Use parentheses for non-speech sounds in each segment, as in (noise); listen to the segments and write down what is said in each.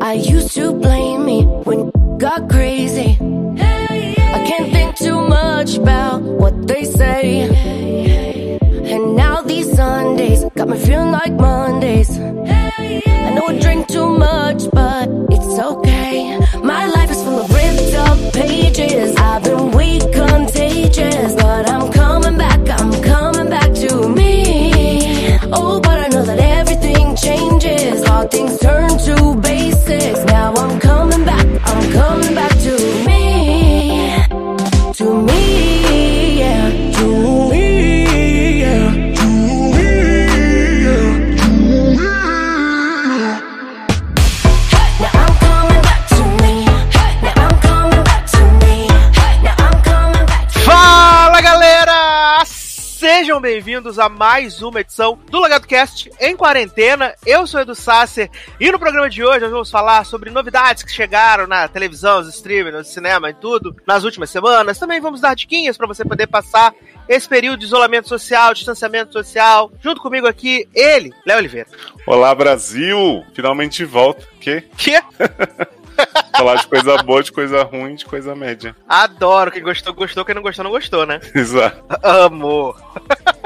I used to blame me when got crazy. I can't think too much about what they say. And now these Sundays got me feeling like Mondays. I know I drink too much, but it's okay. My life is full of ripped up pages. I've been weak, contagious, but I'm coming back. I'm coming back to me. Oh, but I know that everything changes. All things turn to Now I'm bem-vindos a mais uma edição do Logado Cast em quarentena. Eu sou Edu Sasser e no programa de hoje nós vamos falar sobre novidades que chegaram na televisão, nos streaming, no cinema e tudo nas últimas semanas. Também vamos dar diquinhas para você poder passar esse período de isolamento social, distanciamento social. Junto comigo aqui, ele, Léo Oliveira. Olá, Brasil! Finalmente de volta. Que? Que (laughs) Falar de coisa boa, de coisa ruim, de coisa média. adoro. Quem gostou, gostou. Quem não gostou, não gostou, né? Exato. Amo. (laughs)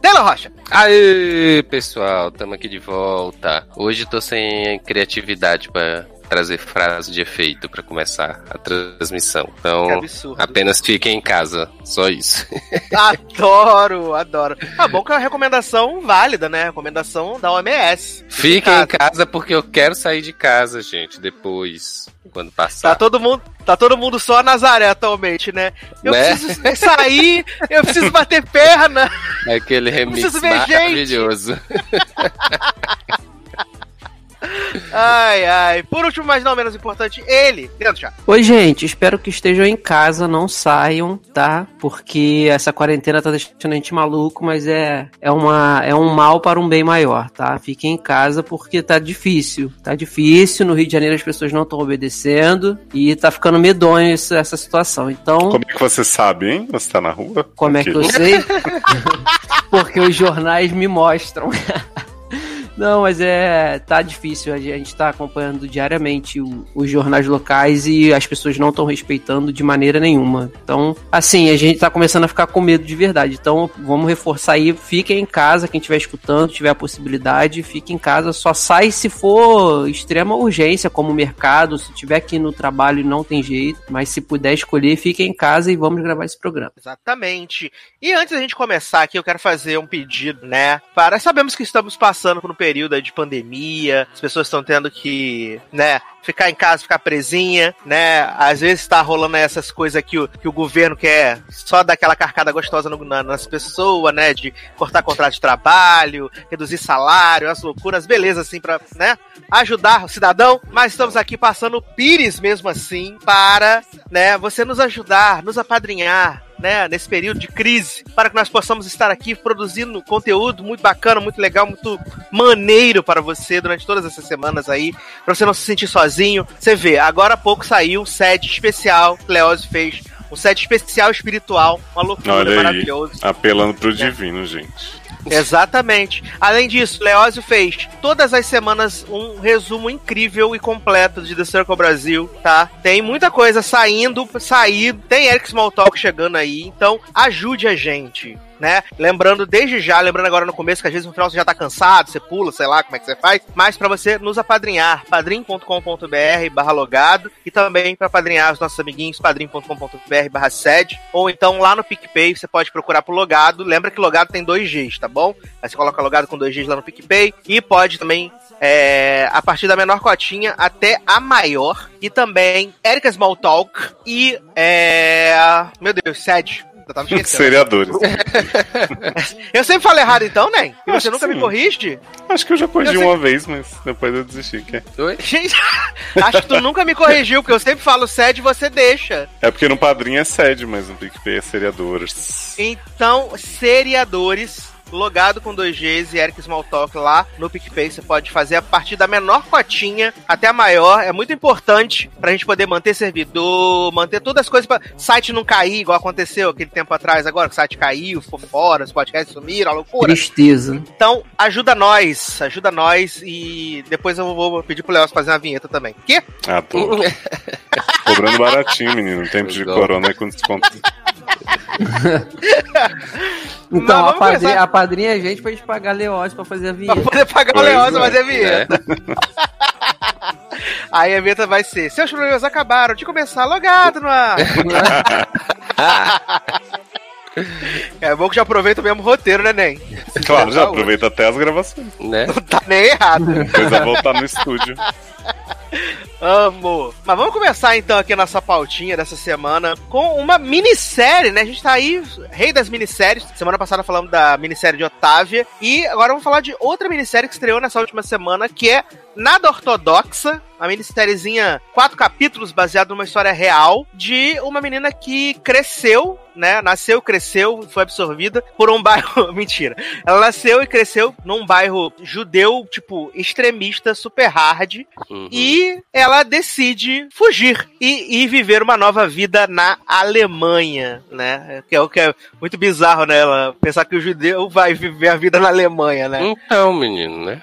Taylor Rocha. Aê, pessoal, tamo aqui de volta. Hoje tô sem criatividade pra trazer frase de efeito pra começar a transmissão. Então, apenas fiquem em casa, só isso. (laughs) Adoro, adoro. Ah, bom que é uma recomendação válida, né? Recomendação da OMS. Fiquem Cara, em casa porque eu quero sair de casa, gente, depois, quando Tá passar. todo mundo, tá todo mundo só Nazaré atualmente, né? Eu Né? preciso sair, eu preciso bater perna. É (laughs) aquele remix maravilhoso. (laughs) Ai, ai. Por último, mas não menos importante, ele, dentro já. Oi, gente, espero que estejam em casa, não saiam, tá? Porque essa quarentena tá deixando a gente maluco, mas é, é, uma, é um mal para um bem maior, tá? Fiquem em casa porque tá difícil. Tá difícil, no Rio de Janeiro as pessoas não estão obedecendo e tá ficando medonho essa, essa situação. Então, Como é que você sabe, hein? Você tá na rua? como é que eu Aqui. sei? (laughs) Porque os jornais me mostram. (laughs) Não, mas é. tá difícil. A gente tá acompanhando diariamente o- os jornais locais e as pessoas não estão respeitando de maneira nenhuma. Então, assim, a gente tá começando a ficar com medo de verdade. Então, vamos reforçar aí. Fiquem em casa, quem estiver escutando, tiver a possibilidade, fique em casa. Só sai se for extrema urgência, como o mercado. Se tiver aqui no trabalho, não tem jeito. Mas se puder escolher, fiquem em casa e vamos gravar esse programa. Exatamente. E antes da gente começar aqui, eu quero fazer um pedido, né? Para sabemos que estamos passando por um período de pandemia, as pessoas estão tendo que, né, ficar em casa, ficar presinha, né? Às vezes tá rolando essas coisas que o, que o governo quer só dar aquela carcada gostosa no- na- nas pessoas, né? De cortar contrato de trabalho, reduzir salário, as loucuras, beleza, assim, pra, né? Ajudar o cidadão, mas estamos aqui passando pires mesmo assim para, né, você nos ajudar, nos apadrinhar, né, nesse período de crise, para que nós possamos estar aqui produzindo conteúdo muito bacana, muito legal, muito maneiro para você durante todas essas semanas aí, para você não se sentir sozinho. Você vê, agora há pouco saiu um set especial que Leózio fez, um set especial espiritual, uma loucura maravilhoso. Apelando pro divino, gente. (laughs) Exatamente. Além disso, Leózio fez todas as semanas um resumo incrível e completo de The Circle Brasil, tá? Tem muita coisa saindo, sair, tem Eric Smalltalk chegando aí, então ajude a gente. Né? Lembrando desde já, lembrando agora no começo, que às vezes no final você já tá cansado, você pula, sei lá como é que você faz, mas pra você nos apadrinhar, padrim.com.br barra logado e também pra padrinhar os nossos amiguinhos, padrim.com.br barra sede, ou então lá no PicPay você pode procurar por logado, lembra que logado tem dois Gs, tá bom? Aí você coloca logado com dois Gs lá no PicPay e pode também é, a partir da menor cotinha até a maior. E também Erika Smalltalk e. É, meu Deus, Sede. Eu tava esquecendo. Seriadores. (laughs) Eu sempre falo errado então, né? E você nunca me sim. corrige? Acho que eu já corrigi Eu sei- uma vez, mas depois eu desisti. Que é. Oi? (laughs) Gente, acho que tu nunca me corrigiu, porque eu sempre falo sede e você deixa. é porque no padrinho é sede, mas no PicPay é seriadores. Então, seriadores, logado com 2Gs e Eric Smalltalk lá no PicPay. Você pode fazer a partir da menor cotinha até a maior. É muito importante pra gente poder manter servidor, manter todas as coisas pra site não cair, igual aconteceu aquele tempo atrás agora, que o site caiu, ficou fora, os podcasts sumiram, a loucura. Tristeza. Então, ajuda nós, ajuda nós e depois eu vou pedir pro Léo fazer uma vinheta também. Quê? Ah, (laughs) tô cobrando baratinho, menino. Tempo de corona aí com desconto. (laughs) Então, Não, a, padrinha, começar. a padrinha é a gente pra gente pagar Leózio pra fazer a (laughs) Pra vinheta. poder pagar o Pois Leosa é. fazer a vinheta. (laughs) Aí a vinheta vai ser: Seus problemas acabaram de começar logado no ar. É bom que já aproveita o mesmo roteiro, né, Nen? Claro, já aproveita até as gravações. Né? Não tá nem errado. Depois vai voltar no estúdio. Amo. Mas vamos começar então aqui a nossa pautinha dessa semana com uma minissérie, né? A gente tá aí, rei das minisséries. Semana passada falamos da minissérie de Otávia. E agora vamos falar de outra minissérie que estreou nessa última semana, que é Nada Ortodoxa. Uma minissériezinha, quatro capítulos, baseado numa história real de uma menina que cresceu, né? Nasceu, cresceu, foi absorvida por um bairro. (laughs) Mentira. Ela nasceu e cresceu num bairro judeu, tipo, extremista, super hard. Uhum. E ela decide fugir e, e viver uma nova vida na Alemanha, né? Que é o que é muito bizarro, né? Ela pensar que o judeu vai viver a vida na Alemanha, né? Então, menino, né?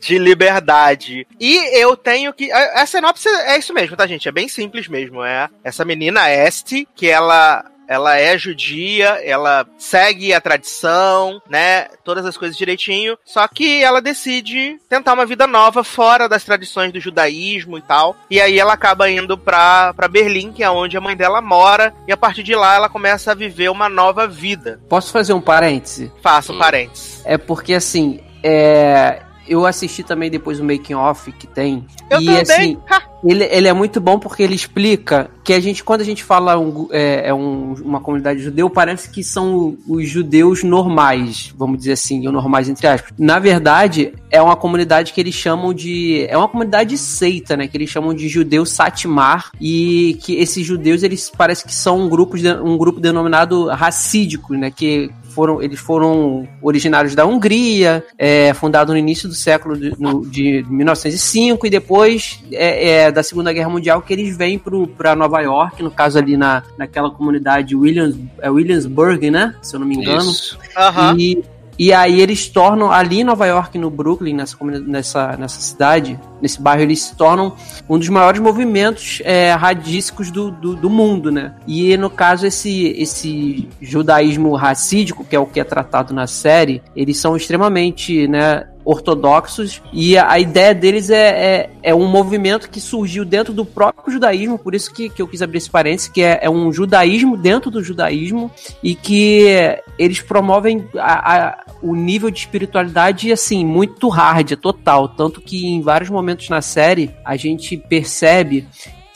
De liberdade. E eu tenho que. A, a sinopse é isso mesmo, tá, gente? É bem simples mesmo. É essa menina Este, que ela. Ela é judia, ela segue a tradição, né? Todas as coisas direitinho. Só que ela decide tentar uma vida nova fora das tradições do judaísmo e tal. E aí ela acaba indo pra, pra Berlim, que é onde a mãe dela mora. E a partir de lá ela começa a viver uma nova vida. Posso fazer um parêntese? Faça um parênteses. É porque assim, é. Eu assisti também depois o making off que tem. Eu e também. assim, Ha! Ele, ele é muito bom porque ele explica que a gente, quando a gente fala um, é, é um- uma comunidade judeu, parece que são os judeus normais, vamos dizer assim, ou normais entre aspas. Na verdade, é uma comunidade que eles chamam de. É uma comunidade seita, né? Que eles chamam de judeu Satmar. E que esses judeus, eles parece que são um grupo, um grupo denominado racídico, né? Que foram, eles foram originários da Hungria, é, fundado no início do século de, no- de 1905 e depois é, é, da Segunda Guerra Mundial que eles vêm para Nova York, no caso ali na, naquela comunidade Williams, é Williamsburg, né? Se eu não me engano. Isso. Aham. E, e aí eles tornam, ali em Nova York, no Brooklyn, nessa, nessa, nessa cidade, nesse bairro, eles se tornam um dos maiores movimentos é, radísticos do, do, do mundo, né? E no caso, esse, esse judaísmo racídico, que é o que é tratado na série, eles são extremamente, né? Ortodoxos e a, a ideia deles é, é, é um movimento que surgiu dentro do próprio judaísmo, por isso que, que eu quis abrir esse parênteses, que é, é um judaísmo dentro do judaísmo e que eles promovem a- a- o nível de espiritualidade assim muito hard, é total, tanto que em vários momentos na série a gente percebe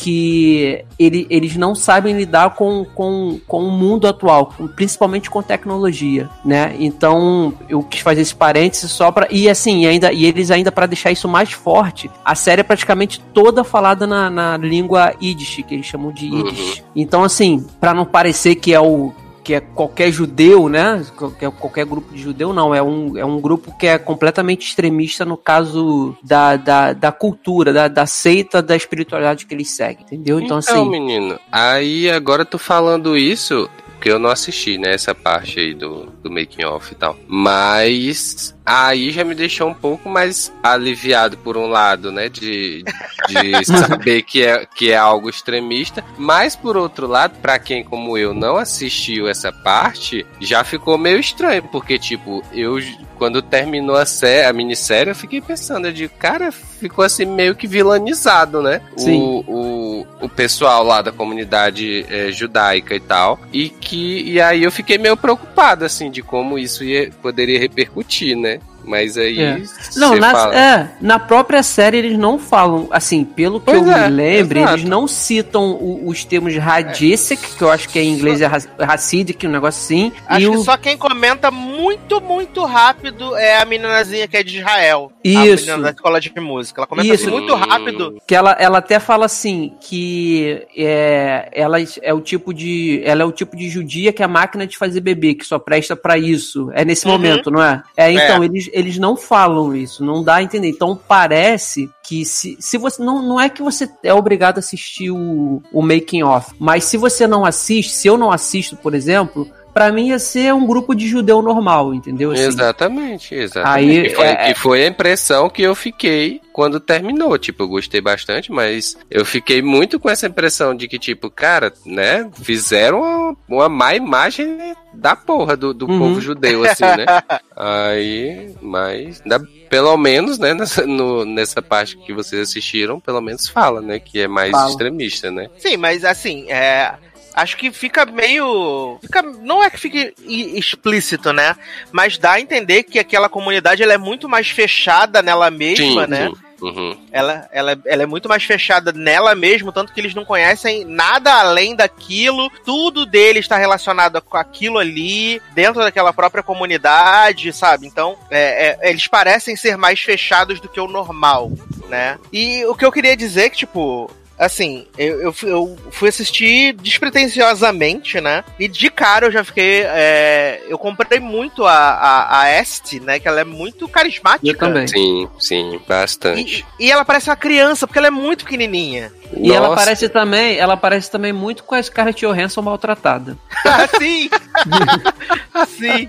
que ele- eles não sabem lidar com, com, com o mundo atual, com- principalmente com tecnologia, né? Então eu quis fazer esse parênteses só para e assim ainda e eles ainda para deixar isso mais forte, a série é praticamente toda falada na, na língua Yiddish, que eles chamam de Yiddish. Então assim, para não parecer que é o que é qualquer judeu, né? Qualquer, qualquer grupo de judeu, não. É um, é um grupo que é completamente extremista no caso da, da, da cultura, da, da seita, da espiritualidade que eles seguem, entendeu? Então, Então, assim. menino, aí agora tu falando isso, que eu não assisti, né, essa parte aí do, do making off e tal. Mas aí já me deixou um pouco mais aliviado por um lado, né, de, de (laughs) saber que é, que é algo extremista, mas por outro lado, pra quem como eu não assistiu essa parte, já ficou meio estranho, porque tipo, eu quando terminou a série, a minissérie, eu fiquei pensando, eu digo, cara, ficou assim meio que vilanizado, né? Sim. O, o, o pessoal lá da comunidade eh, judaica e tal. E que e aí eu fiquei meio preocupado, assim, de como isso ia, poderia repercutir, né? Mas aí. É. Não, na, fala- é, na própria série eles não falam, assim, pelo que Pois eu é, me lembro, exato. eles não citam o- os termos Hadisic, que eu acho que é em inglês é Has- Hasidic, um negócio assim. Acho e que o, só quem comenta muito, muito rápido é a meninazinha que é de Israel. A Isso. menina da escola de música. Ela comenta Isso. muito rápido. que ela, ela até fala assim que é, ela é o tipo de ela é o tipo de judia que é a máquina de fazer bebê que só presta pra isso é nesse Uhum. momento não é é então eles, eles não falam isso não dá a entender. Então parece que se, se você não, não é que você é obrigado a assistir o, o making off mas se você não assiste se eu não assisto por exemplo pra mim ia ser um grupo de judeu normal entendeu Assim, Exatamente, exatamente. Aí, que, foi, é- que foi a impressão que eu fiquei quando terminou. Tipo, eu gostei bastante, mas eu fiquei muito com essa impressão de que, tipo, cara, né, fizeram uma, uma má imagem da porra do, do Uhum. povo judeu, assim, né? (laughs) Aí, mas, ainda- pelo menos, né, nessa, no- nessa parte que vocês assistiram, pelo menos fala, né, que é mais Fala. extremista, né? Sim, mas assim, é. Acho que fica meio. Fica, não é que fique explícito, né? Mas dá a entender que aquela comunidade ela é muito mais fechada nela mesma, né? sim. Uhum. Ela, ela, ela é muito mais fechada nela mesmo, tanto que eles não conhecem nada além daquilo. Tudo deles está relacionado com aquilo ali, dentro daquela própria comunidade, sabe? Então, é, é, eles parecem ser mais fechados do que o normal, né? E o que eu queria dizer é que, tipo. Assim, eu, eu, fui- eu fui assistir despretensiosamente, né? E de cara eu já fiquei. é, eu comprei muito a, a, a Est, né? Que ela é muito carismática. eu também Sim, sim, bastante. E, e ela parece uma criança, porque ela é muito pequenininha. e ela Nossa. parece também ela parece também muito com a Scarlett Johansson maltratada (laughs) Sim! (laughs) Sim!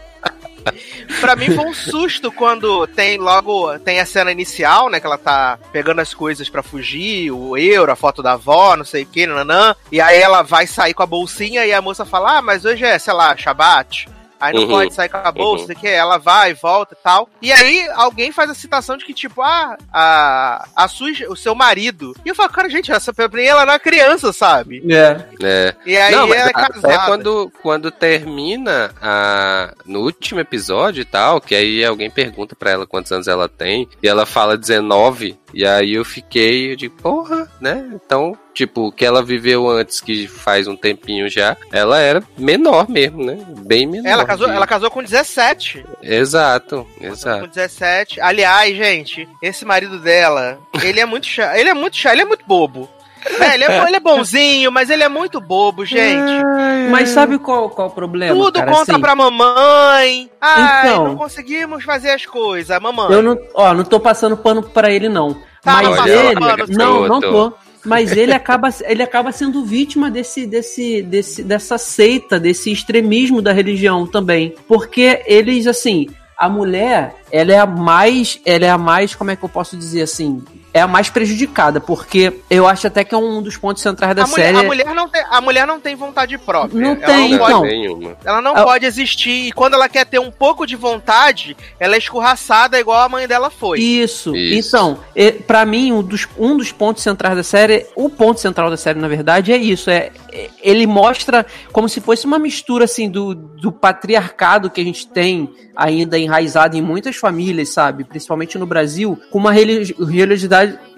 Pra mim foi um susto quando tem logo tem a cena inicial, né, que ela tá pegando as coisas pra fugir, o euro, a foto da avó, não sei o que, nanã, e aí ela vai sair com a bolsinha e a moça fala: "Ah, mas hoje é, sei lá, Shabat". Aí não Uhum. pode sair com a bolsa, Uhum. sei o que, ela vai, volta e tal. E aí alguém faz a citação de que, tipo, ah, a, a sua, o seu marido. E eu falo, cara, gente, essa mim ela não é criança, sabe? é É. E aí não, ela é até casada. quando, quando termina a, no último episódio e tal, que aí alguém pergunta pra ela quantos anos ela tem, e ela fala 19, e aí eu fiquei, eu digo, porra, né? Então, tipo, o que ela viveu antes, que faz um tempinho já, ela era menor mesmo, né? Bem menor. Ela casou, que- ela casou com 17. Exato, Com exato. 17. Aliás, gente, esse marido dela, ele é muito chato. Ele é muito chato, ele é muito bobo. Né, ele, é, (laughs) ele é bonzinho, mas ele é muito bobo, gente. Mas sabe qual, qual o problema? Tudo cara? conta Assim, pra mamãe. Ai, Então. não conseguimos fazer as coisas, mamãe. Eu não, ó, não tô passando pano pra ele, não. Tá, mas ele. pano, não, não tô. Mas ele acaba, ele acaba sendo vítima desse, desse, desse, dessa seita, desse extremismo da religião também. Porque eles, assim, a mulher, ela é a mais. Ela é a mais, como é que eu posso dizer assim? É a mais prejudicada, porque eu acho até que é um dos pontos centrais da a, mulher, série. a, mulher não tem, a mulher não tem vontade própria. Não ela tem, não pode, então. nenhuma. ela não pode existir. E quando ela quer ter um pouco de vontade, ela é escorraçada igual a mãe dela foi. Isso. Isso. Então, e- pra mim, um dos, um dos pontos centrais da série, o ponto central da série, na verdade, é isso. É, é- ele mostra como se fosse uma mistura assim do, do patriarcado que a gente tem ainda enraizado em muitas famílias, sabe? Principalmente no Brasil, com uma religi-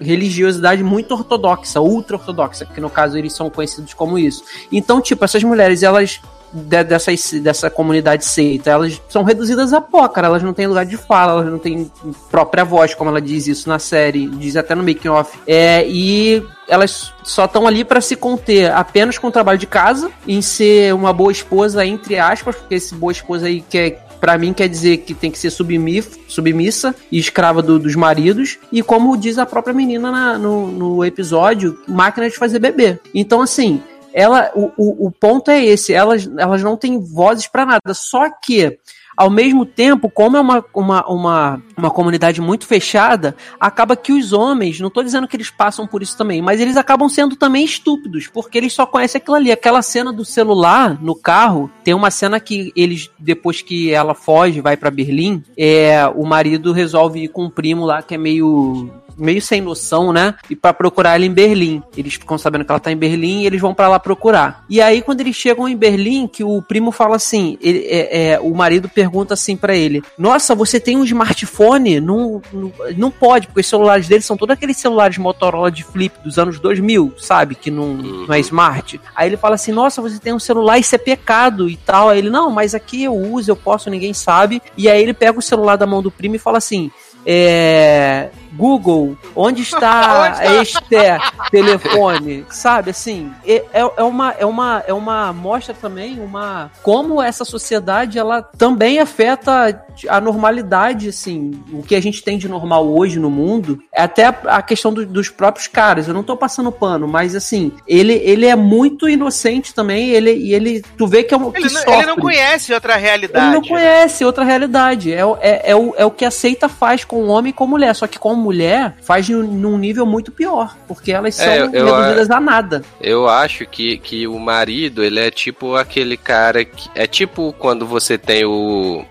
religiosidade, religiosidade muito ortodoxa, ultra ortodoxa, que no caso eles são conhecidos como isso. Então, tipo, essas mulheres, elas de- dessa, dessa comunidade seita, elas são reduzidas a pó, cara. Elas não têm lugar de fala, elas não têm própria voz, como ela diz isso na série, diz até no making off. É, e elas só estão ali para se conter apenas com o trabalho de casa, em ser uma boa esposa, entre aspas, porque esse boa esposa aí quer Pra mim quer dizer que tem que ser submif, submissa e escrava do- dos maridos. E como diz a própria menina na- no, no episódio, máquina de fazer bebê. Então, assim, ela, o, o, o ponto é esse, elas, elas não têm vozes pra nada. Só que, ao mesmo tempo, como é uma, uma, uma, uma comunidade muito fechada, acaba que os homens, não tô dizendo que eles passam por isso também, mas eles acabam sendo também estúpidos, porque eles só conhecem aquilo ali. Aquela cena do celular no carro, tem uma cena que eles, depois que ela foge, vai pra Berlim, é, o marido resolve ir com um primo lá que é meio meio sem noção, né? E para procurar ela em Berlim. Eles ficam sabendo que ela tá em Berlim e eles vão para lá procurar. E aí, quando eles chegam em Berlim, que o primo fala assim: ele, é, é, o marido pergunta assim para ele: Nossa, você tem um smartphone? Não, não, não pode, porque os celulares deles são todos aqueles celulares Motorola de flip dos anos 2000, sabe? Que não, não é smart. Aí ele fala assim: Nossa, você tem um celular, isso é pecado e tal. Aí ele: Não, mas aqui eu uso, eu posso, ninguém sabe. E aí ele pega o celular da mão do primo e fala assim: é, Google, (laughs) onde está este telefone? Sabe, assim, é, é, uma, é, uma, é uma mostra também uma como essa sociedade ela também afeta a normalidade, assim, o que a gente tem de normal hoje no mundo, é até a questão do, dos próprios caras. Eu não tô passando pano, mas assim, ele, ele é muito inocente também, ele, e ele, tu vê que é um. Ele, que não, sofre. ele não conhece outra realidade. Ele não conhece outra realidade. É, é, é, o, é o que a seita faz com o homem e com a mulher. Só que com mulher faz num, nível muito pior. Porque elas são É, eu- eu- reduzidas a nada. Eu acho que, que o marido, ele é tipo aquele cara que. É tipo quando você tem o.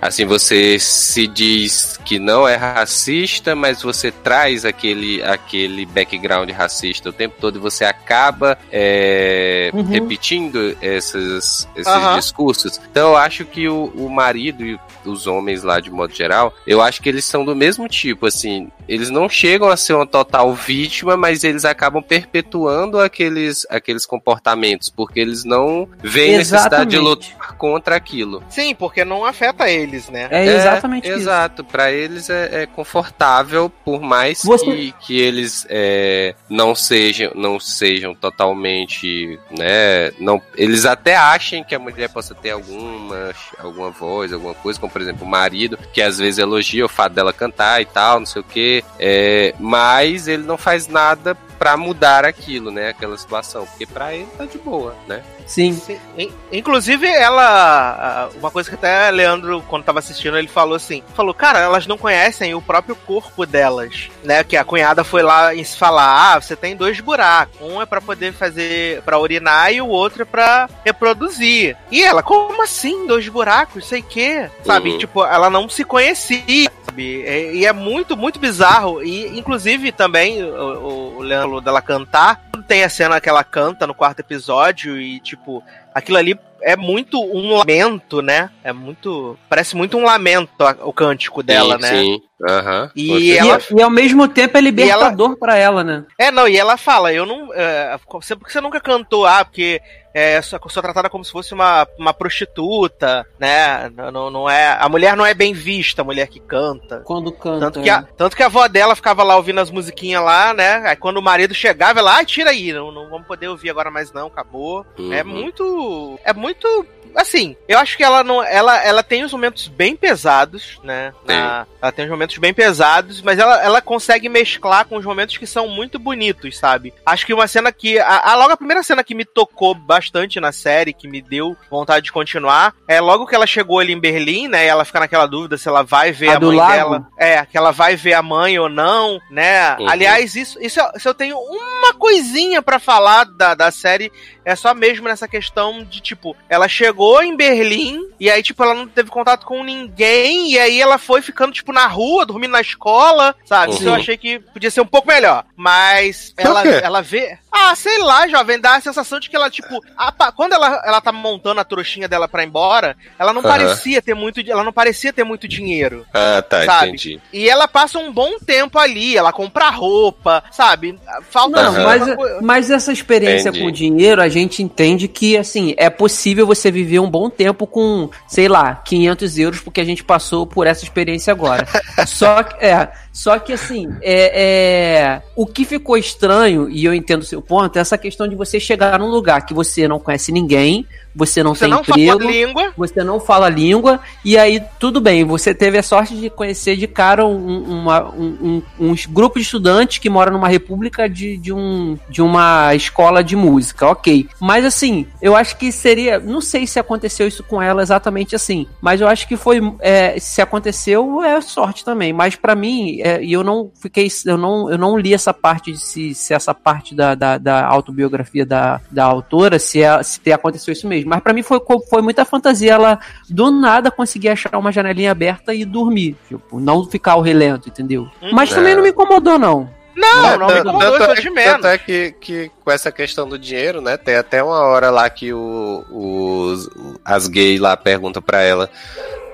Assim, você se diz que não é racista, mas você traz aquele, aquele background racista o tempo todo e você acaba é, Uhum. repetindo esses, esses Aham. discursos. Então eu acho que o, o marido e os homens lá, de modo geral, eu acho que eles são do mesmo tipo, assim. Eles não chegam a ser uma total vítima, mas eles acabam perpetuando aqueles, aqueles comportamentos, porque eles não veem necessidade de Exatamente. lutar contra aquilo. Sim, porque não afeta eles, né? É exatamente isso. Exato, para eles é, é confortável, por mais Você- que, que eles é, não sejam não sejam totalmente, né, não, eles até achem que a mulher possa ter alguma alguma voz, alguma coisa, por exemplo o marido, que às vezes elogia o fato dela cantar e tal, não sei o que, mas ele não faz nada pra mudar aquilo, né, aquela situação, porque pra ele tá de boa, né? Sim. Sim. In- Inclusive, ela. Uma coisa que até Leandro, quando tava assistindo, ele falou assim: falou, cara, elas não conhecem o próprio corpo delas, né? Que a cunhada foi lá e se falar: ah, você tem dois buracos. Um é pra poder fazer. pra urinar e o outro é pra reproduzir. E ela, como assim? Dois buracos? Sei que. Sabe? Uhum. Tipo, ela não se conhecia. Sabe? E, e é muito, muito bizarro. E, inclusive, também, o, o- o Leandro falou dela cantar. Tem a cena que ela canta no quarto episódio e, tipo, aquilo ali é muito um lamento, né? É muito. Parece muito um lamento o cântico dela, sim, né? Sim, aham. E Com E, ela- e ao mesmo tempo é libertador pra ela, né? É, não, e ela fala, eu não. É, você- por que você nunca cantou? Ah, porque é, sou, sou tratada como se fosse uma, uma prostituta, né? Não, não, é. A mulher não é bem vista, a mulher que canta. Quando canta. Tanto que, a, tanto que a avó dela ficava lá ouvindo as musiquinhas lá, né? Aí quando o marido chegava, ela, ah, tira aí, não, não vamos poder ouvir agora mais não, acabou. É Uhum. muito. É muito. Assim, eu acho que ela não. Ela, ela tem os momentos bem pesados, né? Na- ela tem os momentos bem pesados, mas ela, ela consegue mesclar com os momentos que são muito bonitos, sabe? Acho que uma cena que. A, a- logo a primeira cena que me tocou bastante na série, que me deu vontade de continuar, é logo que ela chegou ali em Berlim, né? E ela fica naquela dúvida se ela vai ver A a, do mãe lago? dela. É, que ela vai ver a mãe ou não, né? Uhum. Aliás, isso, isso, eu- se eu tenho uma coisinha pra falar da, da série, é só mesmo nessa questão de, tipo, ela chegou em Berlim e aí, tipo, ela não teve contato com ninguém e aí ela foi ficando, tipo, na rua, dormindo na escola, sabe? Isso eu Uhum. achei que podia ser um pouco melhor. Mas ela, ela vê... Ah, sei lá, jovem, dá a sensação de que ela, tipo... a quando ela, ela tá montando a trouxinha dela pra ir embora, ela não Aham. parecia ter muito... Ela não parecia ter muito dinheiro. Ah, tá, Sabe? entendi. E ela passa um bom tempo ali, ela compra roupa, sabe? Falta Não, assim, mas, mas essa experiência Entendi. com o dinheiro, a gente entende que, assim, é possível você viver um bom tempo com, sei lá, 500 euros, porque a gente passou por essa experiência agora. (laughs) só que, é, só que assim, é, é, o que ficou estranho, e eu entendo o seu ponto, é essa questão de você chegar num lugar que você não conhece ninguém, você não Você tem não emprego, fala língua. você não fala língua, e aí tudo bem, você teve a sorte de conhecer de cara um, uma, um, um, uns grupos de estudantes que moram numa república de, de, um, de uma escola de música, ok. Mas assim, eu acho que seria. Não sei se aconteceu isso com ela exatamente assim, mas eu acho que foi. é, se aconteceu, é sorte também. Mas pra mim, é, e eu não fiquei, eu não, eu não li essa parte de se, se essa parte da, da, da autobiografia da, da autora, se, é, se aconteceu isso mesmo. Mas para mim foi, foi muita fantasia ela do nada conseguir achar uma janelinha aberta e dormir, tipo, não ficar ao relento, entendeu? Mas também não me incomodou não. Não, não me incomodou, tanto, isso é, de menos. tanto é que, que com essa questão do dinheiro, né? Tem até uma hora lá que o, os, as gays lá perguntam pra ela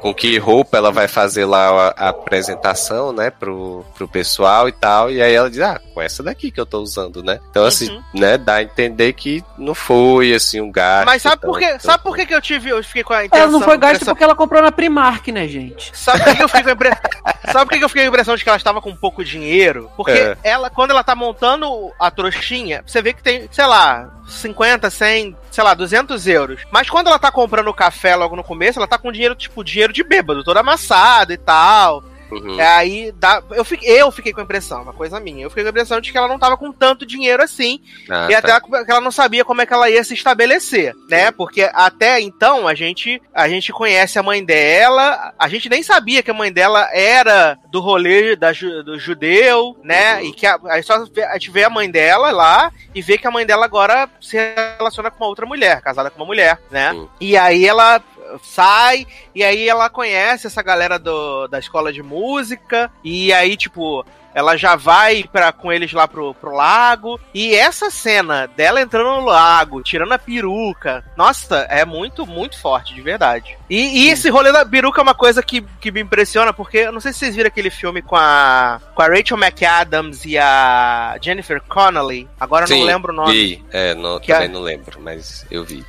com que roupa ela vai fazer lá a, a apresentação, né, pro, pro pessoal e tal. E aí ela diz, ah, com essa daqui que eu tô usando, né? Então, assim, Uhum. né, dá a entender que não foi, assim, um gasto. Mas sabe por quê? então- Sabe por que, que eu tive. Eu fiquei com a intenção. Ela não foi gasto impressão- porque ela comprou na Primark, né, gente? Sabe por que que eu fiquei com a impressão? (laughs) Sabe por que que eu fiquei com a impressão de que ela estava com pouco dinheiro? Porque É. ela, quando ela tá montando a trouxinha, você vê que tem, sei lá, 50, 100, sei lá, 200 euros. Mas quando ela tá comprando o café logo no começo, ela tá com dinheiro, tipo, dinheiro de bêbado, todo amassado e tal. Uhum. É, Aí dá, eu, fiquei, eu fiquei com a impressão, uma coisa minha. Eu fiquei com a impressão de que ela não tava com tanto dinheiro assim. Ah, e até tá. ela, que ela não sabia como é que ela ia se estabelecer, né? Porque até então a gente, a gente conhece a mãe dela, a gente nem sabia que a mãe dela era do rolê da, do judeu, né? Uhum. E que a, aí só a gente vê a mãe dela lá e vê que a mãe dela agora se relaciona com uma outra mulher, casada com uma mulher, né? Sim. E aí ela sai e aí ela conhece essa galera do, da escola de música e aí tipo ela já vai para com eles lá pro, pro lago. E essa cena dela entrando no lago, tirando a peruca, nossa, é muito, muito forte, de verdade. E, e esse rolê da peruca é uma coisa que, que me impressiona, porque eu não sei se vocês viram aquele filme com a, com a Rachel McAdams e a Jennifer Connelly. Agora eu não Sim, lembro o nome. Vi. É, não, Que também é- não lembro, mas eu vi.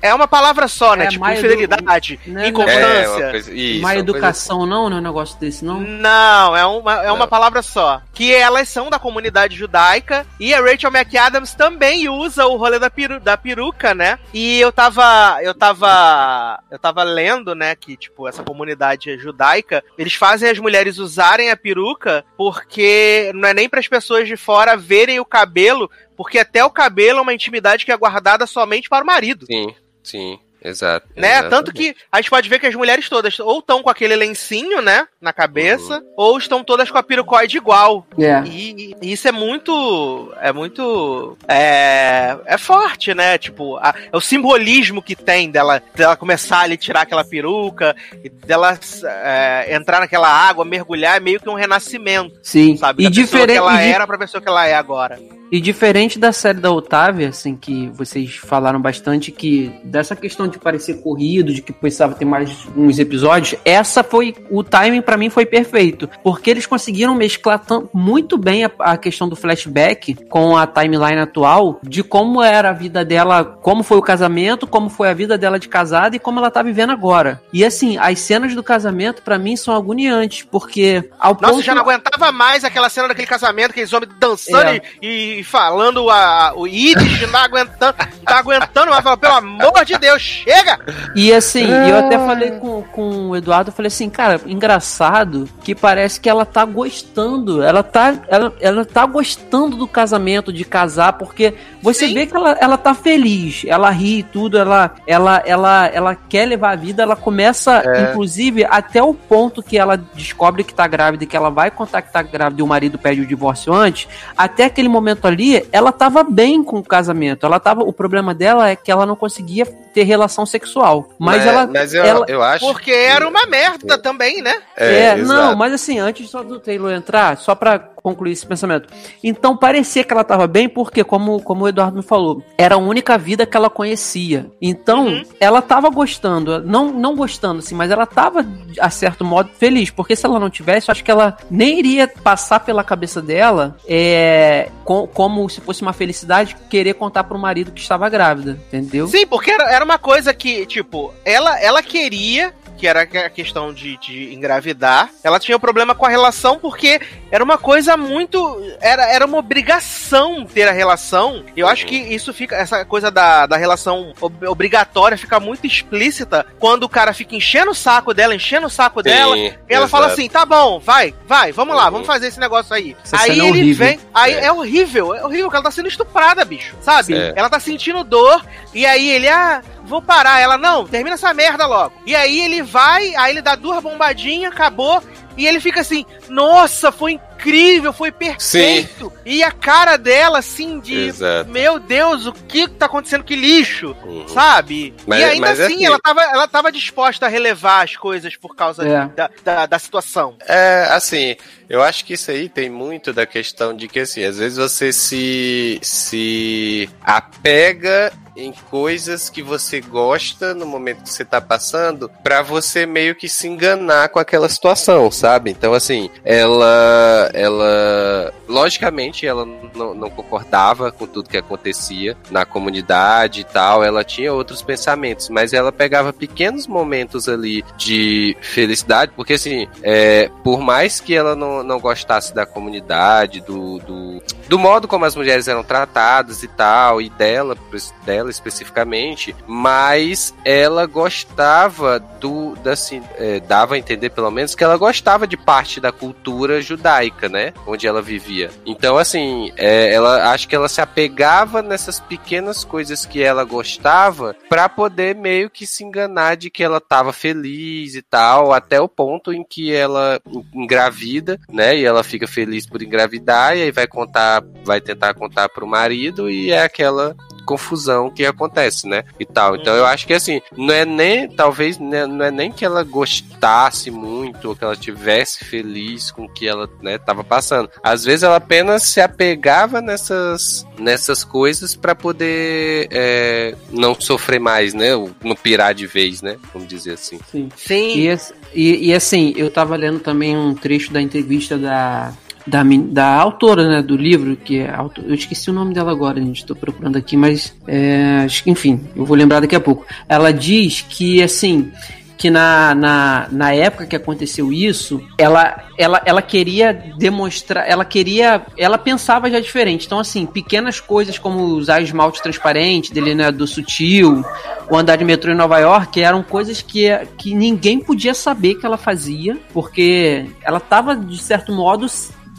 É uma palavra só, né? É, tipo, infidelidade, Não, não, inconstância. É, uma coisa, isso, Má uma coisa educação não, não é um negócio desse, não? Não, é uma, é uma Não. palavra só. Que elas são da comunidade judaica e a Rachel McAdams também usa o rolê da, peru, da peruca, né? E eu tava. Eu tava. Eu tava lendo, né, que, tipo, essa comunidade judaica, eles fazem as mulheres usarem a peruca porque não é nem para as pessoas de fora verem o cabelo, porque até o cabelo é uma intimidade que é guardada somente para o marido. Sim, sim, exato. Né? Tanto que a gente pode ver que as mulheres todas ou estão com aquele lencinho, né, na cabeça, ou estão todas com a pirucoide igual. É. E, e isso é muito. É muito. É, é forte, né? Tipo, a- é o simbolismo que tem dela, dela começar ali tirar aquela peruca, e dela é, entrar naquela água, mergulhar, é meio que um renascimento, Sim. sabe? E Da pessoa que diferente, ela e di- era pra pessoa que ela é agora. E diferente da série da Otávia, assim, que vocês falaram bastante, que dessa questão de parecer corrido, de que precisava ter mais uns episódios, essa foi. O timing pra mim foi perfeito. Porque eles conseguiram mesclar tão- muito bem a, a questão do flashback com a timeline atual, de como era a vida dela, como foi o casamento, como foi a vida dela de casada e como ela tá vivendo agora. E assim, as cenas do casamento, pra mim, são agoniantes, porque ao Nossa, ponto. já não aguentava mais aquela cena daquele casamento, aqueles homens dançando É. e, e falando a, o Yiddish, não tá aguentando, não tá aguentando mais, fala, pelo amor de Deus, chega! E assim, eu até falei com, com o Eduardo, eu falei assim, cara, engraçado que parece que ela tá gostando, ela tá, ela, ela tá gostando do casamento, de casar, porque você Sim. vê que ela, ela tá feliz, ela ri e tudo, ela, ela, ela, ela quer levar a vida, ela começa, inclusive, até o ponto que ela descobre que tá grávida e que ela vai contar que tá grávida e o marido pede o divórcio antes, até aquele momento ali, ela tava bem com o casamento, ela tava, o problema dela é que ela não conseguia ter relação sexual, mas, ela... mas eu, ela- eu acho. Porque era uma merda também, né? É, não, exato. mas assim, antes só do Taylor entrar, só pra concluir esse pensamento. Então parecia que ela tava bem porque, como, como o Eduardo me falou, era a única vida que ela conhecia. Então, Uhum. ela tava gostando, não, não gostando assim, mas ela tava, a certo modo, feliz. Porque se ela não tivesse, eu acho que ela nem iria passar pela cabeça dela é, co- como se fosse uma felicidade querer contar pro marido que estava grávida, entendeu? Sim, porque era, era uma coisa que, tipo, ela, ela queria, que era a questão de, de engravidar, ela tinha um problema com a relação porque era uma coisa muito. Era, era uma obrigação ter a relação. Eu acho que isso fica. Essa coisa da, da relação ob- obrigatória fica muito explícita quando o cara fica enchendo o saco dela, enchendo o saco dela. Sim, E ela fala exato. assim: tá bom, vai, vai, vamos lá, Uhum. vamos fazer esse negócio aí. Essa aí é ele horrível. vem. Aí É. é. horrível, é horrível, porque ela tá sendo estuprada, bicho. Sabe? É. Ela tá sentindo dor, e aí ele, ah, vou parar. Ela, não, termina essa merda logo. E aí ele vai, aí ele dá duas bombadinhas, acabou. E ele fica assim, nossa, foi incrível, foi perfeito. Sim. E a cara dela, assim, de Exato. meu Deus, o que tá acontecendo? Que lixo, uhum. sabe? Mas, e ainda assim, assim, ela, tava, ela tava disposta a relevar as coisas por causa é. da, da, da situação. É, assim, eu acho que isso aí tem muito da questão de que, assim, às vezes você se, se apega em coisas que você gosta no momento que você tá passando, para você meio que se enganar com aquela situação, sabe? Então, assim, ela. Ela logicamente, ela não, não concordava com tudo que acontecia na comunidade e tal, ela tinha outros pensamentos, mas ela pegava pequenos momentos ali de felicidade, porque, assim, é, por mais que ela não, não gostasse da comunidade, do, do, do modo como as mulheres eram tratadas e tal, e dela, dela especificamente, mas ela gostava do, assim, é, dava a entender pelo menos que ela gostava de parte da cultura judaica, né, onde ela vivia. Então, assim, é, ela acho que ela se apegava nessas pequenas coisas que ela gostava para poder meio que se enganar de que ela estava feliz e tal, até o ponto em que ela engravida, né, e ela fica feliz por engravidar e aí vai contar, vai tentar contar pro marido e é aquela confusão que acontece, né? E tal. Então eu acho que assim, não é nem, talvez, né, não é nem que ela gostasse muito ou que ela tivesse feliz com o que ela, né, tava passando. Às vezes ela apenas se apegava nessas, nessas coisas para poder é, não sofrer mais, né? Não pirar de vez, né? Vamos dizer assim. Sim. Sim. E, e, e assim, eu tava lendo também um trecho da entrevista da da, da autora né, do livro, que é. Eu esqueci o nome dela agora, gente. Estou procurando aqui, mas. É, enfim, eu vou lembrar daqui a pouco. Ela diz que, assim que na, na, na época que aconteceu isso, ela, ela, ela queria demonstrar, ela queria, ela pensava já diferente. Então, assim, pequenas coisas como usar esmalte transparente, delineador sutil, o andar de metrô em Nova York, eram coisas que, que ninguém podia saber que ela fazia, porque ela estava, de certo modo,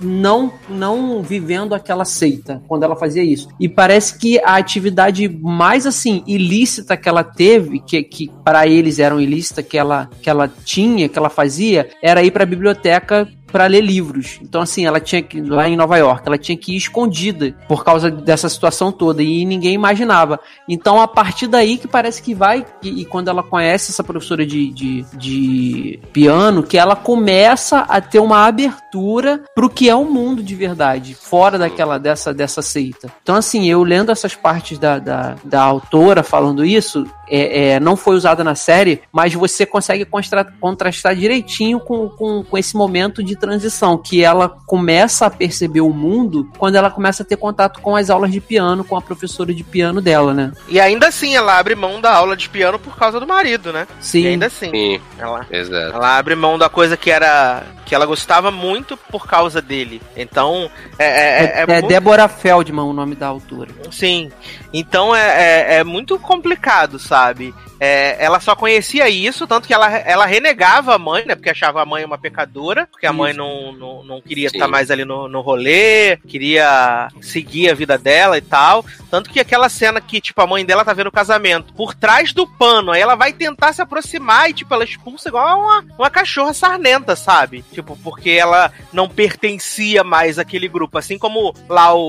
não não vivendo aquela seita quando ela fazia isso. E parece que a atividade mais assim ilícita que ela teve, que, que para eles eram ilícita que ela que ela tinha, que ela fazia, era ir para a biblioteca para ler livros. Então, assim, ela tinha que, lá em Nova York, ela tinha que ir escondida por causa dessa situação toda e ninguém imaginava. Então, a partir daí que parece que vai, e, e quando ela conhece essa professora de, de, de, piano, que ela começa a ter uma abertura pro que é o mundo de verdade, fora daquela, dessa, dessa seita. Então, assim, eu lendo essas partes da, da, da autora falando isso, é, é, não foi usada na série, mas você consegue contrastar direitinho com, com, com esse momento de transição, que ela começa a perceber o mundo quando ela começa a ter contato com as aulas de piano, com a professora de piano dela, né? E ainda assim, ela abre mão da aula de piano por causa do marido, né? Sim. E ainda assim. Sim. Ela, Exato. ela abre mão da coisa que era que ela gostava muito por causa dele. Então, é. É, é, é, é muito... Débora Feldman o nome da autora. Sim. Então é, é, é muito complicado, sabe? É, ela só conhecia isso, tanto que ela, ela renegava a mãe, né? Porque achava a mãe uma pecadora, porque a mãe não, não, não queria estar mais ali no, no rolê, queria seguir a vida dela e tal. Tanto que aquela cena que, tipo, a mãe dela tá vendo o casamento por trás do pano, aí ela vai tentar se aproximar e, tipo, ela expulsa igual uma, uma cachorra sarnenta, sabe? Tipo, porque ela não pertencia mais àquele grupo. Assim como lá o,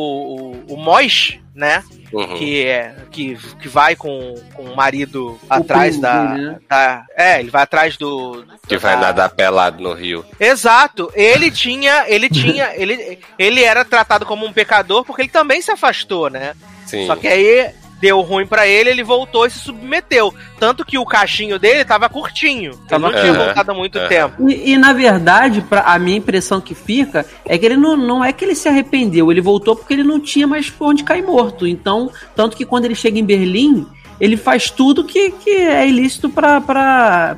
o, o Mois, né? Uhum. Que, é, que, que vai com, com o marido o atrás da, né? da, É, ele vai atrás do. Que da, vai nadar pelado no rio. Exato. Ele tinha. Ele tinha. ele, ele era tratado como um pecador porque ele também se afastou, né? Sim. Só que aí deu ruim para ele, ele voltou e se submeteu. Tanto que o cachinho dele tava curtinho. Tava não tinha voltado há muito é. tempo. E, e, na verdade, pra, a minha impressão que fica é que ele não, não é que ele se arrependeu, ele voltou porque ele não tinha mais onde cair morto. Então, tanto que quando ele chega em Berlim, ele faz tudo que, que é ilícito para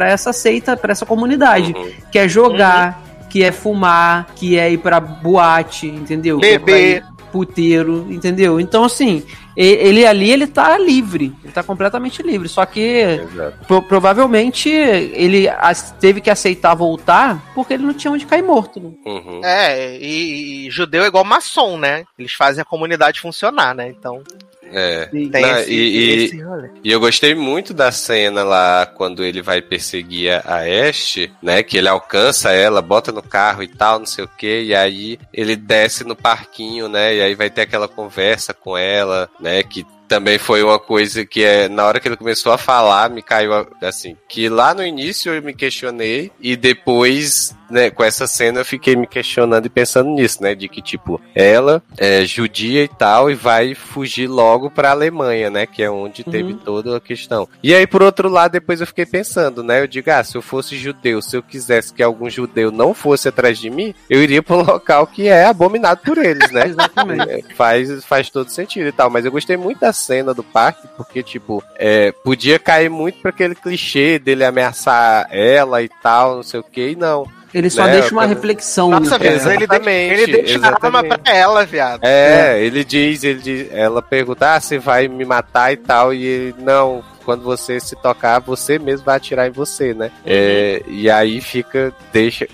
essa seita, para essa comunidade. Uhum. Que é jogar, uhum. que é fumar, que é ir pra boate, entendeu? Beber. Puteiro, entendeu? Então, assim, ele ali ele tá livre, ele tá completamente livre. Só que pro, provavelmente ele teve que aceitar voltar porque ele não tinha onde cair morto. Né? Uhum. É, e, e, judeu é igual maçom, né? Eles fazem a comunidade funcionar, né? Então. É. Sim. Não, esse, e- e- esse. E eu gostei muito da cena lá quando ele vai perseguir a Ash, né? Que ele alcança ela, bota no carro e tal, não sei o que, e aí ele desce no parquinho, né? E aí vai ter aquela conversa com ela, né? Que também foi uma coisa que é, na hora que ele começou a falar, me caiu assim, que lá no início eu me questionei e depois, né, com essa cena eu fiquei me questionando e pensando nisso, né, de que tipo, ela é judia e tal e vai fugir logo pra Alemanha, né, que é onde teve toda a questão. E aí por outro lado, depois eu fiquei pensando, né, eu digo, ah, se eu fosse judeu, se eu quisesse que algum judeu não fosse atrás de mim, eu iria pra (laughs) um local que é abominado por eles, né? Exatamente. É, faz, faz todo sentido e tal. Mas eu gostei muito da cena do parque, porque, tipo, é, podia cair muito pra aquele clichê dele ameaçar ela e tal, não sei o que, e não. Ele só Né, deixa uma reflexão. Nossa, né? Ele, deixa, exatamente, ele deixa a arma exatamente. pra ela, viado. É, ele diz, ele diz, ela pergunta, ah, você vai me matar e tal, e ele, não, quando você se tocar, você mesmo vai atirar em você, né? É, e aí fica, deixa,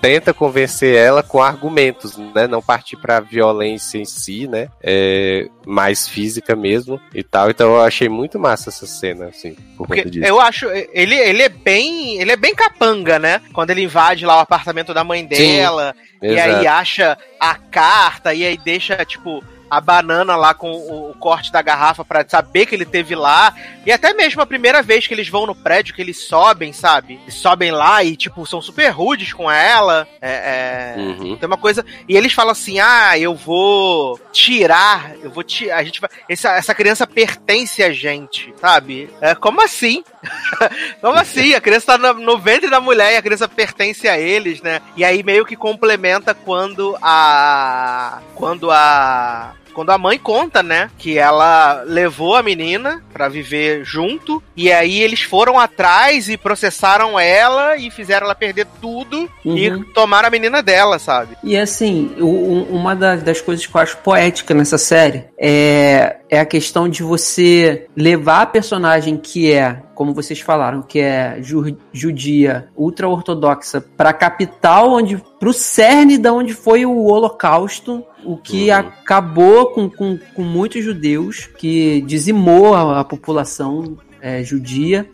tenta convencer ela com argumentos, né? Não partir pra violência em si, né? É, mais física mesmo e tal. Então eu achei muito massa essa cena, assim, por Porque conta disso. eu acho, ele, ele é bem. Ele é bem capanga, né? Quando ele invade lá o apartamento da mãe dela, e aí Exato. acha a carta, e aí deixa, tipo, a banana lá com o, o corte da garrafa pra saber que ele teve lá. E até mesmo a primeira vez que eles vão no prédio, que eles sobem, sabe? Eles sobem lá e, tipo, são super rudes com ela. É. é... Uhum. Tem uma coisa. E eles falam assim: ah, eu vou tirar, eu vou tirar. A gente vai. Essa, essa criança pertence a gente, sabe? É, como assim? (laughs) como assim? A criança tá no, no ventre da mulher e a criança pertence a eles, né? E aí meio que complementa quando a. Quando a. Quando a mãe conta, né, que ela levou a menina pra viver junto, e aí eles foram atrás e processaram ela e fizeram ela perder tudo Uhum. e tomaram a menina dela, sabe? E assim, o- uma da- das coisas que eu acho poética nessa série é, é a questão de você levar a personagem que é, como vocês falaram, que é ju- judia, ultra-ortodoxa, pra capital, onde, pro cerne da onde foi o Holocausto, o que Uhum. acabou com, com, com muitos judeus, que dizimou a, a população é, judia,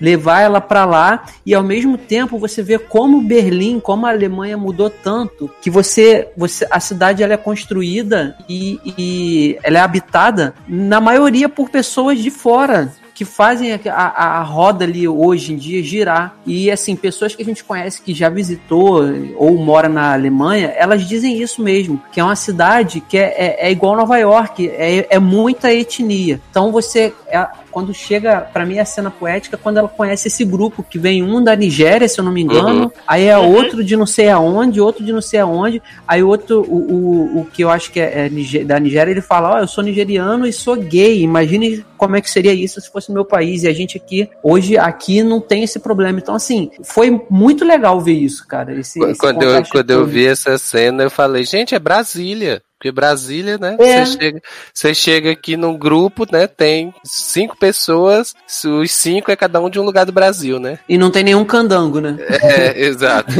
levar ela para lá e ao mesmo tempo você vê como Berlim, como a Alemanha mudou tanto que você, você a cidade ela é construída e, e ela é habitada na maioria por pessoas de fora que fazem a, a, a roda ali hoje em dia girar. E assim, pessoas que a gente conhece que já visitou ou mora na Alemanha, elas dizem isso mesmo, que é uma cidade que é, é, é igual Nova York, é, é muita etnia. Então você, é- quando chega, pra mim a cena poética, quando ela conhece esse grupo, que vem um da Nigéria, se eu não me engano, Uhum. aí é Uhum. outro de não sei aonde, outro de não sei aonde, aí outro, o, o, o que eu acho que é, é da Nigéria, ele fala, ó, eu sou nigeriano e sou gay, imagine como é que seria isso se fosse no meu país, e a gente aqui, hoje, aqui não tem esse problema, então assim, foi muito legal ver isso, cara, esse, esse Quando, eu, contraste quando eu vi essa cena, eu falei, gente, é Brasília. Porque Brasília, né? É. Você chega, você chega aqui num grupo, né? Tem cinco pessoas, os cinco é cada um de um lugar do Brasil, né? E não tem nenhum candango, né? É, (laughs) exato.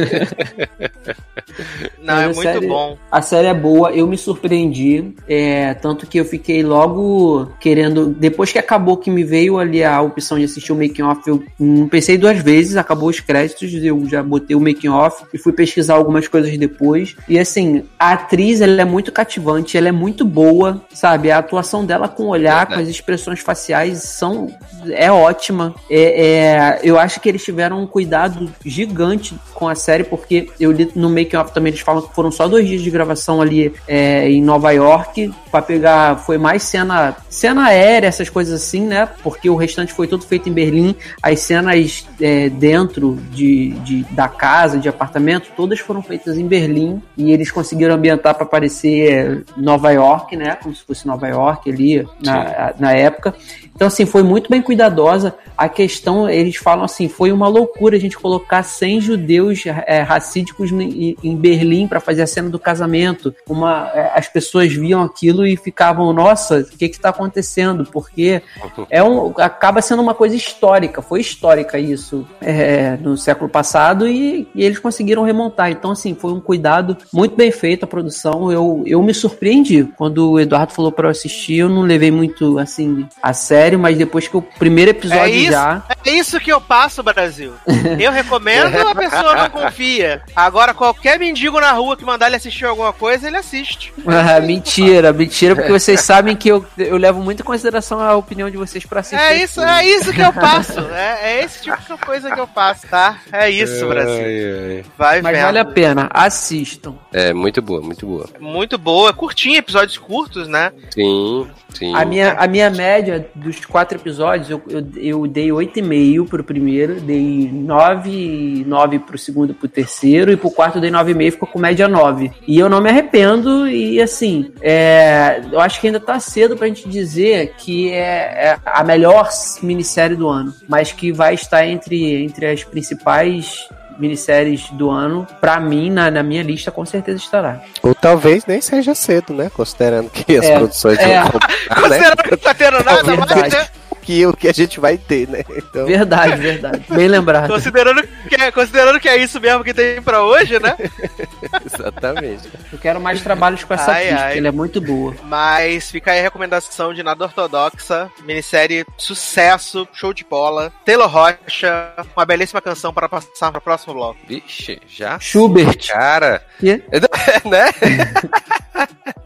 Não, Mas é a muito série- bom. A série é boa, eu me surpreendi. É, tanto que eu fiquei logo querendo. Depois que acabou que me veio ali a opção de assistir o making off, eu não pensei duas vezes, acabou os créditos, eu já botei o making off e fui pesquisar algumas coisas depois. E assim, a atriz ela é muito cativante, ela é muito boa, sabe? A atuação dela com o olhar, com as expressões faciais são é ótima. É, é, eu acho que eles tiveram um cuidado gigante com a série, porque eu li no making off também eles falam que foram só dois dias de gravação ali é, em Nova York para pegar foi mais cena cena aérea essas coisas assim né porque o restante foi tudo feito em Berlim as cenas é, dentro de, de- da casa de apartamento todas foram feitas em Berlim e eles conseguiram ambientar para parecer é, Nova York né como se fosse Nova York ali na, na época então, assim, foi muito bem cuidadosa. A questão, eles falam assim, foi uma loucura a gente colocar 100 judeus é, racídicos em, em Berlim para fazer a cena do casamento. Uma, é, as pessoas viam aquilo e ficavam, nossa, o que está acontecendo? Porque é um, acaba sendo uma coisa histórica, foi histórica isso é, no século passado e, e eles conseguiram remontar. Então, assim, foi um cuidado muito bem feito a produção. Eu, eu me surpreendi. Quando o Eduardo falou pra eu assistir, eu não levei muito, assim, a sério, mas depois que o primeiro episódio É isso, já. é isso que eu passo, Brasil. Eu recomendo, a pessoa não confia. Agora, qualquer mendigo na rua que mandar ele assistir alguma coisa, ele assiste. (laughs) Ah, mentira, mentira, porque vocês sabem que eu, eu levo muito em consideração a opinião de vocês pra assistir. É isso, é isso que eu passo. É, é esse tipo de coisa que eu passo, tá? É isso, Brasil. Ai, ai. Vai Mas vendo. vale a pena, assistam. É, muito boa, muito boa. Muito boa, curtinha, episódios curtos, né? Sim, sim. A minha, a minha média dos quatro episódios, eu, eu, eu dei 8,5 pro primeiro, dei 9, 9 pro segundo e pro terceiro, e pro quarto eu dei 9,5, ficou com média 9. E eu não me arrependo, e assim, é, eu acho que ainda tá cedo pra gente dizer que é, é a melhor minissérie do ano, mas que vai estar entre, entre as principais minisséries do ano, pra mim, na, na minha lista, com certeza estará. Ou talvez nem seja cedo, né? Considerando que as É, produções é. vão (laughs) né? Considerando que não tá tendo nada mais, verdade. né? Que o que a gente vai ter, né? Então, Verdade, verdade. Bem lembrado. Considerando que, é, considerando que é isso mesmo que tem pra hoje, né? (laughs) exatamente. Eu quero mais trabalhos com essa Ai, porque ela é muito boa. Mas fica aí a recomendação de Nada Ortodoxa, minissérie sucesso, show de bola. Taylor Rocha, uma belíssima canção para passar para o próximo bloco. Vixe, já? Schubert. Cara, Quê? (laughs) né? (laughs)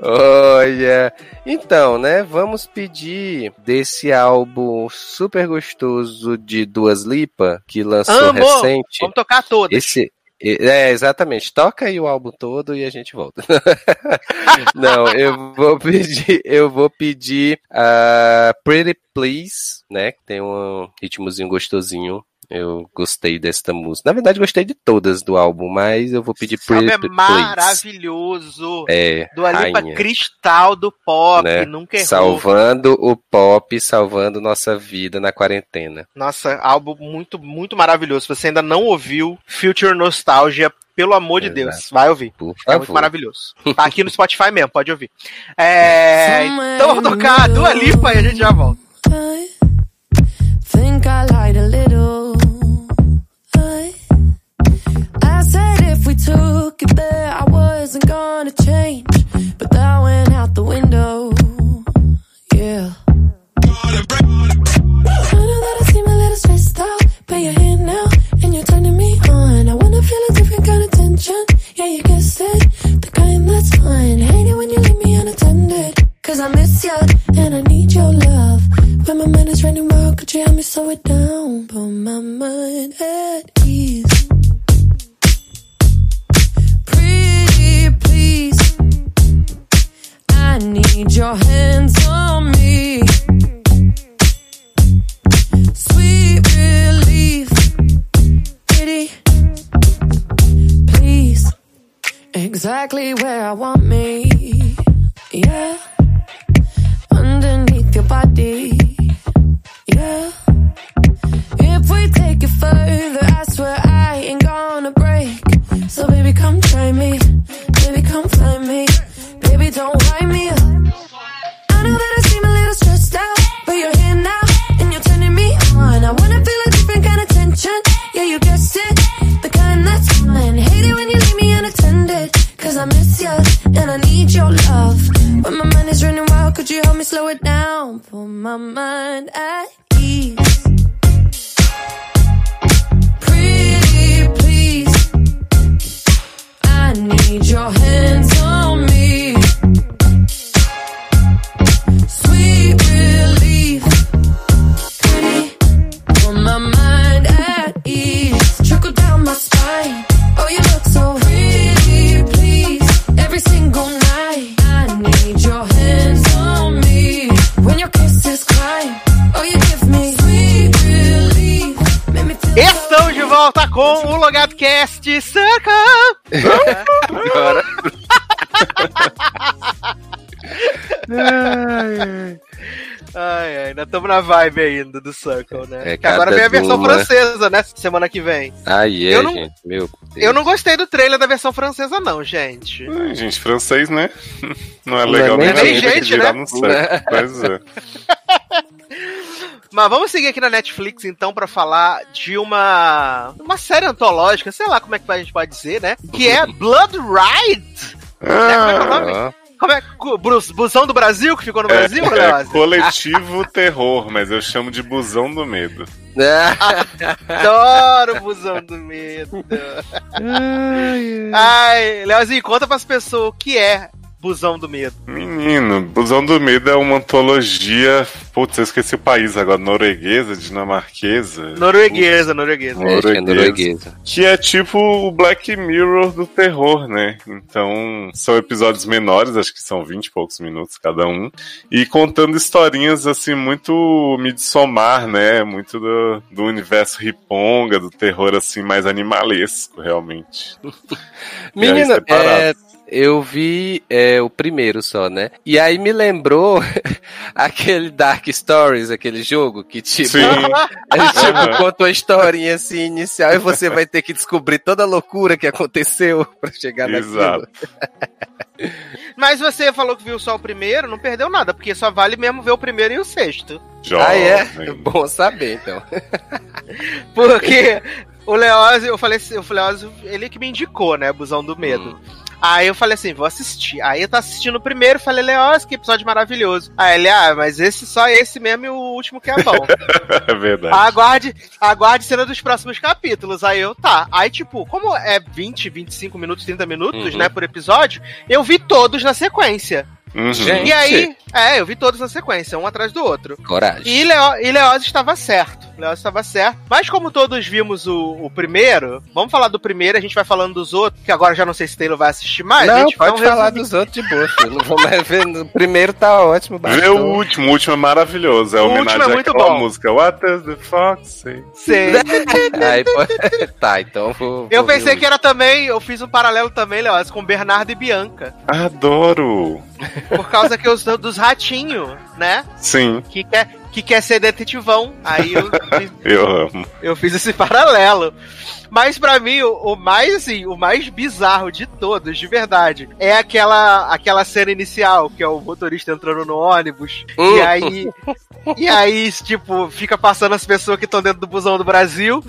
Olha, então, né? Vamos pedir desse álbum super gostoso de Duas Lipa que lançou Amo! recente. Vamos tocar todas. Esse é exatamente. Toca aí o álbum todo e a gente volta. (laughs) Não, eu vou pedir, eu vou pedir a Pretty Please, né? Que tem um ritmozinho gostosinho. Eu gostei desta música. Na verdade, gostei de todas do álbum, mas eu vou pedir Esse álbum Pretty é maravilhoso. É, Do Alipa rainha, Cristal do Pop, Né? nunca errou. salvando o pop, salvando nossa vida na quarentena. Nossa, álbum muito, muito maravilhoso. Se você ainda não ouviu Future Nostalgia, pelo amor de Exato. Deus, vai ouvir. Por É muito favor. maravilhoso. (laughs) Tá aqui no Spotify mesmo, pode ouvir. É, então vamos tocar a Dua Lipa e a gente já volta. I think I lied a little. I said if we took it there, I wasn't gonna change. But that went out the window. Yeah. I know that I seem a little stressed out, but you're here now and you're turning me on. I wanna feel a different kind of tension. Yeah, you guessed it, the kind that's fine. Hate it when you leave me unattended. Cause I miss you and I need your love. When my mind is running wild, could you help me slow it down? Put my mind at ease. I need your hands on me. Sweet relief. Pretty please. Exactly where I want me. Yeah. Underneath your body. Yeah. If we take it further, I swear I ain't gonna break. So baby, come try me. Baby, come find me. Baby, don't wind me up. I know that I seem a little stressed out, but you're here now and you're turning me on. I wanna feel a different kind of tension. Yeah, you guessed it, the kind that's fine. Hate it when you leave me unattended, cause I miss you and I need your love. When my mind is running wild, could you help me slow it down? Put my mind at ease. Pretty please. I need your hands volta com o Logado Cast Circle! Agora. (laughs) Ai, ai, ainda estamos na vibe ainda do Circle, né? É, que agora vem a versão uma. francesa, né? Semana que vem. Aí é, Eu não- gente. Meu Deus. Eu não gostei do trailer da versão francesa, não, gente. Ai, gente, francês, né? (laughs) Não é Não é legal nem nem, nem que gente, virar né? Pois é. (laughs) Mas vamos seguir aqui na Netflix, então, pra falar de uma uma série antológica, sei lá como é que a gente pode dizer, né? Que é (laughs) Blood Ride. Como é que é o nome? Ah, Como é que- Bus- Busão do Brasil, que ficou no É, Brasil, é Leoz? coletivo terror, mas eu chamo de busão do medo. Adoro Busão do Medo. Ai, Leozinho, conta pras pessoas o que é Busão do Medo. Menino, Busão do Medo é uma antologia. Putz, eu esqueci o país agora. Norueguesa, dinamarquesa. Norueguesa, norueguesa. é, que é Norueguesa. norueguesa. Que é tipo o Black Mirror do terror, né? Então, são episódios menores, acho que são 20 e poucos minutos cada um. E contando historinhas, assim, muito midsommar, né? Muito do, do universo riponga, do terror, assim, mais animalesco, realmente. (laughs) Menina, é, eu vi é, o primeiro só, né? E aí me lembrou (laughs) aquele Dark Stories, aquele jogo que tipo, Sim. (laughs) a gente tipo, Aham. conta uma historinha assim inicial e você vai ter que descobrir toda a loucura que aconteceu (laughs) pra chegar naquilo. Exato. Mas você falou que viu só o primeiro, não perdeu nada, porque só vale mesmo ver o primeiro e o sexto. Ah, é? Jovem. Bom saber, então. Porque o Leózio, eu falei assim, o Leózio, ele que me indicou, né, Busão do Medo. Aí eu falei assim, vou assistir. Aí eu tô assistindo o primeiro, falei, Leózio, que episódio maravilhoso. Aí ele, ah, mas esse só esse mesmo e o último que é bom. (laughs) É verdade. aguarde, aguarde cena dos próximos capítulos. Aí eu, tá. Aí, tipo, como é 20, 25 minutos, 30 minutos, Uhum. né, por episódio, eu vi todos na sequência. Uhum. Gente. E aí, é, eu vi todos na sequência, um atrás do outro. Coragem. E, Leo, e Leoz estava certo. Leoz estava certo. Mas como todos vimos o, o primeiro, vamos falar do primeiro, a gente vai falando dos outros, que agora já não sei se Taylor vai assistir mais. não, gente, pode então falar dos outros de boa, filho. Não vou mais ver. O primeiro tá ótimo, Vê o último, o último é maravilhoso. É O homenagem último é muito àquela bom. música What does the fox say? Sei. (laughs) Aí, (laughs) tá, então vou. Eu vou pensei o que era também, eu fiz um paralelo também, Leoz, com Bernardo e Bianca. Adoro! Por causa que os dos ratinhos, né? Sim, Que quer, que quer ser detetivão. Aí eu, fiz- (laughs) eu amo. eu fiz esse paralelo. Mas pra mim, o, o mais assim, o mais bizarro de todos, de verdade, é aquela aquela cena inicial, que é o motorista entrando no ônibus. E aí. E aí, tipo, fica passando as pessoas que estão dentro do busão do Brasil.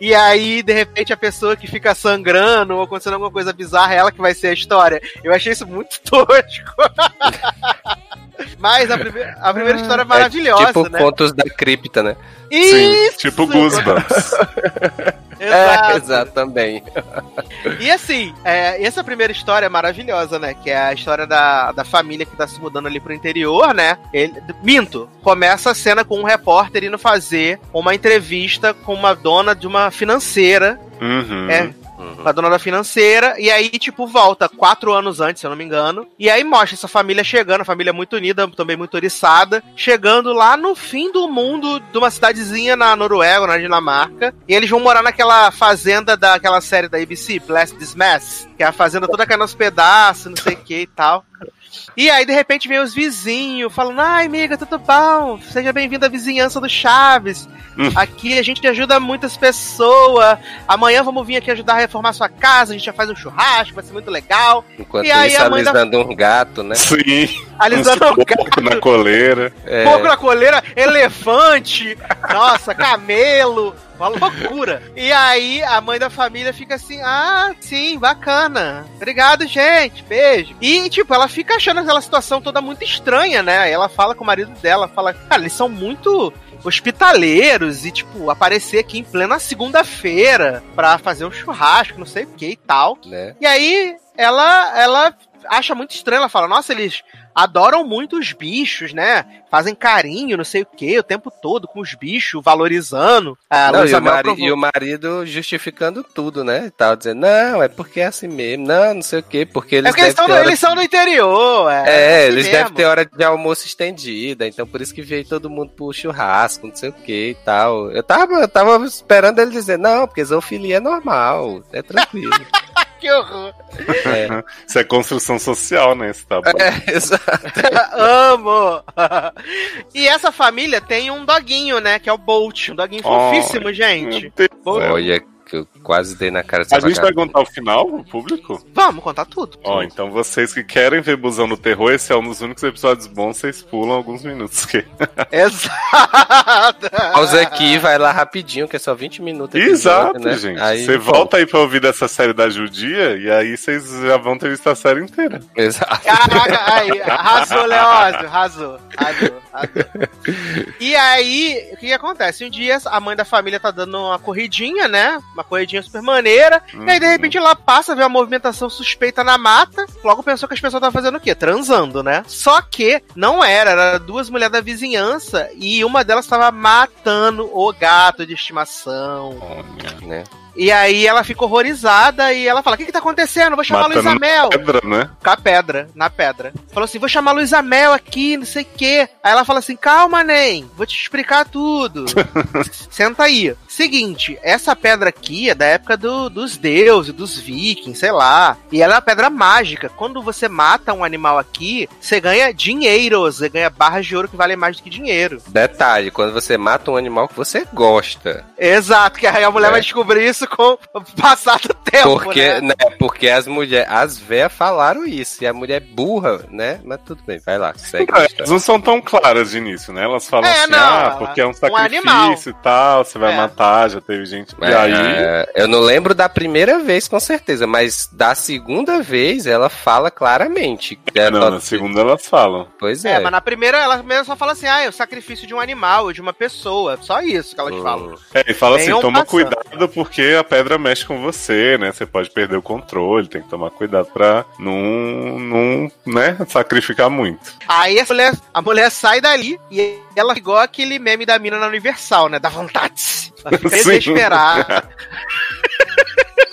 E aí, de repente, a pessoa que fica sangrando ou acontecendo alguma coisa bizarra é ela que vai ser a história. Eu achei isso muito (laughs) tosco. Mas a, prime- a primeira história é maravilhosa, tipo né? contos da cripta, né? Sim, Isso! tipo Goosebumps. (laughs) Exato. É, exato, também. E assim, é, essa primeira história é maravilhosa, né? Que é a história da, da família que tá se mudando ali pro interior, né? Ele, minto, começa a cena com um repórter indo fazer uma entrevista com uma dona de uma financeira. Uhum. É, a dona da financeira, e aí, tipo, volta quatro anos antes, se eu não me engano. E aí mostra essa família chegando, a família muito unida, também muito oriçada, chegando lá no fim do mundo de uma cidadezinha na Noruega, na Dinamarca. E eles vão morar naquela fazenda daquela série da ABC, Blast This Mess, que é a fazenda toda caindo aos pedaços, não sei o que e tal. E aí, de repente, vem os vizinhos falando: Ai, amiga, tudo bom? Seja bem-vindo à vizinhança do Chaves. Hum. Aqui a gente ajuda muitas pessoas. Amanhã vamos vir aqui ajudar a reformar sua casa. A gente já faz um churrasco, vai ser muito legal. Enquanto E aí isso, a mãe da- alisando um gato, né? Sim, Alisando um o porco na coleira. É, Porco na coleira, elefante, (laughs) nossa, camelo, uma loucura. E aí a mãe da família fica assim: ah, sim, bacana. Obrigado, gente, beijo. E, tipo, ela fica achando aquela situação toda muito estranha, né? Aí ela fala com o marido dela, fala: cara, eles são muito hospitaleiros e, tipo, aparecer aqui em plena segunda-feira pra fazer um churrasco, não sei o que e tal. né? E aí ela ela acha muito estranho, ela fala: "Nossa, eles adoram muito os bichos, né? Fazem carinho, não sei o que, o tempo todo com os bichos, valorizando." A Não, e, o mari- e o marido justificando tudo, né? Tava dizendo, não, é porque é assim mesmo, não, não sei o quê, porque eles É porque eles, são, eles são do interior, é. É, assim eles mesmo. devem ter hora de almoço estendida, então por isso que veio todo mundo pro churrasco, não sei o que e tal. Eu tava, eu tava esperando ele dizer, não, porque zoofilia é normal, é tranquilo. (laughs) Que horror. é, (laughs) Isso é construção social, né? Esse tabu. é, (laughs) exato. (laughs) Amo! e essa família tem um doguinho, né? Que é o Bolt, um doguinho Oh, fofíssimo, gente. Bolt- Olha, que quase dei na cara dessa A gente vai contar o final pro público? Vamos contar tudo. Ó, então vocês que querem ver Busão no Terror, esse é um dos únicos episódios bons, vocês pulam alguns minutos. Que... (laughs) Exato. Pausa aqui, vai lá rapidinho, que é só 20 minutos. episódio, Exato, né? gente. Aí Você volta aí pra ouvir dessa série da Judia, e aí vocês já vão ter visto a série inteira. Exato. Caraca, aí, arrasou, Leózio, arrasou, arrasou, arrasou. E aí, o que acontece? Um dia a mãe da família tá dando uma corridinha, né? Uma corridinha super maneira. E aí, de repente, ela passa, vê uma movimentação suspeita na mata. Logo pensou que as pessoas estavam fazendo o quê? Transando, né? Só que não era, era duas mulheres da vizinhança e uma delas estava matando o gato de estimação. Olha. Né? E aí ela fica horrorizada e ela fala: O que, que tá acontecendo? Vou chamar a Luísa Mel. Pedra, né? Com a pedra, na pedra. Falou assim: vou chamar a Luísa Mel aqui, não sei o quê. Aí ela fala assim: calma, Nen, vou te explicar tudo. (laughs) Senta aí. Seguinte, essa pedra aqui é da época do- dos deuses, dos vikings, sei lá. E ela é uma pedra mágica. Quando você mata um animal aqui, você ganha dinheiro. Você ganha barras de ouro que valem mais do que dinheiro. Detalhe, quando você mata um animal que você gosta. Exato, que aí a mulher É. vai descobrir isso com o passar do tempo. Porque, né? né? porque as mulheres, as véias falaram isso. E a mulher é burra, né? Mas tudo bem, vai lá, segue a Elas história. não são tão claras de início, né? Elas falam É, assim, não, ah, porque é um sacrifício e tal, você vai É. matar, já teve gente. E É, aí. é, eu não lembro da primeira vez, com certeza, mas da segunda vez ela fala claramente. É, Não, só- na segunda elas falam. Pois É, é. mas na primeira ela mesmo só fala assim: ah, é o sacrifício de um animal, ou de uma pessoa. Só isso que elas Hum. falam. É, e fala assim, Venham toma passando. cuidado porque a pedra mexe com você, né? Você pode perder o controle, tem que tomar cuidado pra não, não né, sacrificar muito. Aí a mulher, a mulher sai dali e ela igual aquele meme da mina na Universal, né? Da vontade. (laughs) Desesperada. (laughs)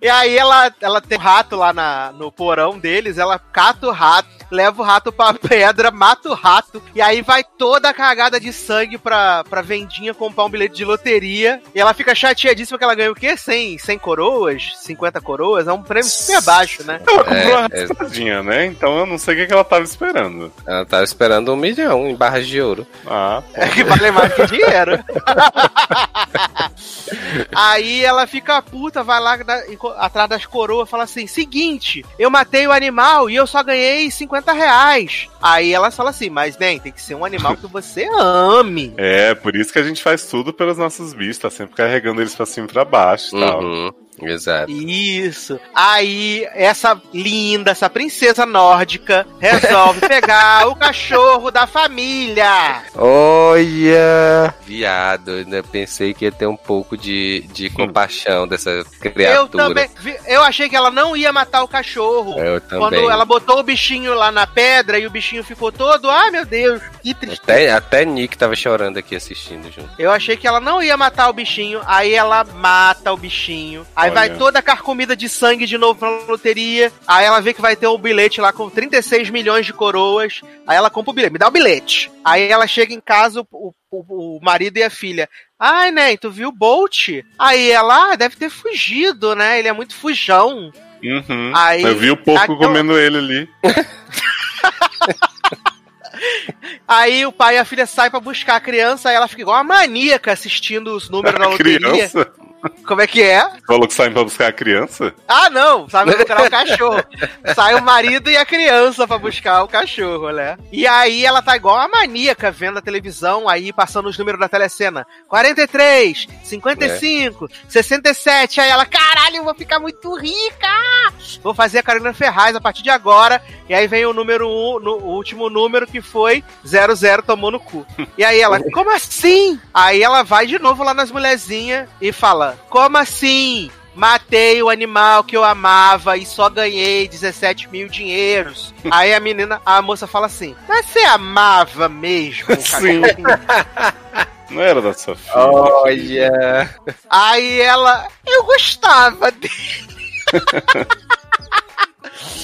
E aí ela, ela tem um rato lá na, no porão deles, ela cata o rato, leva o rato pra pedra, mata o rato, e aí vai toda a cagada de sangue pra, pra vendinha comprar um bilhete de loteria. E ela fica chateadíssima que ela ganha o quê? 100, 100 coroas? 50 coroas? É um prêmio super baixo, né? Ela comprou É, uma é. raspadinha, né? Então eu não sei o que, que ela tava esperando. Ela tava esperando um milhão em barras de ouro. Ah, É que vale mais que dinheiro. (laughs) Aí ela fica puta, vai lá atrás das coroas e fala assim: seguinte, eu matei o animal e eu só ganhei 50 reais. Aí ela fala assim, mas nem, tem que ser um animal que você ame. (laughs) é, por isso que a gente faz tudo pelos nossos bichos, tá sempre carregando eles pra cima e pra baixo e tal. Exato. Isso. Aí, essa linda, essa princesa nórdica, resolve (laughs) pegar o cachorro da família. Olha! Viado, eu ainda pensei que ia ter um pouco de, de compaixão dessa criatura. Eu também. Eu achei que ela não ia matar o cachorro. Eu também. Quando ela botou o bichinho lá na pedra e o bichinho ficou todo, ai meu Deus, que triste. Até, até Nick tava chorando aqui assistindo junto. Eu achei que ela não ia matar o bichinho, aí ela mata o bichinho. Aí Olha. vai toda carcomida de sangue de novo pra loteria. Aí ela vê que vai ter um bilhete lá com 36 milhões de coroas. Aí ela compra o bilhete, me dá o bilhete. Aí ela chega em casa, o, o, o marido e a filha. Ai, né, tu viu o Bolt? Aí ela, ah, deve ter fugido, né? Ele é muito fujão. Uhum. Aí- eu vi o porco Aquela- comendo ele ali. (laughs) Aí o pai e a filha saem pra buscar a criança, aí ela fica igual uma maníaca assistindo os números na (laughs) A loteria. criança? Como é que é? Falou que saem pra buscar a criança? Ah, não, sabe procurar o cachorro. Sai o marido e a criança pra buscar o cachorro, né? E aí ela tá igual uma maníaca vendo a televisão, aí passando os números da telecena. 43, 55, 67. Aí ela, caralho, eu vou ficar muito rica! Vou fazer a Carolina Ferraz a partir de agora. E aí vem o número um, no, o último número que foi 00 tomou no cu. E aí ela, como assim? Aí ela vai de novo lá nas mulherzinhas e fala, como assim? Matei o animal que eu amava e só ganhei 17 mil dinheiros. Aí a menina, a moça fala assim: Mas você amava mesmo o (laughs) Sim. Não era da sua filha. Olha! Aí ela, eu gostava dele. (laughs)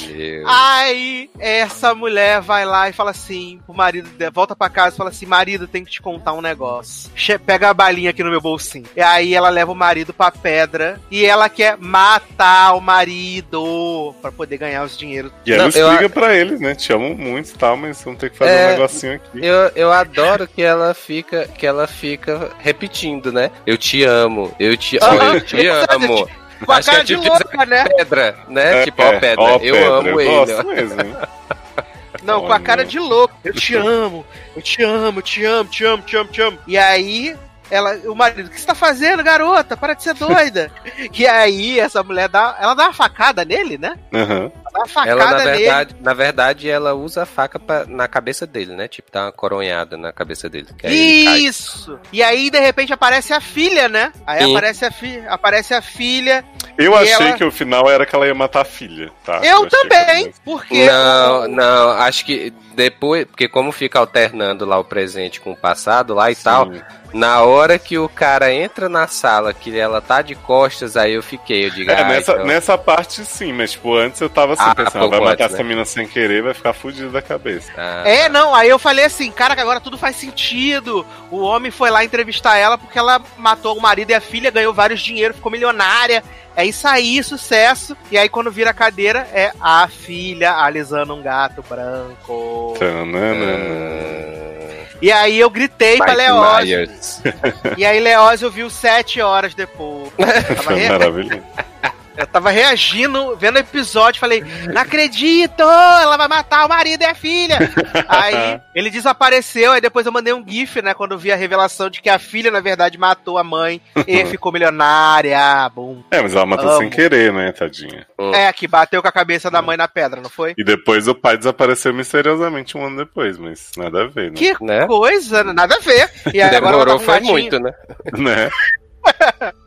Meu. Aí essa mulher vai lá e fala assim pro marido, volta pra casa e fala assim: marido, tem que te contar um negócio. Che- Pega a balinha aqui no meu bolsinho. E aí ela leva o marido pra pedra e ela quer matar o marido pra poder ganhar os dinheiros. E ela Não, eu explica pra ele, né? Te amo muito e tal, mas vamos ter que fazer É, um negocinho aqui. Eu, eu adoro que ela fica que ela fica repetindo, né? Eu te amo, eu te, Aham. eu te (laughs) amo. (laughs) Com a cara de louca, né? Pedra, né? É, tipo, ó, pedra. ó, eu pedra, amo eu ele. gosto mesmo, hein? Não, com a Olha. cara de louco. Eu te (laughs) amo, eu te amo, eu te amo, te amo, te amo, te amo. E aí, ela, o marido, o que você tá fazendo, garota? Para de ser doida. (laughs) e aí, essa mulher dá, ela dá uma facada nele, né? Aham. Uma facada Ela, na nele. verdade, na verdade, ela usa a faca pra, na cabeça dele, né? Tipo, dá uma coronhada na cabeça dele. Que. Isso! E aí, de repente, aparece a filha, né? Aí Sim. aparece a, fi aparece a filha. Eu achei ela- que o final era que ela ia matar a filha, tá? Eu que também! era- Porque. Não, não, acho que depois, porque como fica alternando lá o presente com o passado lá e tal, Sim. Na hora que o cara entra na sala, que ela tá de costas, aí eu fiquei, eu digo, É, nessa, então- nessa parte sim, mas tipo, antes eu tava assim, Ah, pensando, vai matar antes, essa né? mina sem querer, vai ficar fudido da cabeça. Ah, É, não, aí eu falei assim, cara, que agora tudo faz sentido. O homem foi lá entrevistar ela porque ela matou o marido e a filha, ganhou vários dinheiro, ficou milionária. É isso aí, sucesso. E aí quando vira a cadeira, é a filha alisando um gato branco. Tananana. E aí eu gritei pra Mike Leózio. Myers. E aí Leózio viu sete horas depois. (laughs) Maravilhoso. Eu tava reagindo, vendo o episódio, falei, não acredito! Ela vai matar o marido e a filha! (laughs) aí ele desapareceu, aí depois eu mandei um GIF, né? Quando vi a revelação de que a filha, na verdade, matou a mãe e (laughs) ficou milionária. Bum. É, mas ela matou Amo. sem querer, né, tadinha. É, que bateu com a cabeça da mãe na pedra, não foi? E depois o pai desapareceu misteriosamente um ano depois, mas nada a ver, né? Que Né? coisa, nada a ver. E aí, agora ela tá Demorou foi gatinho. muito, né? (laughs) né? (laughs)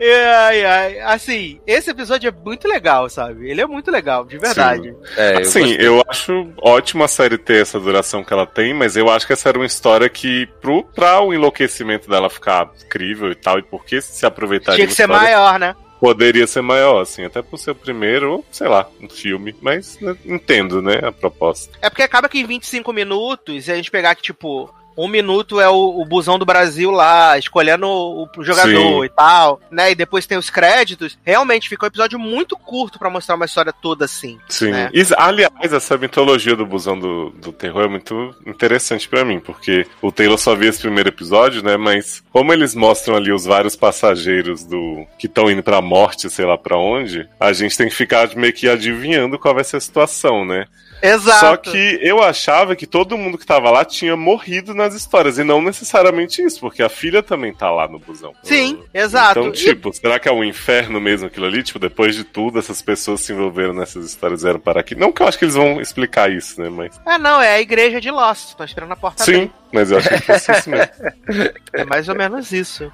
Ai, ai. Assim, esse episódio é muito legal, sabe? Ele é muito legal, de verdade. É, eu Assim, eu acho ótima a série ter essa duração que ela tem, mas eu acho que essa era uma história que, pro, pra o enlouquecimento dela ficar incrível e tal, e porque se aproveitar Tinha que ser maior, né? poderia ser maior, assim, até por ser o primeiro, ou sei lá, um filme, mas né, entendo, né, a proposta. É porque acaba que em 25 minutos, se a gente pegar que, tipo, um minuto é o, o busão do Brasil lá, escolhendo o, o jogador Sim. e tal, né? E depois tem os créditos. Realmente ficou um episódio muito curto pra mostrar uma história toda assim. Sim. né? E, aliás, essa mitologia do busão do, do terror é muito interessante pra mim, porque o Taylor só viu esse primeiro episódio, né? Mas como eles mostram ali os vários passageiros do que estão indo pra morte, sei lá pra onde, a gente tem que ficar meio que adivinhando qual vai ser a situação, né? Exato. Só que eu achava que todo mundo que tava lá tinha morrido nas histórias, e não necessariamente isso, porque a filha também tá lá no busão. Sim, exato. Então, E- tipo, será que é um inferno mesmo aquilo ali? Tipo, depois de tudo, essas pessoas se envolveram nessas histórias e vieram para aqui. Não que eu acho que eles vão explicar isso, né? Mas. Ah, não, é a igreja de Lost. Tô esperando a porta Sim, abrir. mas eu acho que fosse isso mesmo. (laughs) É mais ou menos isso.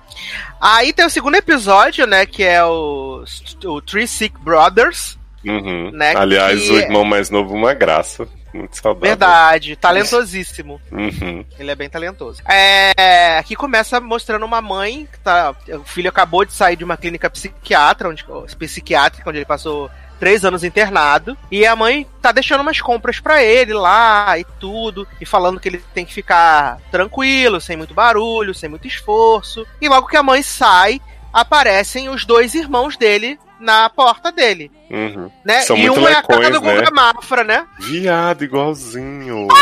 Aí tem o segundo episódio, né? Que é o, o Three Sick Brothers. Uhum. Né, Aliás, que- o irmão mais novo, uma graça. Muito saudável. Verdade, (laughs) talentosíssimo. Uhum. Ele é bem talentoso. É, aqui começa mostrando uma mãe que tá. O filho acabou de sair de uma clínica psiquiatra, onde, psiquiátrica, onde ele passou três anos internado. E a mãe tá deixando umas compras pra ele lá e tudo. E falando que ele tem que ficar tranquilo, sem muito barulho, sem muito esforço. E logo que a mãe sai, aparecem os dois irmãos dele na porta dele. Uhum. Né? São e um é a cara lecões, do Guga né? Mafra, né? Viado, igualzinho. (laughs)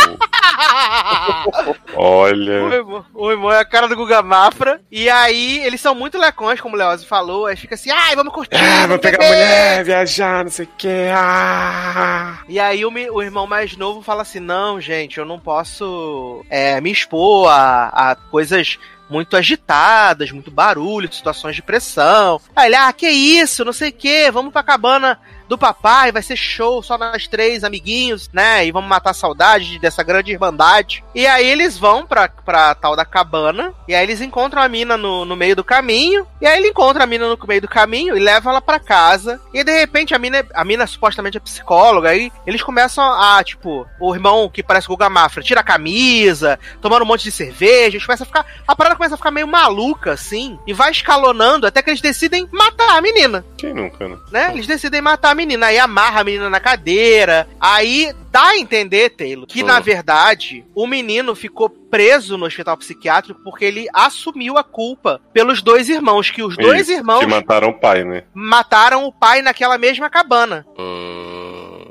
o, Olha. irmão, o irmão é a cara do Guga Mafra. E aí, eles são muito lecões, como o Leozio falou. Aí fica assim, ai, vamos curtir. Ah, vamos pegar beber." mulher, viajar, não sei o que. Ah. E aí o, o irmão mais novo fala assim, não, gente, eu não posso é, me expor a, a coisas muito agitadas, muito barulho, situações de pressão. Aí ele, ah, que isso, não sei o que, vamos pra cabana do papai, vai ser show, só nós três amiguinhos, né? E vamos matar a saudade dessa grande irmandade. E aí eles vão pra, pra tal da cabana, e aí eles encontram a mina no, no meio do caminho, e aí ele encontra a mina no meio do caminho e leva ela pra casa. E de repente a mina, a mina supostamente é psicóloga, aí eles começam a, tipo, o irmão que parece o Guga Mafra, tira a camisa, tomando um monte de cerveja, eles começam a ficar, a parada começa a ficar meio maluca, assim, e vai escalonando até que eles decidem matar a menina Quem nunca, né? né? Eles decidem matar a menina. Aí amarra a menina na cadeira. Aí dá a entender, Taylor, que Hum. na verdade o menino ficou preso no hospital psiquiátrico porque ele assumiu a culpa pelos dois irmãos. Que os dois Isso, irmãos Que mataram o pai, né? mataram o pai naquela mesma cabana. Hum,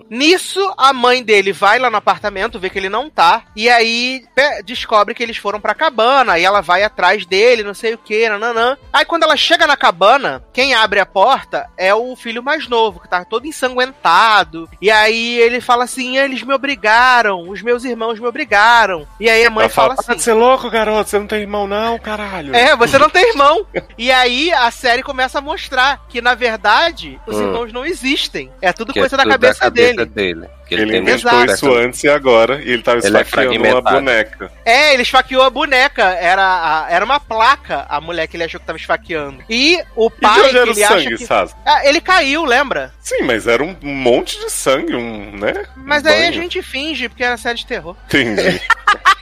Nisso, a mãe dele vai lá no apartamento, vê que ele não tá, e aí descobre que eles foram pra cabana, aí ela vai atrás dele, não sei o que, nananã. Aí quando ela chega na cabana, quem abre a porta é o filho mais novo, que tá todo ensanguentado. E aí ele fala assim: eles me obrigaram, os meus irmãos me obrigaram. E aí a mãe Ela fala fala, assim. "Para de ser louco, garoto, você não tem irmão não, caralho. É, você não tem irmão. (laughs) E aí a série começa a mostrar que, na verdade, os Hum. irmãos não existem. É tudo que é coisa da tudo cabeça, dele. Dele. Que Ele, tem inventou Exato. isso antes e agora, e ele tava Ele é esfaqueando uma fragmentado. boneca. É, ele esfaqueou a boneca. Era, a- era uma placa, a mulher que ele achou que tava esfaqueando. E o E de pai, onde que era o ele acha sangue, que. Sasa? Ah, ele caiu, lembra? Sim, mas era um monte de sangue, um, né? Mas um aí a banho. gente finge, porque era série de terror. Entendi. (laughs)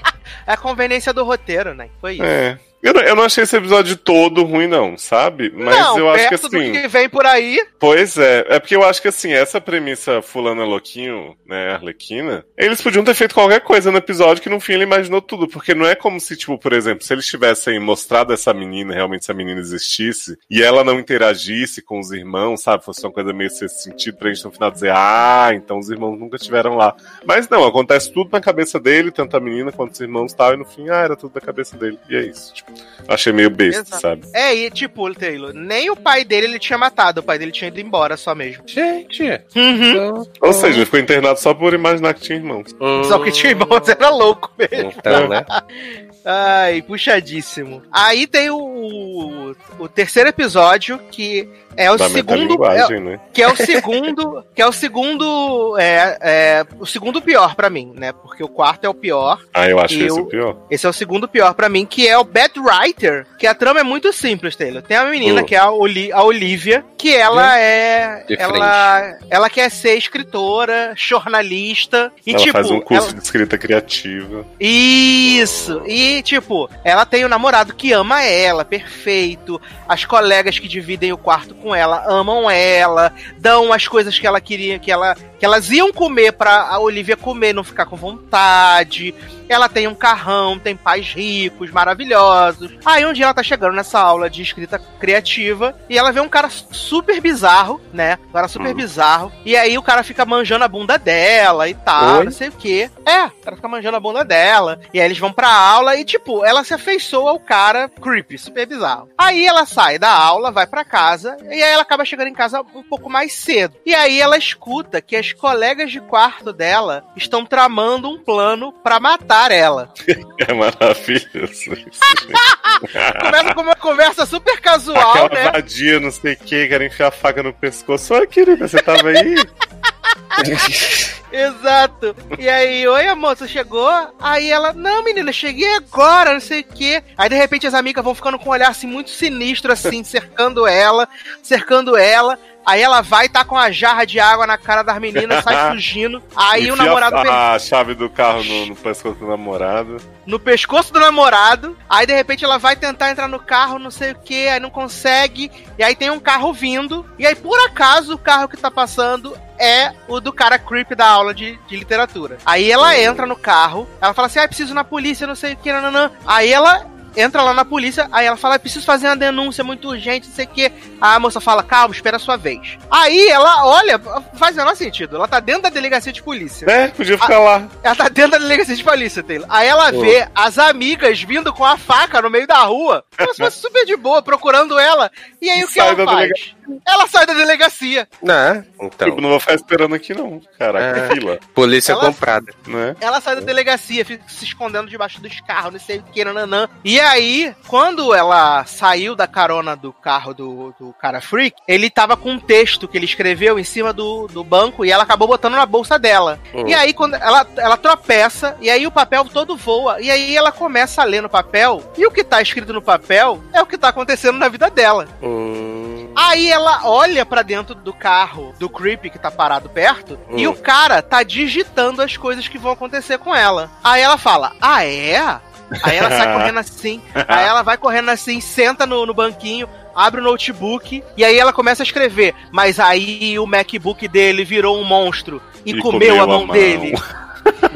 É a conveniência do roteiro, né? Foi isso. É. Eu, não- eu não achei esse episódio todo ruim, não, sabe? Mas não, eu acho que assim. do que vem por aí. Pois é, é porque eu acho que assim, essa premissa fulana louquinho, né, Arlequina, eles podiam ter feito qualquer coisa no episódio que no fim ele imaginou tudo, porque não é como se, tipo, por exemplo, se eles tivessem mostrado essa menina, realmente essa menina existisse, e ela não interagisse com os irmãos, sabe, fosse uma coisa meio sem sentido pra gente no final dizer, ah, então os irmãos nunca estiveram lá. Mas não, acontece tudo na cabeça dele, tanto a menina quanto os irmãos e tal, e no fim, ah, era tudo da cabeça dele. E é isso, tipo, achei meio besta, Exato. sabe? É, e tipo, Taylor, nem o pai dele ele tinha matado, o pai dele tinha ido embora só mesmo. Gente, Uhum. então, Ou seja, ele ficou internado só por imaginar que tinha irmãos. hum, Só que tinha irmãos, era louco mesmo. Então, né? (laughs) Ai, puxadíssimo. Aí tem o, o terceiro episódio, que é o da segundo. É, né? que é o segundo. que é o segundo. É, é, o segundo pior pra mim, né? Porque o quarto é o pior. Ah, eu acho esse o pior. Esse é o segundo pior pra mim, que é o Bad Writer. Que a trama é muito simples, Taylor. Tem a menina, Hum. que é a, Oli- a Olivia, que ela é. De Ela, ela quer ser escritora, jornalista. E ela tipo. faz um curso ela- de escrita criativa. Isso! E, tipo, ela tem o namorado que ama ela, perfeito. As colegas que dividem o quarto com ela amam ela, dão as coisas que ela queria, que, ela, que elas iam comer pra a Olivia comer, não ficar com vontade. Ela tem um carrão, tem pais ricos, maravilhosos. Aí um dia ela tá chegando nessa aula de escrita criativa e ela vê um cara super bizarro, né? Um cara super Hum. bizarro. E aí o cara fica manjando a bunda dela e tal, Oi? não sei o quê. É, o cara fica manjando a bunda dela. E aí eles vão pra aula e, tipo, ela se afeiçoa ao cara creepy, super bizarro. Aí ela sai da aula, vai pra casa, e aí ela acaba chegando em casa um pouco mais cedo. E aí ela escuta que as colegas de quarto dela estão tramando um plano pra matar ela. (laughs) É maravilhoso. (laughs) Começa com uma conversa super casual, Aquela né? vadia, não sei o que, quer enfiar a faca no pescoço. Oi, querida, você tava aí? (laughs) Exato. E aí, oi, a moça chegou? Aí ela, não, menina, cheguei agora, não sei o quê. Aí, de repente, as amigas vão ficando com um olhar, assim, muito sinistro, assim, (laughs) cercando ela, cercando ela. Aí ela vai tá com a jarra de água na cara das meninas, sai (laughs) fugindo. Aí o Enfia namorado per- a, a chave do carro no, no pescoço do namorado. no pescoço do namorado. Aí de repente ela vai tentar entrar no carro, não sei o que, aí não consegue. E aí tem um carro vindo. E aí por acaso o carro que tá passando é o do cara creep da aula de, de literatura. Aí ela entra no carro, ela fala assim: ah, preciso ir na polícia, não sei o que, nananã. Aí ela. Entra lá na polícia, aí ela fala, "Ah, preciso fazer uma denúncia muito urgente, não sei o que. A moça fala, calma, espera a sua vez. Aí ela olha, faz o menor sentido. Ela tá dentro da delegacia de polícia. Né? Podia ficar lá. Ela tá dentro da delegacia de polícia, Taylor. Aí ela vê as amigas vindo com a faca no meio da rua. Como se fosse super de boa, procurando ela. E aí E o que sai ela da faz? delegacia. Ela sai da delegacia. Né? Então, Tipo, não vou ficar esperando aqui, não. Caraca, É. fila. polícia Ela- comprada. Né? Ela sai da delegacia, fica se escondendo debaixo dos carros, não sei o que, nananã. E aí, quando ela saiu da carona do carro do, do cara freak, ele tava com um texto que ele escreveu em cima do, do banco e ela acabou botando na bolsa dela. Hum. E aí, quando ela, ela tropeça, e aí o papel todo voa. E aí ela começa a ler no papel, e o que tá escrito no papel é o que tá acontecendo na vida dela. Hum, Aí ela olha pra dentro do carro do Creepy que tá parado perto e Hum. o cara tá digitando as coisas que vão acontecer com ela. Aí ela fala: Ah, é? Aí ela sai correndo (laughs) assim. Aí ela vai correndo assim, senta no, no banquinho, abre o notebook e aí ela começa a escrever. Mas aí o MacBook dele virou um monstro e, E comeu, comeu a a mão mão. dele. (laughs)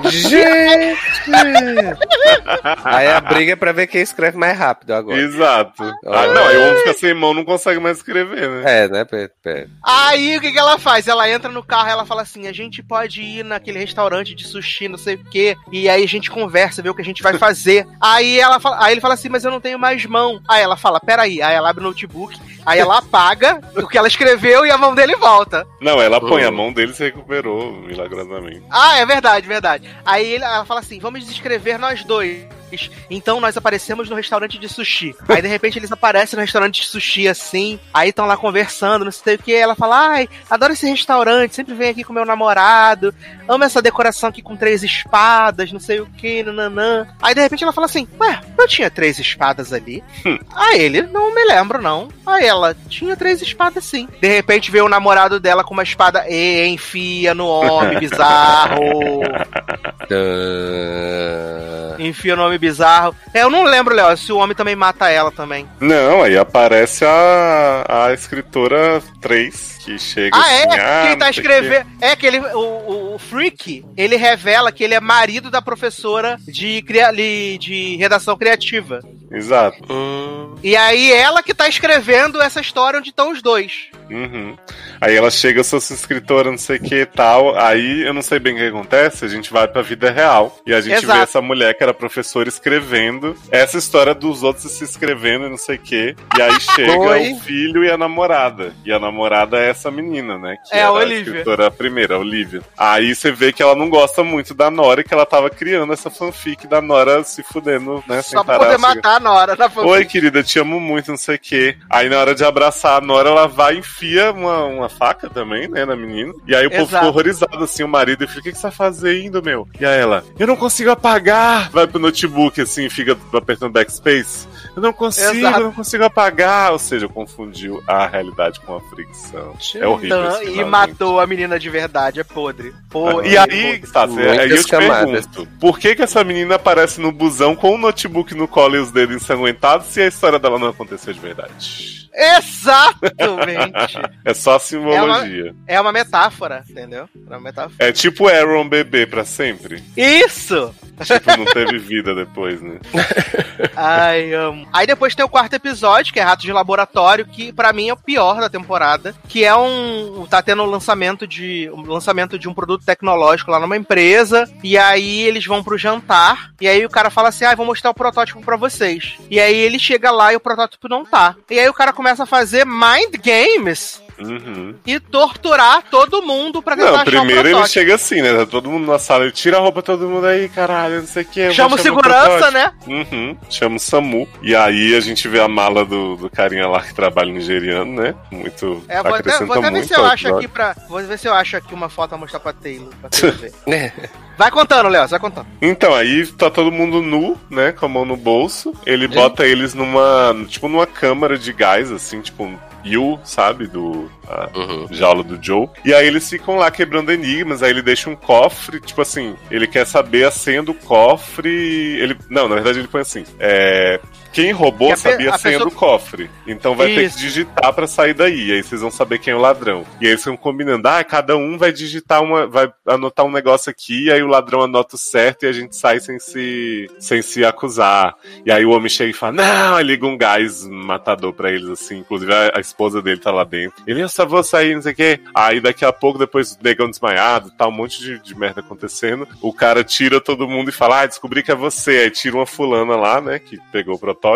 Gente! Aí a briga é pra ver quem escreve mais rápido agora. Exato. Ah, não, aí o homem fica sem mão, não consegue mais escrever, né? É, né? Pe- pe- Aí o que, que ela faz? Ela entra no carro e ela fala assim: a gente pode ir naquele restaurante de sushi, não sei o quê. E aí a gente conversa, vê o que a gente vai fazer. (laughs) aí ela fala, aí ele fala assim, mas eu não tenho mais mão. Aí ela fala, peraí. Aí ela abre o notebook, aí ela apaga (laughs) o que ela escreveu e a mão dele volta. Não, ela põe Hum. a mão dele e se recuperou milagrosamente. Ah, é verdade, verdade. Aí ele- ela fala assim: vamos descrever nós dois. Então nós aparecemos no restaurante de sushi. Aí de repente eles aparecem no restaurante de sushi assim. Aí estão lá conversando, não sei o que. Ela fala: Ai, adoro esse restaurante, sempre venho aqui com meu namorado. Amo essa decoração aqui com três espadas, não sei o que, nananã. Aí de repente ela fala assim: Ué, tinha três espadas ali? Aí ele, não me lembro, não. Aí ela, tinha três espadas sim. De repente vê o namorado dela com uma espada e enfia no homem (laughs) bizarro. Enfia o nome bizarro. É, eu não lembro, Léo, se o homem também mata ela também. Não, aí aparece a, a escritora 3, que chega Ah, assim, é? ah, Quem tá escrevendo. É que ele, o, o, Freak, ele revela que ele é marido da professora de, li- de redação criativa. Exato. Hum, E aí ela que tá escrevendo essa história onde estão os dois. Uhum. Aí ela chega, eu sou sua escritora, não sei o que e tal. Aí eu não sei bem o que acontece, a gente vai pra vida real. E a gente Exato. vê essa mulher que era professora escrevendo essa história dos outros se escrevendo e não sei o que. E aí (laughs) chega Oi? o filho e a namorada. E a namorada é essa menina, né? Que É, a Olivia. escritora primeira, a Olivia. Aí você vê que ela não gosta muito da Nora e que ela tava criando essa fanfic da Nora se fudendo, né? Só pra poder matar a Nora na fanfic. Oi, querida, te amo muito, não sei o quê. Aí na hora de abraçar a Nora, ela vai e enfia uma, uma faca também, né, na menina. E aí o povo ficou horrorizado, assim, o marido, e fica, o que, que você tá fazendo, meu? E aí ela, eu não consigo apagar. Vai pro notebook, assim, fica apertando backspace. Eu não consigo, Exato. eu não consigo apagar. Ou seja, confundiu a realidade com a fricção. É horrível Então, e matou a menina de verdade, é podre. Podre. e aí, tá, aí eu te camadas. pergunto, por que que essa menina aparece no busão com o notebook no colo e os dedos ensanguentados se a história dela não aconteceu de verdade? Exatamente. (laughs) É só simbologia. é uma metáfora, entendeu? É uma metáfora. É, tipo Aaron bebê pra sempre. Isso! Tipo, não teve vida depois, né? (laughs) Ai, amo. Aí depois tem o quarto episódio, que é Rato de Laboratório, que pra mim é o pior da temporada, que é um tá tendo um lançamento de um lançamento de um produto tecnológico lá numa empresa, e aí eles vão pro jantar, e aí o cara fala assim: "Ah, vou mostrar o protótipo pra vocês". E aí ele chega lá e o protótipo não tá. E aí o cara começa a fazer mind games Uhum. e torturar todo mundo pra tentar Não, achar o primeiro ele chega assim, né? Tá todo mundo na sala, ele tira a roupa todo mundo aí, caralho, não sei o que. Chama o segurança, né? Uhum, chama o SAMU. E aí a gente vê a mala do, do carinha lá que trabalha nigeriano, né? Muito. É, vou até, acrescenta vou até ver muito se eu acho aqui pra. Vou ver se eu acho aqui uma foto pra mostrar pra Taylor. Pra (laughs) Taylor ver. né? Vai contando, Léo, vai contando. Então, aí tá todo mundo nu, né? Com a mão no bolso. Ele bota eles numa. Tipo, numa câmara de gás, assim, tipo You, sabe? Do. a Uhum. jaula do Joe. E aí eles ficam lá quebrando enigmas. Aí ele deixa um cofre, tipo assim, ele quer saber a senha do cofre. Ele. Não, na verdade ele põe assim. É. Quem roubou sabia a, senha pessoa- do cofre. Então vai ter Isso. que digitar pra sair daí. Aí vocês vão saber quem é o ladrão. E aí eles ficam combinando. Ah, cada um vai digitar uma. Vai anotar um negócio aqui. Aí o ladrão anota o certo e a gente sai sem se. sem se acusar. E aí o homem chega e fala: Não, aí liga um gás matador pra eles, assim. Inclusive a, a esposa dele tá lá dentro. Ele, eu só vou sair, não sei o quê. Aí daqui a pouco, depois o negão desmaiado, tá um monte de, de merda acontecendo. O cara tira todo mundo e fala: Ah, descobri que é você. Aí tira uma fulana lá, né, que pegou o protótipo.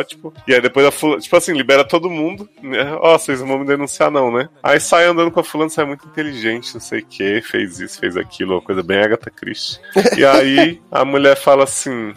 E aí depois a fulana, tipo assim, libera todo mundo. né? Ó, vocês não vão me denunciar, não, né? Aí sai andando com a fulana, sai muito inteligente, não sei o quê, fez isso, fez aquilo, uma coisa bem Agatha Christie. (laughs) E aí a mulher fala assim.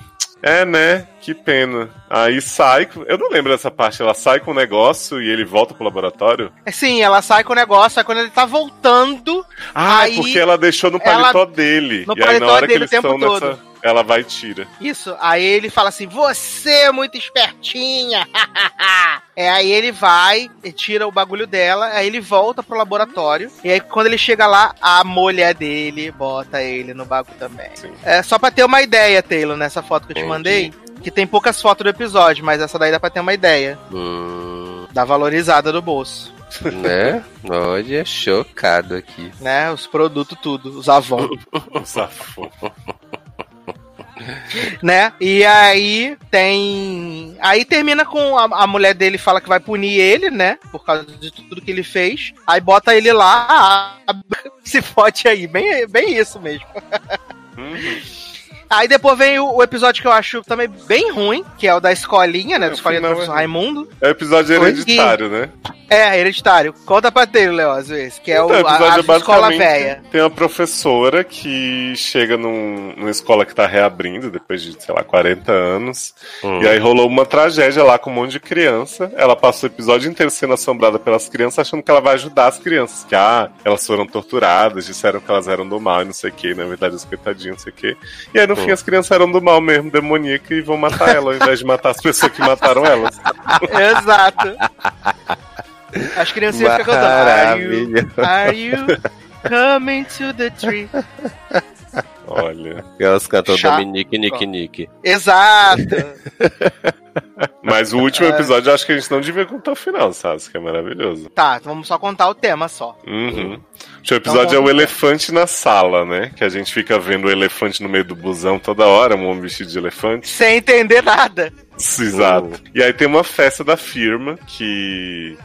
É, né? Que pena. Aí sai. Eu não lembro dessa parte. Ela sai com o negócio e ele volta pro laboratório. É, Sim, ela sai com o negócio, aí quando ele tá voltando, Ah, Aí, é porque ela deixou no ela- paletó dele. no e aí paletó na hora que dele eles o tempo estão todo. nessa. Ela vai e tira. isso, aí ele fala assim: Você é muito espertinha. (laughs) é, aí ele vai, e tira o bagulho dela, aí ele volta pro laboratório. E aí quando ele chega lá, a mulher dele bota ele no bagulho também. Sim. É só pra ter uma ideia, Taylor, nessa foto que eu te Entendi. mandei. que tem poucas fotos do episódio, mas essa daí dá pra ter uma ideia Hum, da valorizada do bolso. né? Olha, chocado aqui. Né? Os produtos, tudo, os Avon. (laughs) Safou. Né? E aí tem. Aí termina com a, a mulher dele fala que vai punir ele, né? Por causa de tudo que ele fez. Aí bota ele lá, (laughs) se fode aí. Bem, bem isso mesmo. Uhum. Aí depois vem o, o episódio que eu acho também bem ruim, que é o da escolinha, né? É, Da escolinha do é professor ruim. Raimundo. É o episódio hereditário, né? É, hereditário. Conta pra ter, Leózio, esse, que é Então, o, a, a é escola velha. Tem uma professora que chega num, numa escola que tá reabrindo depois de, sei lá, 40 anos. Hum. E aí rolou uma tragédia lá com um monte de criança. Ela passou o episódio inteiro sendo assombrada pelas crianças, achando que ela vai ajudar as crianças. Que, ah, elas foram torturadas, disseram que elas eram do mal e não sei o que. Na verdade, os coitadinhos, não sei o que. E aí, no fim, as crianças eram do mal mesmo, demoníaca, e vão matar ela, ao invés de matar as pessoas que mataram elas. (laughs) Exato. As criancinhas ficam cantando. Are you, are you coming to the tree? Olha. Elas cantam Chato. Dominique, Nick, Nick. Exato. (laughs) Mas o último episódio eu acho que a gente não devia contar o final, sabe? Que é maravilhoso. Tá, então vamos só contar o tema só. Uhum. O último episódio é o elefante na sala, né? Que a gente fica vendo o elefante no meio do busão toda hora, um homem vestido de elefante. Sem entender nada. Exato. E aí tem uma festa da firma que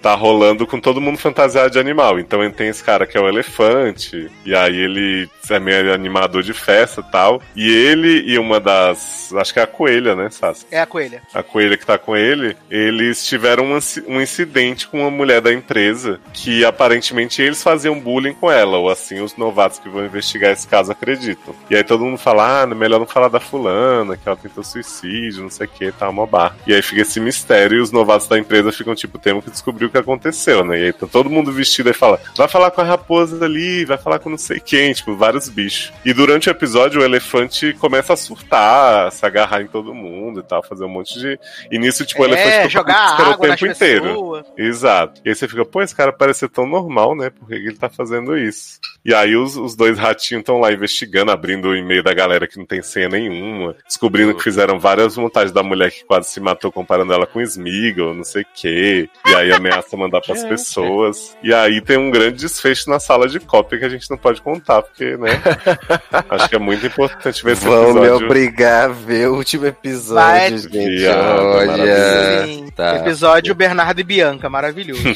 tá rolando com todo mundo fantasiado de animal. Então tem esse cara que é o elefante, e aí ele é meio animador de festa e tal. E ele e uma das. Acho que é a coelha, né, Sassi? É a coelha. a coelha que tá com ele, eles tiveram um, um incidente com uma mulher da empresa que aparentemente eles faziam bullying com ela, ou assim os novatos que vão investigar esse caso acreditam. E aí todo mundo fala, ah, melhor não falar da fulana, que ela tentou suicídio, não sei o que, tá uma barra. E aí fica esse mistério e os novatos da empresa ficam tipo, temos que descobrir o que aconteceu, né? E aí tá todo mundo vestido e fala, vai falar com a raposa ali, vai falar com não sei quem, tipo, vários bichos. E durante o episódio o elefante começa a surtar, se agarrar em todo mundo e tal, fazer um monte de. E nisso, tipo, o elefante é, fica jogar pelo água nas tempo inteiro. pessoas. Exato. E aí você fica, pô, esse cara parece ser tão normal, né? Por que ele tá fazendo isso? E aí os, os dois ratinhos estão lá investigando, abrindo o e-mail da galera que não tem senha nenhuma, descobrindo que fizeram várias montagens da mulher que quase se matou comparando ela com Smeagol, não sei o quê. E aí ameaça mandar pras pessoas. E aí tem um grande desfecho na sala de cópia que a gente não pode contar, porque, né? (laughs) Acho que é muito importante ver esse Vão me episódio. obrigar a ver o último episódio, Vai. gente. Viado, Olha. tá. Episódio Bernardo e Bianca, maravilhoso. (laughs)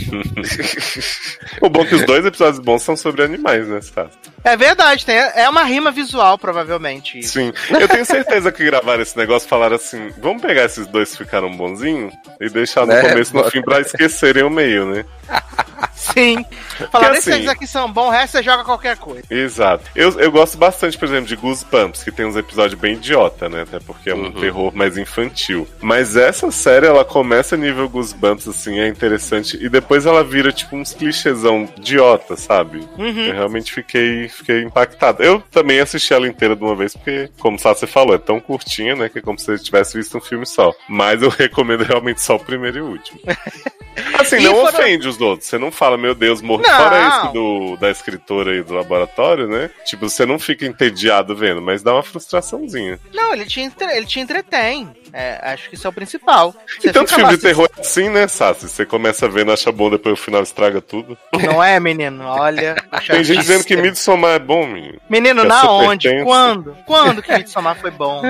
O bom é que os dois episódios bons são sobre animais, né, é verdade, tem, é uma rima visual, provavelmente. isso. Sim. Eu tenho certeza que gravaram esse negócio falaram assim: vamos pegar esses dois que ficaram bonzinhos e deixar no Né? começo e no fim pra (laughs) esquecerem o meio, né? (laughs) Sim. Assim- esses aqui são bons, o resto você joga qualquer coisa. Exato. Eu, eu gosto bastante, por exemplo, de Goosebumps, que tem uns episódios bem idiota, né? Até porque é um Uhum. terror mais infantil. Mas essa série, ela começa nível Goosebumps, assim, é interessante. E depois ela vira, tipo, uns clichêzão idiota, sabe? Uhum. Eu realmente fiquei, fiquei impactado. Eu também assisti ela inteira de uma vez, porque, como você falou, é tão curtinha, né? Que é como se você tivesse visto um filme só. Mas eu (laughs) recomendo realmente só o primeiro e o último. (laughs) Assim, E não foram- ofende os outros. Você não fala, meu Deus, morri. Não. Fora esse do, da escritora aí do laboratório, né? Tipo, você não fica entediado vendo, mas dá uma frustraçãozinha. Não, ele te, entre- ele te entretém. É, acho que isso é o principal. Você e tanto filme de terror é assim, né, Sassi? Você começa vendo, acha bom, depois o final estraga tudo. Não é, menino? Olha. (laughs) Tem gente dizendo que Midsommar é bom, menino. Menino, que é na onde? tenso. Quando? (laughs) Quando que Midsommar foi bom?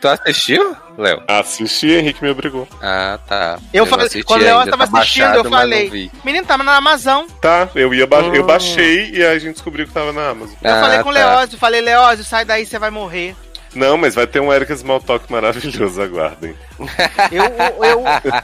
tu assistiu, Léo? Assisti, Henrique me obrigou. Ah, tá. Eu não falei- quando o Léo tava tá assistindo, eu baixado, mas falei. Menino, tava na Amazon. Tá, eu ia ba eu Hum. baixei e aí a gente descobriu que tava na Amazon. Eu Ah, falei com o tá. Leózio, falei, Leózio, sai daí, você vai morrer. Não, mas vai ter um Erika Smalltalk maravilhoso, aguardem. Eu,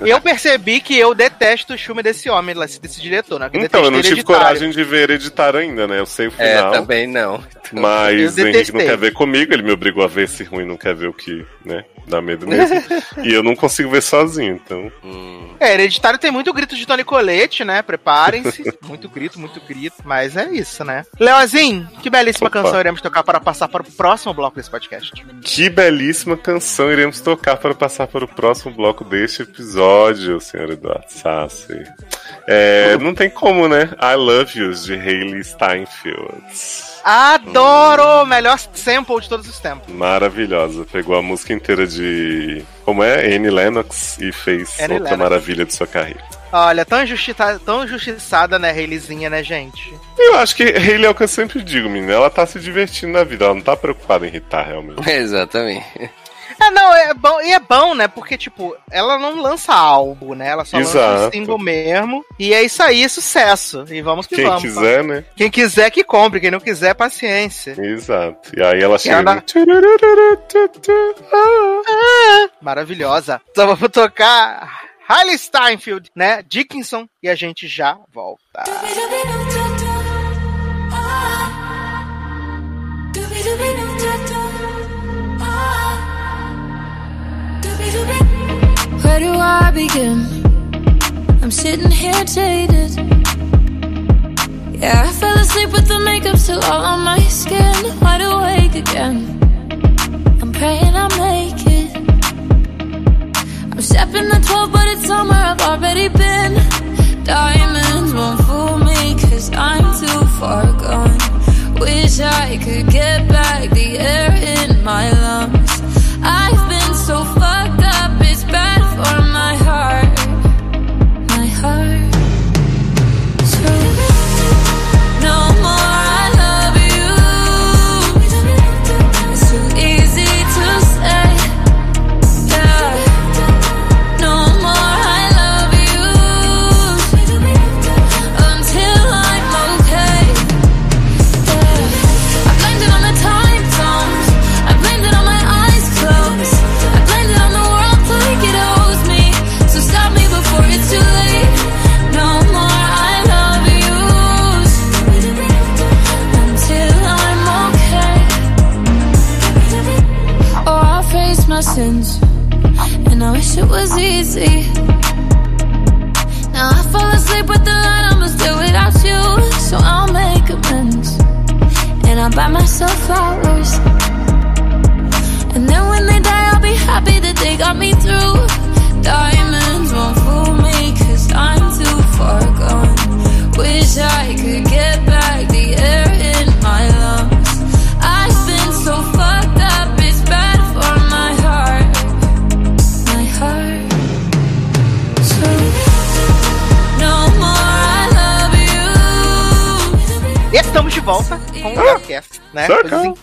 eu, eu percebi que eu detesto o filme desse homem, desse diretor, né? Que Então, eu não tive Hereditário. coragem de ver Hereditário ainda, né? Eu sei o É, final. também não. Mas Eu o Henrique não quer ver comigo, ele me obrigou a ver esse ruim, não quer ver o que, né? Dá medo mesmo. e eu não consigo ver sozinho, então. Hum, É, Hereditário tem muito grito de Tony Colette, né? Preparem-se. (laughs) muito grito, muito grito. Mas é isso, né? Leozinho, que belíssima Opa. canção iremos tocar para passar para o próximo bloco desse podcast. Que belíssima canção iremos tocar para passar para o próximo bloco deste episódio, senhor Eduardo Sassi. É, não tem como, né? I Love You, de Hayley Steinfeld. Adoro! Melhor sample de todos os tempos. Maravilhosa. Pegou a música inteira de. Como é? Annie Lennox e fez Annie outra Lennox. maravilha de sua carreira. Olha, tão, injustiça, tão injustiçada, né, Hayleyzinha, né, gente? Eu acho que Hayley é o que eu sempre digo, menina. Ela tá se divertindo na vida, ela não tá preocupada em irritar realmente. (laughs) Exatamente. É, não, é bom, e é bom, né? Porque, tipo, ela não lança álbum, né? Ela só lança um Exato. single mesmo. E é isso aí, é sucesso. E vamos que Quem vamos. quiser, né? Quem quiser que compre, quem não quiser, paciência. Exato. E aí ela chega. ela- ah. Maravilhosa. Então vamos tocar Hailey Steinfeld, né? Dickinson. E a gente já volta. Where do I begin? I'm sitting here jaded. Yeah, I fell asleep with the makeup still all on my skin. Wide awake again. I'm praying I make it. I'm stepping the 12, but it's somewhere I've already been. Diamonds won't fool me, cause I'm too far gone. Wish I could get back the air in my lungs.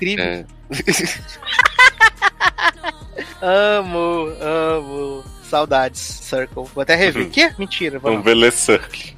Incríveis. É. (laughs) Amo, amo. Saudades, Circle. Vou até rever. Uhum. Que? Mentira. Um Vamos. Velesirk.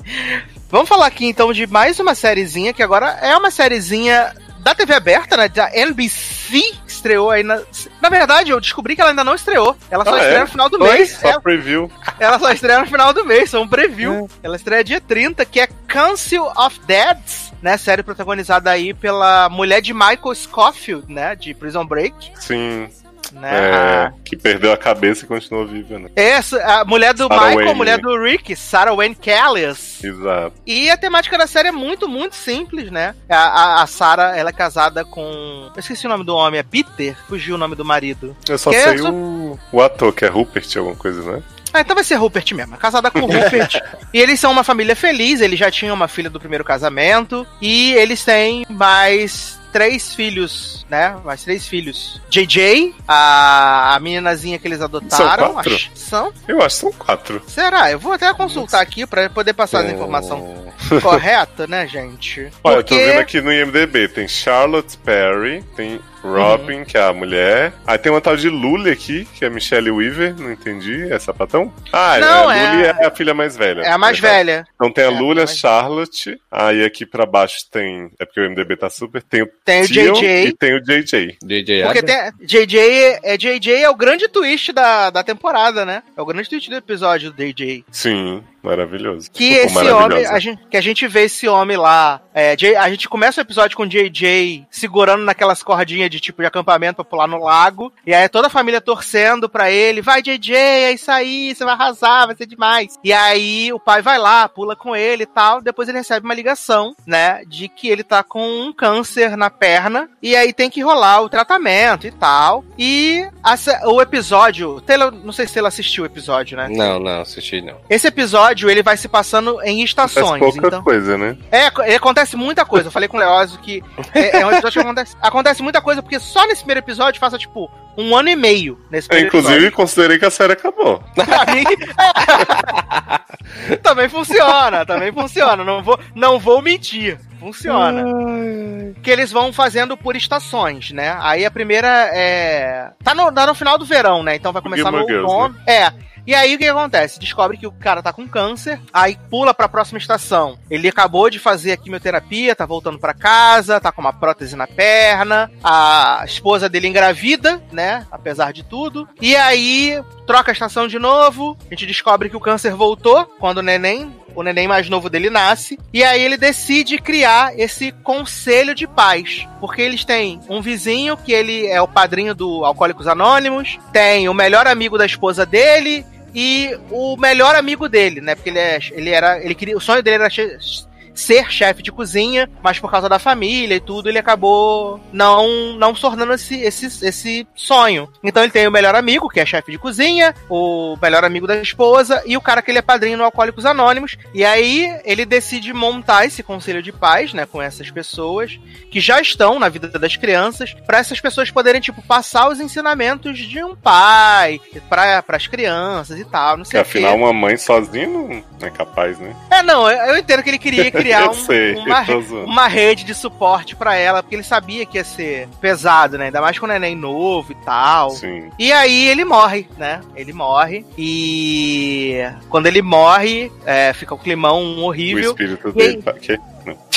vamos falar aqui então de mais uma sériezinha, que agora é uma sériezinha da TV aberta, né? Da NBC. Estreou aí na. Na verdade, eu descobri que ela ainda não estreou. Ela só Ah, estreia é? no final do Oi, mês. só É, preview. (laughs) ela só estreia no final do mês, só um preview. Ela estreia dia 30, que é Council of Deads, né? Série protagonizada aí pela mulher de Michael Scofield, né? De Prison Break. Sim. Né? É, que perdeu a cabeça e continuou viva, né? Essa, a mulher do Sarah Michael, Wayne. mulher do Rick, Sarah Wayne Callies. Exato. E a temática da série é muito, muito simples, né? A, a, a Sarah, ela é casada com. Eu esqueci o nome do homem, é Peter? Fugiu o nome do marido. Eu só Que sei essa- o, o ator, que é Rupert, alguma coisa, né? Ah, então vai ser Rupert mesmo. é Casada com Rupert. (laughs) e eles são uma família feliz, eles já tinham uma filha do primeiro casamento. E eles têm mais três filhos, né? Mais três filhos. JJ, a, a meninazinha que eles adotaram. São quatro? acho- São? Eu acho que são quatro. Será? Eu vou até consultar aqui pra poder passar as informações (laughs) corretas, né, gente? Olha, eu tô vendo aqui no IMDB, tem Charlotte Perry, tem Robin, Uhum. que é a mulher. Aí tem uma tal de Lully aqui, que é Michelle Weaver, não entendi, é sapatão? Ah, Não, é, é- Lully é a filha mais velha. É a mais verdade. velha. Então tem a É, Lully, a Charlotte, aí aqui pra baixo tem, é porque o MDB tá super, tem o Tem o JJ. e tem o JJ. DJ Porque tem, JJ, é, JJ é o grande twist da, da temporada, né? É o grande twist do episódio do JJ. Sim, maravilhoso. Que Ficou esse homem, a gente, que a gente vê esse homem lá. é, J- a gente começa o episódio com o JJ segurando naquelas cordinhas de tipo de acampamento pra pular no lago. E aí toda a família torcendo pra ele. Vai, JJ, é isso aí, você vai arrasar, vai ser demais. E aí o pai vai lá, pula com ele e tal. Depois ele recebe uma ligação, né? De que ele tá com um câncer na perna. E aí tem que rolar o tratamento e tal. E a o episódio. Taylor, não sei se ela assistiu o episódio, né? Não, não, assisti não. Esse episódio episódio ele vai se passando em estações. pouca Então, coisa, né? é, co- é, acontece muita coisa. Eu falei com o Leózio que é, é um episódio que acontece, acontece muita coisa, porque só nesse primeiro episódio passa, tipo, um ano e meio nesse primeiro inclusive, episódio. considerei que a série acabou. Pra mim. (laughs) também funciona, também funciona. Não vou, não vou mentir. Funciona. Que eles vão fazendo por estações, né? Aí a primeira é. Tá no, tá no final do verão, né? Então vai começar no Gilmore Girls, outono. É. E aí o que acontece? Descobre que o cara tá com câncer, aí pula pra próxima estação. Ele acabou de fazer a quimioterapia, tá voltando pra casa, tá com uma prótese na perna, a esposa dele engravida, né? Apesar de tudo. E aí troca a estação de novo, a gente descobre que o câncer voltou quando o neném o neném mais novo dele nasce, e aí ele decide criar esse conselho de paz, porque eles têm um vizinho que ele é o padrinho do Alcoólicos Anônimos, tem o melhor amigo da esposa dele e o melhor amigo dele, né? Porque ele, é, ele era, ele queria, o sonho dele era ser chefe de cozinha, mas por causa da família e tudo, ele acabou não não tornando esse, esse, esse sonho. Então ele tem o melhor amigo, que é chefe de cozinha, o melhor amigo da esposa e o cara que ele é padrinho no Alcoólicos Anônimos. E aí ele decide montar esse conselho de paz, né, com essas pessoas que já estão na vida das crianças, para essas pessoas poderem tipo passar os ensinamentos de um pai para as crianças e tal, não Porque sei o quê. afinal, uma mãe sozinha não é capaz, né? É, não, eu eu entendo que ele queria criar (laughs) um- sei, uma, uma rede de suporte pra ela, porque ele sabia que ia ser pesado, né? Ainda mais com o neném novo e tal. Sim. E aí ele morre, né? Ele morre. E quando ele morre, é, fica o climão O horrível. espírito E aí- dele. Tá... (laughs)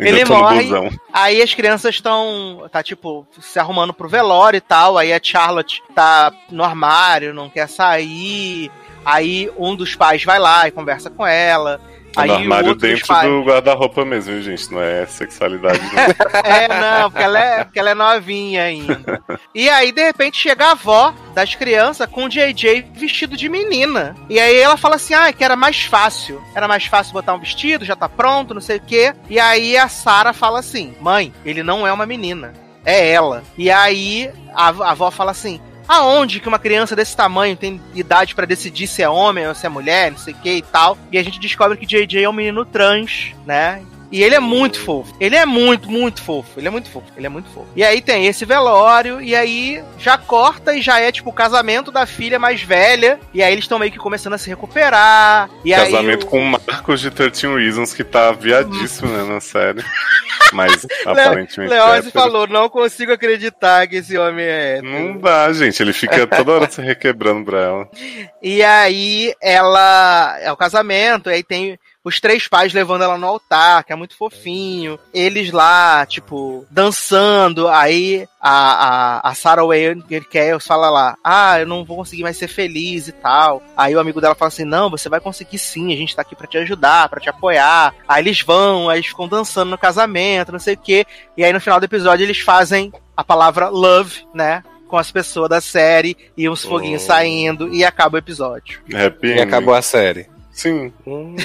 Ainda Ele morre. Aí as crianças estão, tá tipo, se arrumando pro velório e tal. Aí a Charlotte tá no armário, não quer sair. Aí um dos pais vai lá e conversa com ela. Aí no armário dentro pais- do guarda-roupa mesmo, viu, gente? Não é sexualidade, não. (laughs) É, não, porque ela é, porque ela é novinha ainda. E aí, de repente, chega a avó das crianças com o JJ vestido de menina. E aí ela fala assim: ah, que era mais fácil. Era mais fácil botar um vestido, já tá pronto, não sei o quê. E aí a Sarah fala assim: mãe, ele não é uma menina. É ela. E aí a, a avó fala assim. Aonde que uma criança desse tamanho tem idade pra decidir se é homem ou se é mulher, não sei o que e tal. E a gente descobre que JJ é um menino trans, né? E ele é muito fofo. Ele é muito, muito fofo. Ele é muito fofo. Ele é muito fofo. E aí tem esse velório, e aí já corta e já é tipo o casamento da filha mais velha. E aí eles estão meio que começando a se recuperar. E Casamento aí, o- com o Marcos de 13 Reasons, que tá viadíssimo, né, na série. Mas (laughs) aparentemente. Leózio hétero. falou: não consigo acreditar que esse homem é. hétero." Não dá, gente. Ele fica toda hora se requebrando pra ela. (laughs) E aí ela é o casamento, e aí tem os três pais levando ela no altar, que é muito fofinho. Eles lá, tipo, dançando. Aí a, a, a Sarah Wayne fala lá: Ah, eu não vou conseguir mais ser feliz e tal. Aí o amigo dela fala assim: Não, você vai conseguir sim, a gente tá aqui pra te ajudar, pra te apoiar. Aí eles vão, aí eles ficam dançando no casamento, não sei o quê. E aí no final do episódio eles fazem a palavra love, né? Com as pessoas da série e uns foguinhos Oh. saindo e acaba o episódio. Happy E ending. acabou a série. Sim. Hum,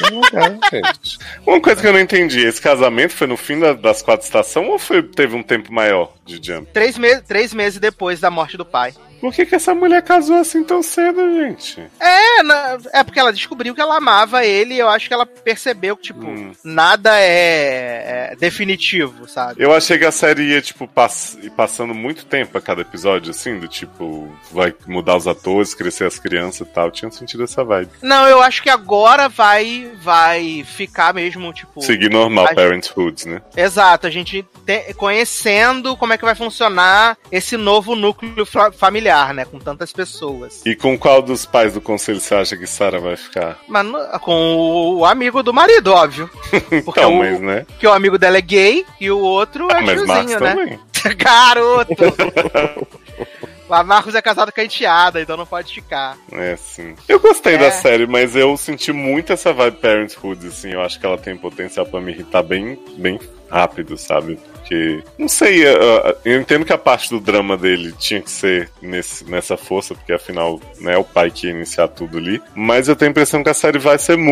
legal, (laughs) gente. Uma coisa que eu não entendi: esse casamento foi no fim da- das quatro estações ou foi, teve um tempo maior de jump? Três, me três meses depois da morte do pai. Por que, que essa mulher casou assim tão cedo, gente? É, na- é porque ela descobriu que ela amava ele e eu acho que ela percebeu que, tipo, Hum. nada é, é definitivo, sabe? Eu achei que a série ia, tipo, pass ir passando muito tempo a cada episódio, assim, do tipo, vai mudar os atores, crescer as crianças e tal. Eu tinha sentido essa vibe. Não, eu acho que agora vai vai ficar mesmo, tipo. Seguir normal, a- Parenthood, né? Exato, a gente te- conhecendo como é que vai funcionar esse novo núcleo fa- familiar, né? Com tantas pessoas. E com qual dos pais do conselho você acha que Sarah vai ficar? Mas com o amigo do marido, óbvio. (laughs) Porque então, o, mas, né? que o amigo dela é gay e o outro é Ah, mas Max tiozinho, né? também. (laughs) Garoto! (laughs) Mas Marcos é casado com a enteada, então não pode ficar. É, sim. Eu gostei É. da série, mas eu senti muito essa vibe Parenthood, assim. Eu acho que ela tem potencial pra me irritar bem, bem rápido, sabe? Porque, não sei, eu, eu entendo que a parte do drama dele tinha que ser nesse, nessa força, porque afinal, né, é o pai que ia iniciar tudo ali. Mas eu tenho a impressão que a série vai ser muito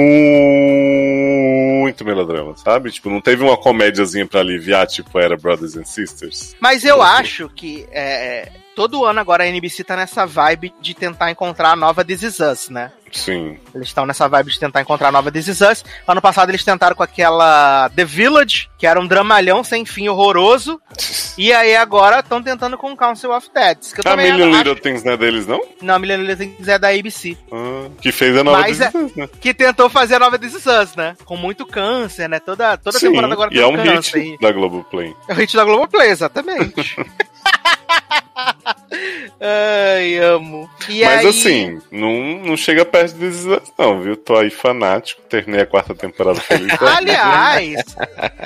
melodrama, sabe? Tipo, não teve uma comédiazinha pra aliviar, tipo, era Brothers and Sisters. Mas eu acho que é, todo ano agora a NBC tá nessa vibe de tentar encontrar a nova This Is Us, né? Sim. Eles estão nessa vibe de tentar encontrar a nova This Is Us. Ano passado eles tentaram com aquela The Village, que era um dramalhão sem fim horroroso. (laughs) E aí agora estão tentando com Council of Deads. Que eu A Million acho- Little Things não é deles, não? Não, a Million Little Things é da ABC. Ah, que fez a nova Mas é- This Is Us, né? Que tentou fazer a nova This Is Us, né? Com muito câncer, né? Toda, toda Sim, temporada agora e é um câncer. hit da Globoplay. É o hit da Globoplay, exatamente. (laughs) (laughs) Ai, amo. E Mas aí... assim, não, não chega perto de This Is Us, não, viu? Tô aí fanático, terminei a quarta temporada feliz. (laughs) Aliás,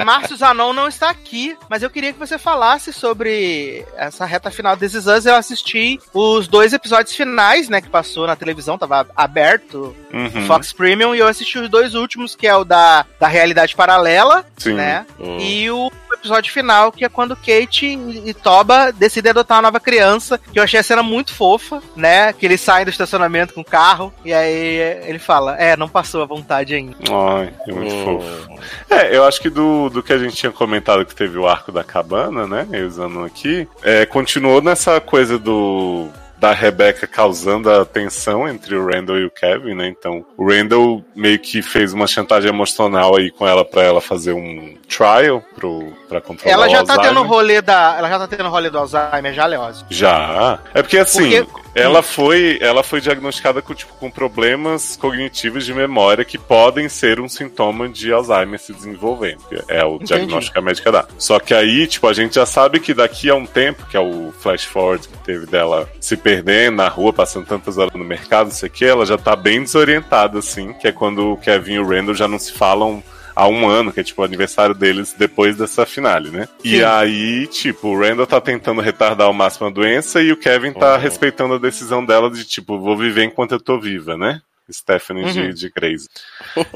Márcio Zanon não está aqui, mas eu queria que você falasse sobre essa reta final de Us. Eu assisti os dois episódios finais, né, que passou na televisão, tava aberto Uhum, Fox Premium, e eu assisti os dois últimos, que é o da, da realidade paralela, sim. né, Hum. e o episódio final, que é quando Kate e e Toba decidem adotar uma nova criança, que eu achei a cena muito fofa, né, que eles saem do estacionamento com o carro, e aí ele fala, é, não passou a vontade ainda. Ai, é muito Hum. fofo. É, eu acho que do, do que a gente tinha comentado que teve o arco da cabana, né? Usando aqui, é, continuou nessa coisa do. Da Rebecca causando a tensão entre o Randall e o Kevin, né? Então, o Randall meio que fez uma chantagem emocional aí com ela pra ela fazer um trial pro, pra controlar Ela já o tá Alzheimer. tendo rolê da. Ela já tá tendo rolê do Alzheimer, já, Leózio. Já. É porque assim, Porque- ela foi, ela foi diagnosticada com tipo com problemas cognitivos de memória que podem ser um sintoma de Alzheimer se desenvolvendo. É o Entendi. diagnóstico que a médica dá. Só que aí, tipo, a gente já sabe que daqui a um tempo, que é o flash forward que teve dela se perdendo na rua, passando tantas horas no mercado, não sei o que, ela já tá bem desorientada, assim, que é quando o Kevin e o Randall já não se falam há um ano, que é tipo o aniversário deles depois dessa finale, né? E Sim. aí, tipo, o Randall tá tentando retardar ao máximo a doença e o Kevin tá Uhum. respeitando a decisão dela de, tipo, vou viver enquanto eu tô viva, né? Stephanie de, Uhum. de Crazy.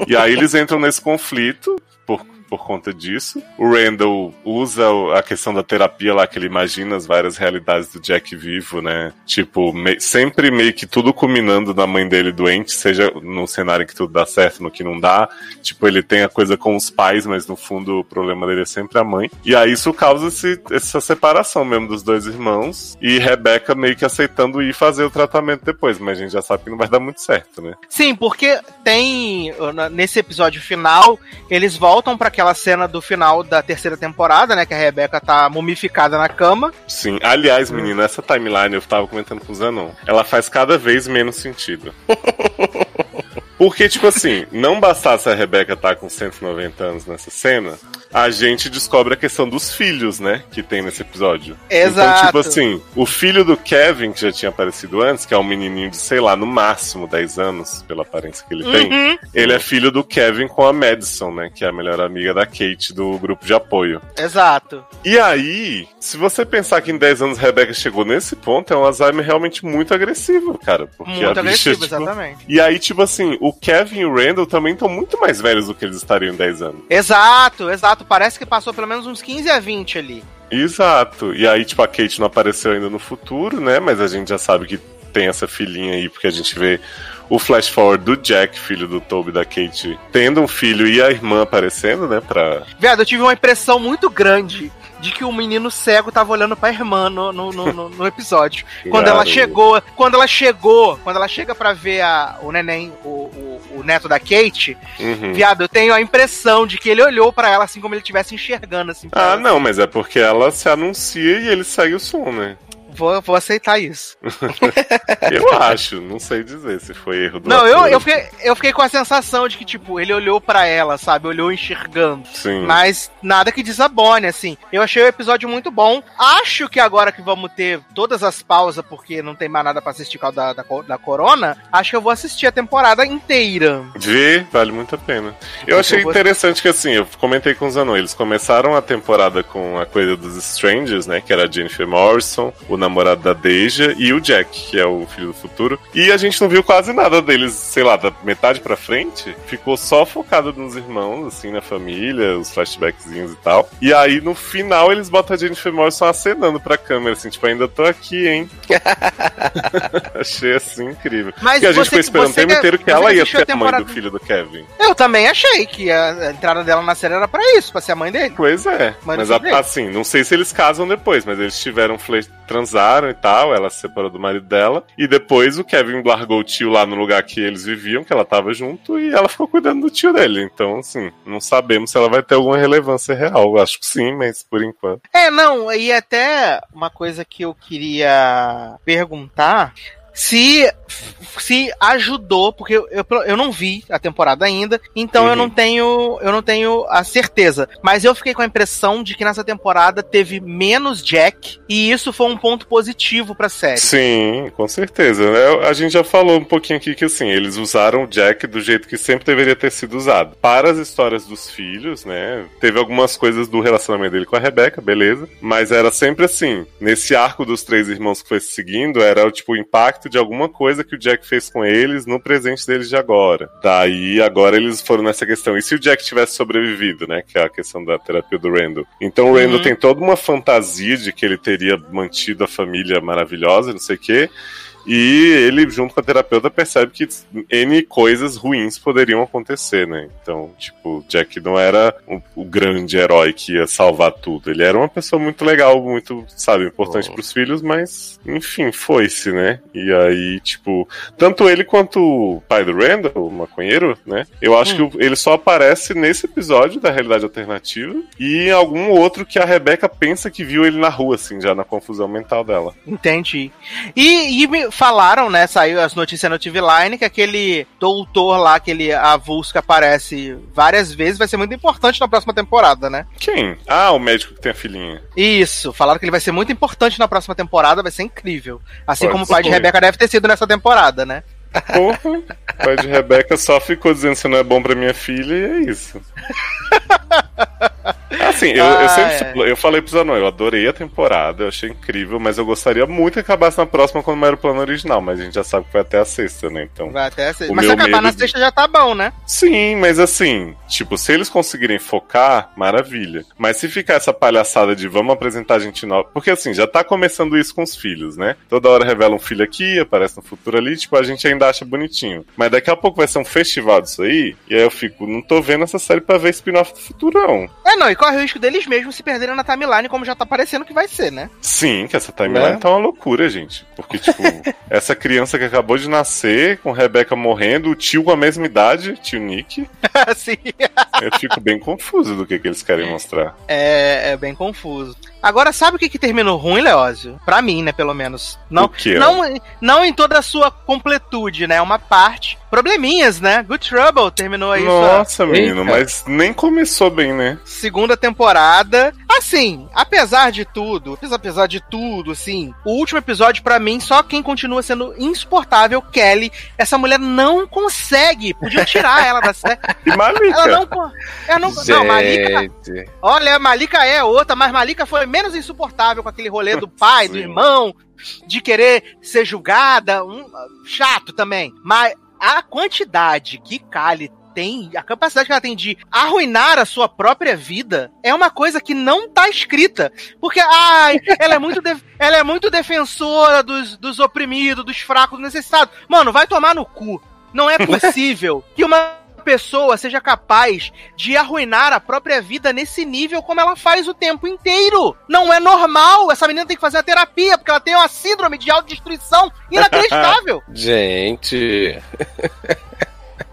E aí eles entram nesse conflito por, por conta disso. O Randall usa a questão da terapia lá, que ele imagina as várias realidades do Jack vivo, né? Tipo, me- sempre meio que tudo culminando na mãe dele doente, seja no cenário em que tudo dá certo, no que não dá. Tipo, ele tem a coisa com os pais, mas no fundo o problema dele é sempre a mãe. E aí isso causa esse- essa separação mesmo dos dois irmãos. E Rebecca meio que aceitando ir fazer o tratamento depois, mas a gente já sabe que não vai dar muito certo, né? Sim, porque tem. Nesse episódio final, eles voltam aquela cena do final da terceira temporada, né? Que a Rebeca tá mumificada na cama. Sim. Aliás, menina, essa timeline eu tava comentando com o Zanon. Ela faz cada vez menos sentido. (laughs) Porque, tipo assim, não bastasse a Rebeca estar com 190 anos nessa cena, a gente descobre a questão dos filhos, né? Que tem nesse episódio. Então, Exato. tipo assim, o filho do Kevin, que já tinha aparecido antes, que é um menininho de, sei lá, no máximo 10 anos, pela aparência que ele tem, Uhum, ele é filho do Kevin com a Madison, né? Que é a melhor amiga da Kate do grupo de apoio. exato. E aí, se você pensar que em 10 anos Rebecca chegou nesse ponto, é um Alzheimer realmente muito agressivo, cara. Porque Muito a bicha, agressivo, tipo... exatamente. E aí, tipo assim, o Kevin e o Randall também estão muito mais velhos do que eles estariam em 10 anos. Exato, exato. Parece que passou pelo menos uns 15 a 20 ali. Exato. E aí, tipo, a Kate não apareceu ainda no futuro, né? Mas a gente já sabe que tem essa filhinha aí, porque a gente vê o flash forward do Jack, filho do Toby da Kate, tendo um filho e a irmã aparecendo, né? Pra. Viado, eu tive uma impressão muito grande de que o menino cego tava olhando pra irmã no, no, no, no- episódio. (laughs) Quando ela chegou, quando ela chegou, quando ela chega pra ver a, o neném, o, o, o neto da Kate, Uhum. viado, eu tenho a impressão de que ele olhou pra ela assim como ele estivesse enxergando assim. Ah, ela. não, mas é porque ela se anuncia e ele segue o som, né? Vou, vou aceitar isso. (laughs) Eu acho, não sei dizer se foi erro do Não, eu, ator. eu, fiquei, eu fiquei com a sensação de que, tipo, ele olhou pra ela, sabe? Olhou enxergando. Sim. Mas nada que desabone, assim. Eu achei o episódio muito bom. Acho que agora que vamos ter todas as pausas, porque não tem mais nada pra assistir por da, da, da Corona, acho que eu vou assistir a temporada inteira. Vê, vale muito a pena. Eu achei vou- interessante que, assim, eu comentei com os anões, eles começaram a temporada com a coisa dos Strangers, né, que era a Jennifer Morrison, o namorado da Deja, e o Jack, que é o filho do futuro, e a gente não viu quase nada deles, sei lá, da metade pra frente, ficou só focado nos irmãos, assim, na família, os flashbackzinhos e tal, e aí, no final, eles botam a Jennifer Morrison acenando pra câmera, assim, tipo, ainda tô aqui, hein. (laughs) achei, assim, incrível. Mas Porque a gente ficou esperando o tempo inteiro que ela ia ser a mãe do filho do Kevin. Eu também achei que a entrada dela na série era pra isso, pra ser a mãe dele. Pois é. Mas Mas, a- assim, não sei se eles casam depois, mas eles tiveram fle- transaram e tal, ela se separou do marido dela. E depois o Kevin largou o tio lá no lugar que eles viviam, que ela tava junto, e ela ficou cuidando do tio dele. Então, assim, não sabemos se ela vai ter alguma relevância real. Acho que sim, mas por enquanto. É, não, e até uma coisa que eu queria perguntar se se ajudou, porque eu, eu, eu não vi a temporada ainda, então eu Uhum. não tenho eu não tenho a certeza. Mas eu fiquei com a impressão de que nessa temporada teve menos Jack e isso foi um ponto positivo pra série. Sim, com certeza. É, A gente já falou um pouquinho aqui que assim, eles usaram o Jack do jeito que sempre deveria ter sido usado. Para as histórias dos filhos, né? Teve algumas coisas do relacionamento dele com a Rebecca, beleza. Mas era sempre assim, nesse arco dos três irmãos que foi se seguindo, era o tipo o impacto de alguma coisa que o Jack fez com eles no presente deles de agora. Daí agora eles foram nessa questão. E se o Jack tivesse sobrevivido, né? Que é a questão da terapia do Randall. Então o Randall Uhum. tem toda uma fantasia de que ele teria mantido a família maravilhosa, não sei o quê. E ele, junto com a terapeuta, percebe que N coisas ruins poderiam acontecer, né? Então, tipo, Jack não era o, o grande herói que ia salvar tudo. Ele era uma pessoa muito legal, muito, sabe, importante Oh. pros filhos, mas, enfim, foi-se, né? E aí, tipo, tanto ele quanto o pai do Randall, o maconheiro, né? Eu acho que o- ele só aparece nesse episódio da realidade alternativa e em algum outro que a Rebecca pensa que viu ele na rua, assim, já na confusão mental dela. Entendi. E, e me falaram, né? Saiu as notícias no TV Line que aquele doutor lá, aquele avulso que aparece várias vezes, vai ser muito importante na próxima temporada, né? Quem? Ah, o médico que tem a filhinha. Isso, falaram que ele vai ser muito importante na próxima temporada, vai ser incrível. Assim Pode como o pai de ser. Rebeca deve ter sido nessa temporada, né? Porra, o pai de Rebeca só ficou dizendo que não é bom pra minha filha e é isso. (laughs) Assim, eu, eu Ah, sempre é. eu falei pro Zanon, eu adorei a temporada, eu achei incrível, mas eu gostaria muito que acabasse na próxima quando era o plano original, mas a gente já sabe que vai até a sexta, né? Então. Vai até ser. O Mas se acabar medo na sexta já tá bom, né? Sim, mas assim, tipo, se eles conseguirem focar, maravilha. Mas se ficar essa palhaçada de vamos apresentar gente nova. Porque assim, já tá começando isso com os filhos, né? Toda hora revela um filho aqui, aparece no futuro ali, tipo, a gente ainda acha bonitinho. Mas daqui a pouco vai ser um festival disso aí, e aí eu fico, não tô vendo essa série pra ver spin-off do futuro, não. É, não, e corre o risco deles mesmos se perderem na timeline, como já tá parecendo que vai ser, né? Sim, que essa timeline Né? tá uma loucura, gente. Porque, tipo, (laughs) essa criança que acabou de nascer, com Rebeca morrendo, o tio com a mesma idade, tio Nick, (laughs) assim, eu fico bem confuso do que, que eles querem mostrar. é, é bem confuso. Agora, sabe o que, que terminou ruim, Leózio? Pra mim, né, pelo menos. Não, O quê? não, não em toda a sua completude, né? Uma parte. Probleminhas, né? Good Trouble terminou aí sua Nossa, menino, Eita. mas nem começou bem, né? segunda temporada. Assim, apesar de tudo, apesar de tudo, assim, o último episódio, pra mim, só quem continua sendo insuportável, Kelly. Essa mulher não consegue. Podiam tirar ela da série. (laughs) E Malika. Ela não. Ela não, não, Malika. Gente, Olha, Malika é outra, mas Malika foi menos insuportável com aquele rolê do (laughs) pai, do irmão, de querer ser julgada. Um, chato também. Mas a quantidade que Kali tem, a capacidade que ela tem de arruinar a sua própria vida é uma coisa que não tá escrita. Porque, ai, (laughs) ela é muito, def- ela é muito defensora dos, dos oprimidos, dos fracos, dos necessitados. Mano, vai tomar no cu. Não é (laughs) possível que uma pessoa seja capaz de arruinar a própria vida nesse nível como ela faz o tempo inteiro. Não é normal. Essa menina tem que fazer a terapia porque ela tem uma síndrome de autodestruição inacreditável. (laughs) gente.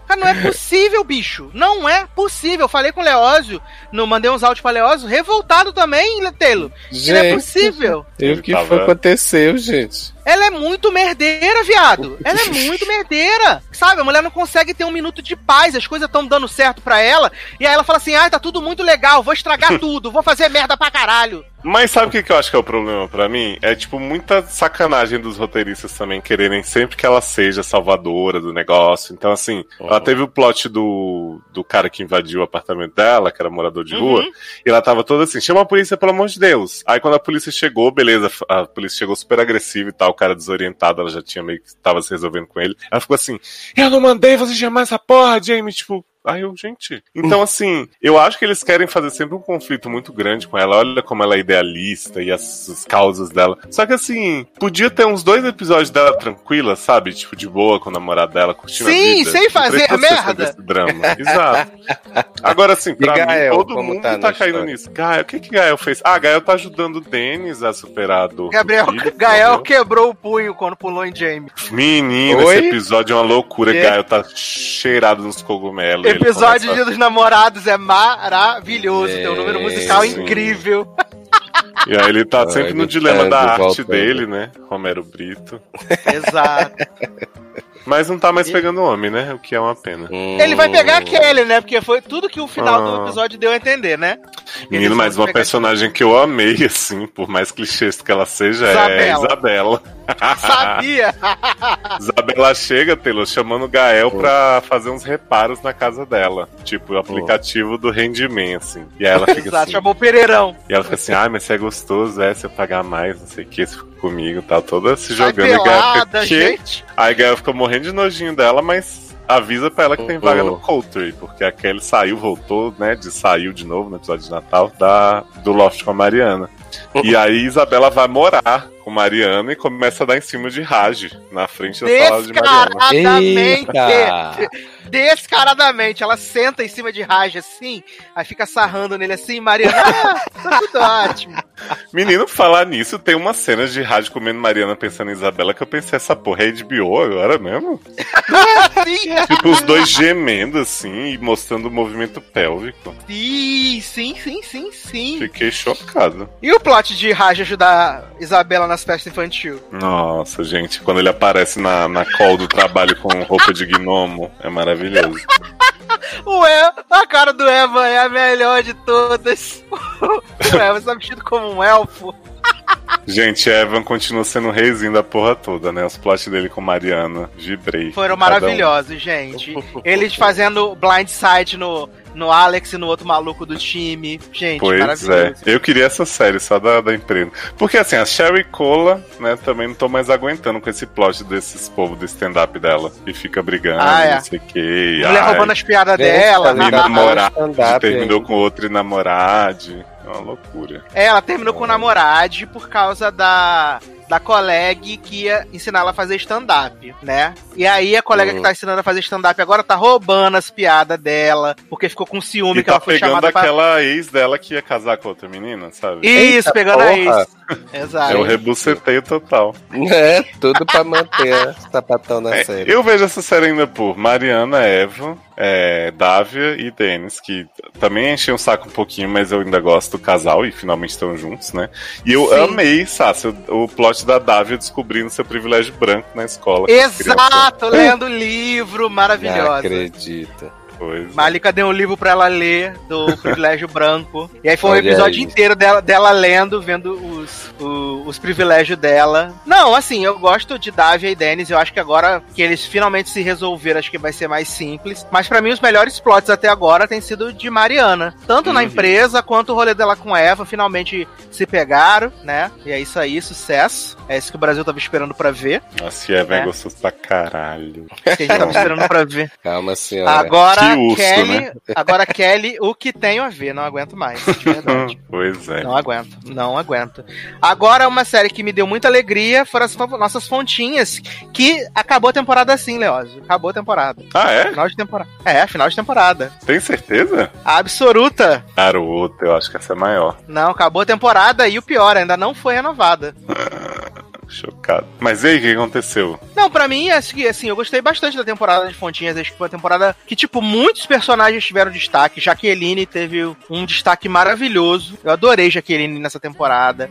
Cara, não é possível, bicho. Não é possível. Eu falei com o Leózio, no, mandei uns áudios pra Leózio, revoltado também, Letelo. Não é possível. e o que Tava- foi que aconteceu, gente? Ela é muito merdeira, viado. Ela é (laughs) muito merdeira. Sabe, a mulher não consegue ter um minuto de paz, as coisas estão dando certo pra ela. E aí ela fala assim: ai, tá tudo muito legal, vou estragar (laughs) tudo, vou fazer merda pra caralho. Mas sabe o que, que eu acho que é o problema pra mim? É, tipo, muita sacanagem dos roteiristas também quererem sempre que ela seja salvadora do negócio. Então, assim, ela teve o plot do, do cara que invadiu o apartamento dela, que era morador de rua, Uhum. e ela tava toda assim, chama a polícia, pelo amor de Deus. Aí quando a polícia chegou, beleza, a polícia chegou super agressiva e tal, cara desorientado, ela já tinha meio que tava se resolvendo com ele. Ela ficou assim, eu não mandei você chamar essa porra, Jamie, tipo... Aí eu, gente. Então, assim, eu acho que eles querem fazer sempre um conflito muito grande com ela. Olha como ela é idealista e as, as causas dela. Só que, assim, podia ter uns dois episódios dela tranquila, sabe? Tipo, de boa com o namorado dela, curtindo Sim, a vida. sem Não fazer ser merda. desse drama. Exato. Agora, assim, pra E Gael, mim, todo mundo tá tá, caindo história? nisso. Gael, o que que Gael fez? Ah, Gael tá ajudando o Denis a superar a dor. do Gabriel, filho, (laughs) Gael entendeu? quebrou o punho quando pulou em Jamie. Menino, Oi? esse episódio é uma loucura. É. Gael tá cheirado nos cogumelos. Episódio Dia dos Namorados é maravilhoso. Tem um número É, musical sim. incrível. E aí ele tá sempre no dilema da arte voltando. dele, né? Romero Brito. Exato. (laughs) Mas não tá mais pegando homem, né? O que é uma pena. Ele vai pegar a Kelly, né? Porque foi tudo que o final do Ah. episódio deu a entender, né? Menino, mas uma personagem que eu amei, assim, por mais clichês que ela seja, é Isabela. Isabela. Sabia! (laughs) Isabela chega, Taylor, chamando o Gael pra fazer uns reparos na casa dela. Tipo, o aplicativo do rendimento, assim. E aí ela fica Exato, assim. chamou o Pereirão. E ela fica assim, ai, mas você é gostoso, é, se eu pagar mais, não sei o que, você fica comigo tal, toda se Sai jogando. Fica, pelada, gente. Aí Gael fica morrendo de nojinho dela, mas avisa pra ela que tem vaga no. Coulter, porque a Kelly saiu, voltou, né, de saiu de novo no episódio de Natal da, do Loft com a Mariana. E aí Isabela vai morar com Mariana e começa a dar em cima de Raj, na frente da sala de Mariana. Descaradamente. Descaradamente. Ela senta em cima de Raj assim, aí fica sarrando nele assim, Mariana. Ah, tá tudo ótimo. (laughs) Menino, falar nisso, tem umas cenas de Raj comendo Mariana pensando em Isabela que eu pensei, essa porra é HBO agora mesmo? (laughs) Sim, Tipo, os dois gemendo assim e mostrando o movimento pélvico. sim, sim, sim, sim, sim. Fiquei chocado. E o plot de Raj ajudar Isabela nas festas infantil? Nossa, gente, quando ele aparece na, na call do trabalho com roupa de gnomo, é maravilhoso. (laughs) O Eva, a cara do Eva é a melhor de todas. O Eva está vestido como um elfo. Gente, Evan continua sendo o reizinho da porra toda, né? Os plots dele com Mariana, vibrei. Foram Cada um. maravilhosos, gente. Eles fazendo blindside no, no Alex e no outro maluco do time. Gente, Pois é. Eu queria essa série só da, da empresa. Porque assim, a Sherry Cola, né, também não tô mais aguentando com esse plot desses povos do stand-up dela. Que fica brigando, Ah, é. não sei o quê. Mulher ai, roubando as piadas Vem, dela. tá E namorar, stand-up terminou aí. com outro namorade. É uma loucura. É, ela terminou com o namorado por causa da, da colega que ia ensinar ela a fazer stand-up, né? E aí a colega Hum. que tá ensinando a fazer stand-up agora tá roubando as piadas dela, porque ficou com ciúme E que ela tá foi pegando chamada pra... aquela ex dela que ia casar com outra menina, sabe? Isso, Eita pegando a porra. ex. Exato. É o rebuceteio total. É, tudo pra manter o sapatão na É, série. eu vejo essa série ainda por Mariana, Eva, é, Dávia e Denis, que também encheu um saco um pouquinho, mas eu ainda gosto do casal e finalmente estão juntos, né? E eu Sim. amei, Sácio, o plot da Dávia descobrindo seu privilégio branco na escola. Exato, lendo livro Não maravilhosa. Pois é. Malika deu um livro pra ela ler do (laughs) Privilégio Branco. E aí foi um Olha episódio aí. inteiro dela, dela lendo, vendo os, o- os privilégios dela. Não, assim, eu gosto de Davia e Dennis. Eu acho que agora que eles finalmente se resolveram, acho que vai ser mais simples. Mas pra mim, os melhores plots até agora têm sido de Mariana. Tanto na Uhum. empresa quanto o rolê dela com Eva. Finalmente se pegaram, né? E é isso aí, sucesso. É isso que o Brasil tava esperando pra ver. Nossa, e Eva é É. gostoso pra caralho. Que a gente tava (laughs) esperando pra ver. Calma, senhora. Agora, Urso, Kelly, né? agora Kelly, o que tenho a ver, não aguento mais, de verdade. (laughs) pois é. Não aguento, não aguento. Agora, uma série que me deu muita alegria foram as nossas fontinhas, que acabou a temporada assim, Leózio. Acabou a temporada. Ah, é? Final de temporada. É, final de temporada. Tem certeza? Absoluta. Garoto, eu acho que essa é maior. Não, acabou a temporada e o pior, ainda não foi renovada. Chocado. Mas e aí, o que aconteceu? Não, pra mim, acho que, assim, eu gostei bastante da temporada de Fontinhas. Acho que foi uma temporada que, tipo, muitos personagens tiveram destaque. Jaqueline teve um destaque maravilhoso. Eu adorei Jaqueline nessa temporada.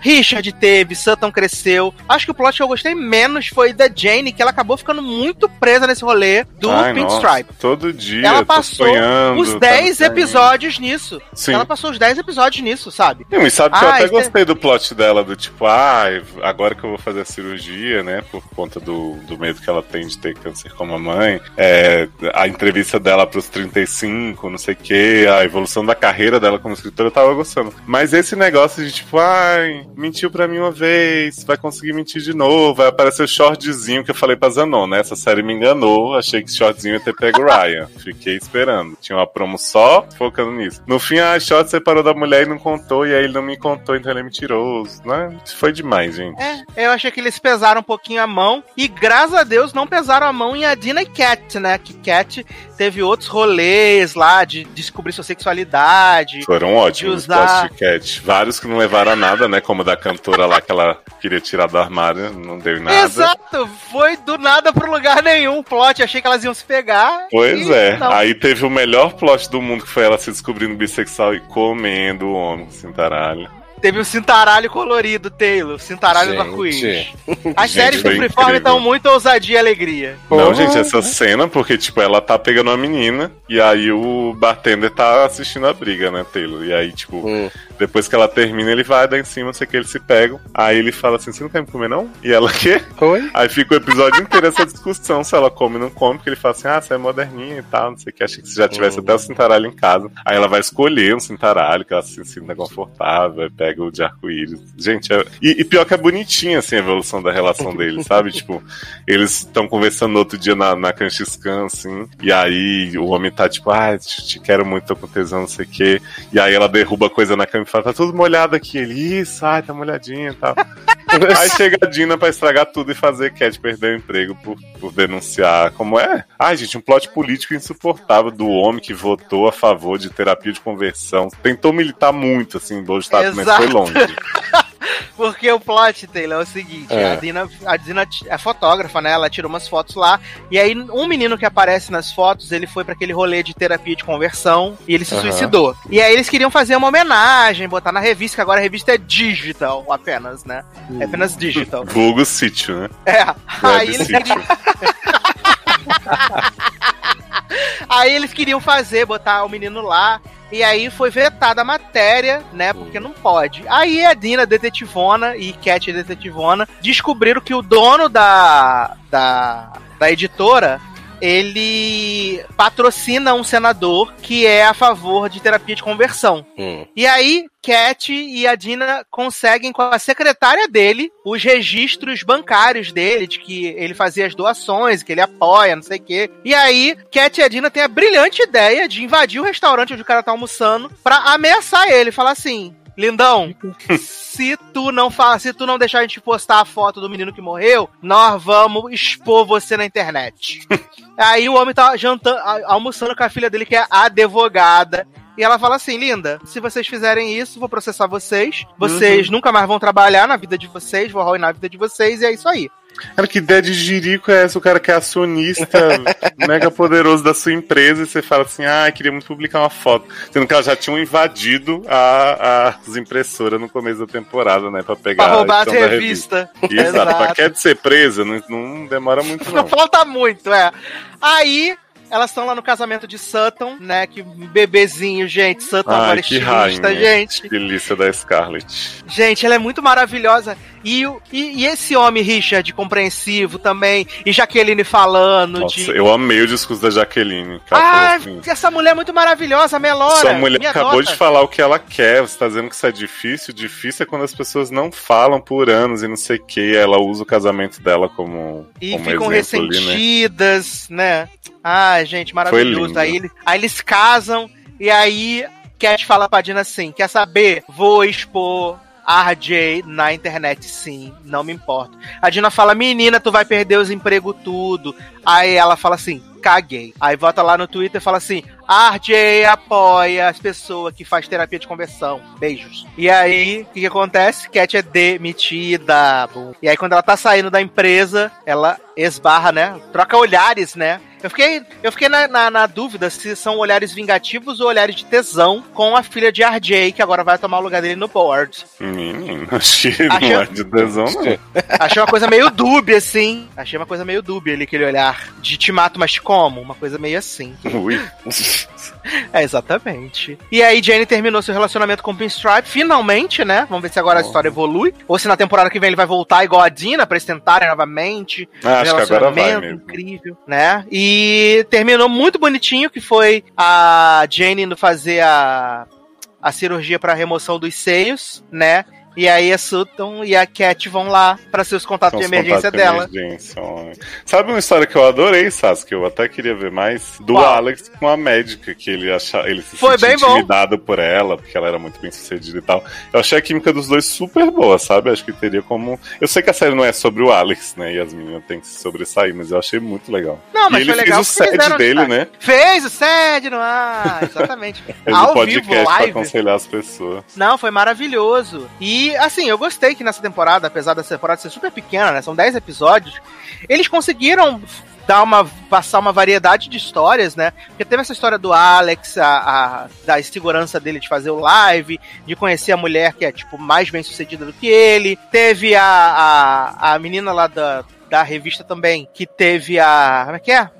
Richard teve, Sutton cresceu. Acho que o plot que eu gostei menos foi da Jane, que ela acabou ficando muito presa nesse rolê do Ai, Pink nossa, Stripe. Todo dia, Ela passou sonhando, Os tá 10 saindo. episódios nisso. Sim. Ela passou os 10 episódios nisso, sabe? Não, e sabe que eu Ah, até isso é- gostei do plot dela, do tipo, ah, agora que que eu vou fazer a cirurgia, né? Por conta do, do medo que ela tem de ter câncer como a mãe. É, a entrevista dela pros 35, não sei o que, a evolução da carreira dela como escritora, eu tava gostando. Mas esse negócio de tipo, ai, mentiu pra mim uma vez, vai conseguir mentir de novo, vai aparecer o shortzinho que eu falei pra Zanon, né? Essa série me enganou, achei que shortzinho ia ter pego Ryan. Fiquei esperando. Tinha uma promo só focando nisso. No fim, a Short separou da mulher e não contou, e aí ele não me contou, então ele é mentiroso, né? Foi demais, gente. É, eu achei que eles pesaram um pouquinho a mão e graças a Deus não pesaram a mão em Adina e Cat, né? Que Cat teve outros rolês lá de descobrir sua sexualidade. Foram ótimos de usar- os Cat. Vários que não levaram a nada, né? Como o da cantora lá que ela queria tirar do armário, não deu nada. Exato, foi do nada pro lugar nenhum o plot. Achei que elas iam se pegar. Pois é. não. Aí teve o melhor plot do mundo, que foi ela se descobrindo bissexual e comendo o homem com cintaralho. Teve o cintaralho colorido, Taylor. o Cintaralho do arco-íris. As Gente, séries do Freeform estão muito ousadia e alegria. Não, gente, essa cena, porque, tipo, ela tá pegando uma menina e aí o bartender tá assistindo a briga, né, Taylor? E aí, tipo, Hum. Depois que ela termina, ele vai dar em cima, não sei o que, eles se pegam. Aí ele fala assim: Você não quer me comer, não? E ela, quê? Oi? Aí fica o episódio inteiro essa discussão se ela come ou não come, porque ele fala assim: Ah, você é moderninha e tal, não sei o que, achei que você já tivesse até o cintaralho em casa. Aí ela vai escolher um cintaralho que ela se sinta confortável, pega o de arco-íris. Gente, é... e, e pior que é bonitinha assim, a evolução da relação deles, sabe? (laughs) tipo, eles estão conversando no outro dia na, na Kanchiskan, assim, e aí o homem tá tipo, ah, te, te quero muito, tô com tesão, não sei o quê. E aí ela derruba coisa na cama fala, tá tudo molhado aqui. Ele, isso, ai, tá molhadinho e tal. (laughs) Aí chega a Dina pra estragar tudo e fazer Cat perder o emprego por, por denunciar. Como é? Ai, gente, um plot político insuportável do homem que votou a favor de terapia de conversão. Tentou militar muito, assim, do Estado, mas foi longe. (laughs) (laughs) Porque o plot, Taylor, é o seguinte: É. a Dina, a Dina é fotógrafa, né? Ela tirou umas fotos lá. E aí, um menino que aparece nas fotos, ele foi pra aquele rolê de terapia de conversão e ele se Aham. suicidou. E aí eles queriam fazer uma homenagem, botar na revista, que agora a revista é digital apenas, né? É apenas digital. Vulgo sítio, né? É. Aí Web eles sítio. queriam. (laughs) Aí eles queriam fazer, botar o menino lá. E aí foi vetada a matéria, né? Porque não pode. Aí a Dina, detetivona, e Cat, detetivona, descobriram que o dono da, da, da editora. Ele patrocina um senador que é a favor de terapia de conversão. Hum. E aí, Cat e a Dina conseguem com a secretária dele os registros bancários dele, de que ele fazia as doações, que ele apoia, não sei o quê. E aí, Cat e a Dina têm a brilhante ideia de invadir o restaurante onde o cara tá almoçando pra ameaçar ele, falar assim. Lindão, (laughs) se tu não fala, se tu não deixar a gente postar a foto do menino que morreu, nós vamos expor você na internet. (laughs) Aí o homem tá jantando, almoçando com a filha dele, que é advogada. E ela fala assim, linda, se vocês fizerem isso, vou processar vocês. Vocês nunca mais vão trabalhar na vida de vocês, vou arruinar a vida de vocês, e é isso aí. Cara, que ideia de jirico é essa? O cara que é acionista (laughs) mega poderoso da sua empresa e você fala assim, ah, queria muito publicar uma foto. Sendo que elas já tinham invadido a- as impressoras no começo da temporada, né? Pra pegar Pra roubar a da revistas. revista. Exato. Pra Cat ser presa, não, não demora muito, Não não. falta muito, é. Aí, elas estão lá no casamento de Sutton, né? Que bebezinho, gente. Sutton agora Ai, que estilista, gente. Delícia da Scarlett. Gente, ela é muito maravilhosa. E, e, e esse homem, Richard, compreensivo também. E Jaqueline falando Nossa, de. eu amei o discurso da Jaqueline. Ah, assim, essa mulher é muito maravilhosa, Melora. Sua mulher acabou de falar o que ela quer. Você tá dizendo que isso é difícil? Difícil é quando as pessoas não falam por anos e não sei o que. Ela usa o casamento dela como, E como ficam exemplo ali, né? ressentidas, né? Ah, gente, maravilhoso. Aí, ele- aí eles casam e aí Cat fala pra Dina assim: quer saber? Vou expor RJ na internet, sim, não me importa. A Dina fala: menina, tu vai perder os empregos tudo. Aí ela fala assim: caguei. Aí volta lá no Twitter e fala assim: RJ apoia as pessoas que faz terapia de conversão. Beijos. E aí, o que, que acontece? Cat é demitida. E aí, quando ela tá saindo da empresa, ela esbarra, né? Troca olhares, né? Eu fiquei, eu fiquei na, na, na dúvida se são olhares vingativos ou olhares de tesão com a filha de RJ, que agora vai tomar o lugar dele no board. Menino, (laughs) achei que Achei- não é de tesão, não. Achei uma coisa meio dúbia, assim. Achei uma coisa meio dúbia ali, aquele olhar de te mato, mas como? Uma coisa meio assim. Ui. (laughs) (laughs) É, exatamente. E aí Jane terminou seu relacionamento com o Pinstripe, finalmente, né? Vamos ver se agora a história evolui. Ou se na temporada que vem ele vai voltar igual a Dina pra eles tentarem novamente. Ah, acho que agora vai relacionamento mesmo. incrível, né? E terminou muito bonitinho, que foi a Jane indo fazer a, a cirurgia pra remoção dos seios, né? E aí a Sutton e a Cat vão lá pra seus contatos de emergência contatos de dela. emergência, olha. Sabe uma história que eu adorei, Sas, que eu até queria ver mais? Do Qual? Alex com a médica, que ele acha, ele se Foi sentia bem bom. intimidado por ela, porque ela era muito bem sucedida e tal. Eu achei a química dos dois super boa, sabe? Acho que teria como. Eu sei que a série não é sobre o Alex, né? E as meninas têm que se sobressair, mas eu achei muito legal. Não, mas e ele fez o fizeram dele, né? Fez o SED no ar, exatamente. (laughs) Ao podcast vivo, pra live. aconselhar as pessoas. Não, foi maravilhoso. E, assim, eu gostei que nessa temporada, apesar dessa temporada ser super pequena, né? São 10 episódios, eles conseguiram dar uma, passar uma variedade de histórias, né? Porque teve essa história do Alex, a, a- da insegurança dele de fazer o live, de conhecer a mulher que é, tipo, mais bem sucedida do que ele. Teve a, a, a menina lá da, da revista também, que teve a. Como é que é?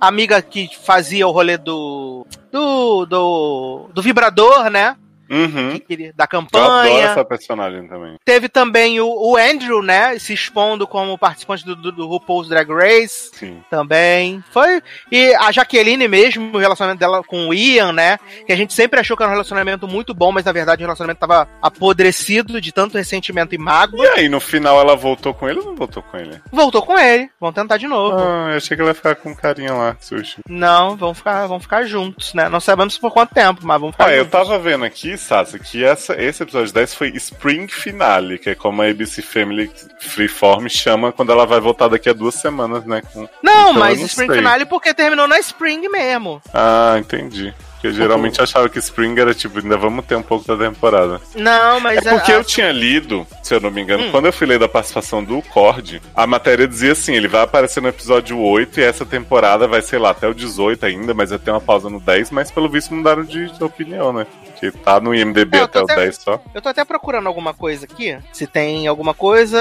A amiga que fazia o rolê do. Do. Do, do vibrador, né? Uhum. que queria- da Eu adoro campanha. essa personagem também. Teve também o, o Andrew, né? Se expondo como participante do, do, do RuPaul's Drag Race Sim. também. Foi. E a Jaqueline mesmo, o relacionamento dela com o Ian, né? Que a gente sempre achou que era um relacionamento muito bom, mas na verdade o relacionamento tava apodrecido de tanto ressentimento e mágoa. E aí, no final ela voltou com ele ou não voltou com ele? Voltou com ele. Vamos tentar de novo. Ah, eu achei que ela ia ficar com carinha lá, sushi. Não, vamos ficar, vamos ficar juntos, né? Não sabemos por quanto tempo, mas vamos ficar Ah, eu juntos. tava vendo aqui, Que essa, esse episódio 10 foi Spring Finale, que é como a ABC Family Freeform chama quando ela vai voltar daqui a duas semanas, né? com- Não, Então, mas eu não Spring sei. Finale porque terminou na Spring mesmo. Ah, entendi. Porque eu geralmente achava que Spring era tipo, ainda vamos ter um pouco da temporada. Não, mas É porque a- eu tinha lido, se eu não me engano, Hum. quando eu fui ler da participação do Cord, a matéria dizia assim: ele vai aparecer no episódio 8 e essa temporada vai ser lá até o 18 ainda, mas vai ter uma pausa no 10, mas pelo visto mudaram de opinião, né? Porque tá no IMDB É, até o até- 10 só. Eu tô até procurando alguma coisa aqui. Se tem alguma coisa.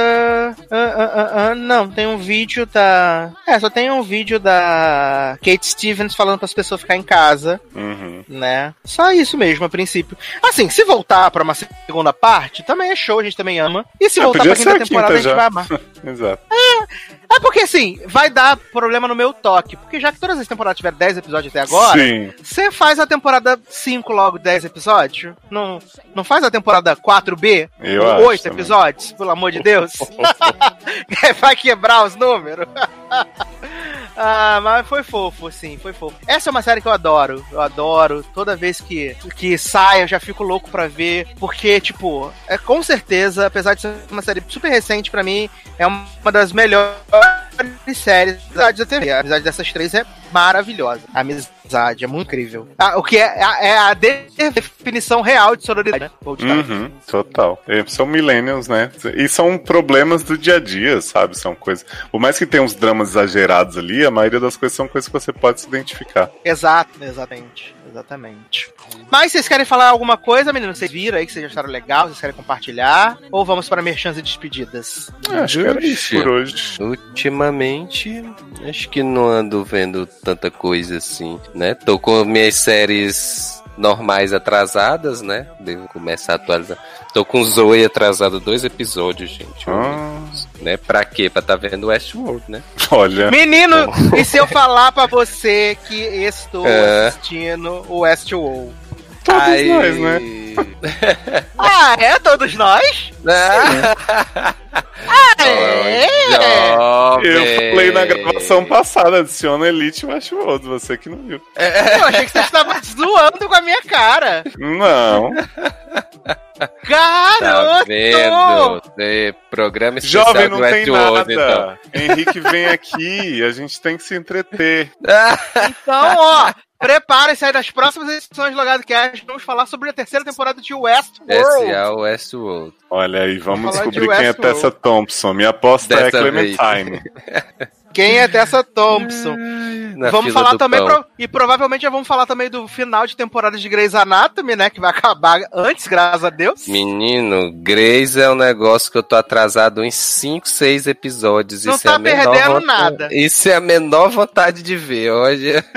Ah, ah, ah, não, tem um vídeo da. É, só tem um vídeo da Kate Stevens falando para as pessoas ficar em casa, Uhum. né? Só isso mesmo, a princípio. Assim, se voltar pra uma segunda parte, também é show, a gente também ama. E se É, voltar pra quinta temporada, quinta a gente vai amar. (laughs) Exato. É porque assim, vai dar problema no meu toque. Porque já que todas as temporadas tiveram 10 episódios até agora, você faz a temporada 5 logo 10 episódios? Não, não faz a temporada 4B? Eu com acho 8 também. episódios, pelo amor de Deus? (laughs) (laughs) Vai quebrar os números? (laughs) ah, mas foi fofo, sim, foi fofo. Essa é uma série que eu adoro. Eu adoro. Toda vez que, que sai, eu já fico louco pra ver. Porque, tipo, é com certeza, apesar de ser uma série super recente pra mim, é uma das melhores séries da TV. A amizade dessas três é maravilhosa. A amizade é muito incrível. Ah, o que é, é, é a definição real de sororidade, né? Uhum, total. É, São millennials, né? E são problemas do dia a dia, sabe? São coisas. Por mais que tenha uns dramas exagerados ali, a maioria das coisas são coisas que você pode se identificar. Exato, exatamente. Exatamente. Mas vocês querem falar alguma coisa, meninos? Vocês viram aí que vocês acharam legal? Vocês querem compartilhar? Ou vamos para merchans e despedidas? Acho que era isso por hoje. Ultimamente, acho que não ando vendo tanta coisa assim, né? Tô com minhas séries normais atrasadas, né? Devo começar a atualizar. Tô com Zoe atrasado dois episódios, gente. Ah, Né? Pra quê? Pra tá vendo Westworld, né? (laughs) olha. Menino, e se eu falar pra você que estou É. assistindo o Westworld? Todos Aí- nós, né? (laughs) Ah, é? Todos nós? É! Eu falei na gravação passada, adiciona Elite Westworld, você que não viu. Eu achei que você estava zoando com a minha cara. Não. Tá Garoto! vendo? Tem programa especial Jovem não tem Westworld, então. nada. Henrique vem aqui, a gente tem que se entreter. Então, ó, prepare-se aí das próximas edições do Logado Cast. Vamos falar sobre a terceira temporada de Westworld. Esse é Westworld. Olha aí, vamos falar descobrir de quem é. Tessa Thompson. Minha aposta é Dessa vez. Clementine. (laughs) Quem é Tessa Thompson? Na vamos falar também, pro- e provavelmente já vamos falar também do final de temporada de Grey's Anatomy, né? Que vai (laughs) acabar antes, graças a Deus. Menino, Grace é um negócio que eu tô atrasado em 5, 6 episódios. Não Isso tá é a menor perdendo vontade- nada. Isso é a menor vontade de ver. Olha, (laughs)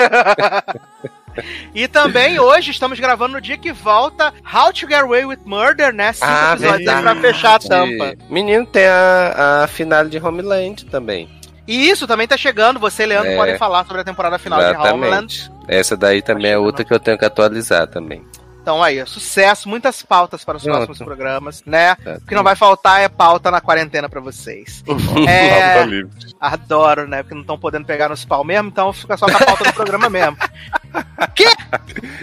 E também hoje estamos gravando no dia que volta How to Get Away with Murder, né? Cinco Ah, episódios verdade. pra fechar a tampa. Menino, tem a, a finale de Homeland também. E isso também tá chegando. Você e Leandro É. podem falar sobre a temporada final de Homeland. Exatamente. Essa daí também é outra que eu tenho que atualizar também. Então aí, sucesso, muitas pautas para os Pronto. próximos programas, né? Tá. O que não vai faltar é pauta na quarentena pra vocês. (laughs) É. Adoro, né? Porque não estão podendo pegar nos pau mesmo, então fica só com a pauta do programa mesmo. (laughs) Que?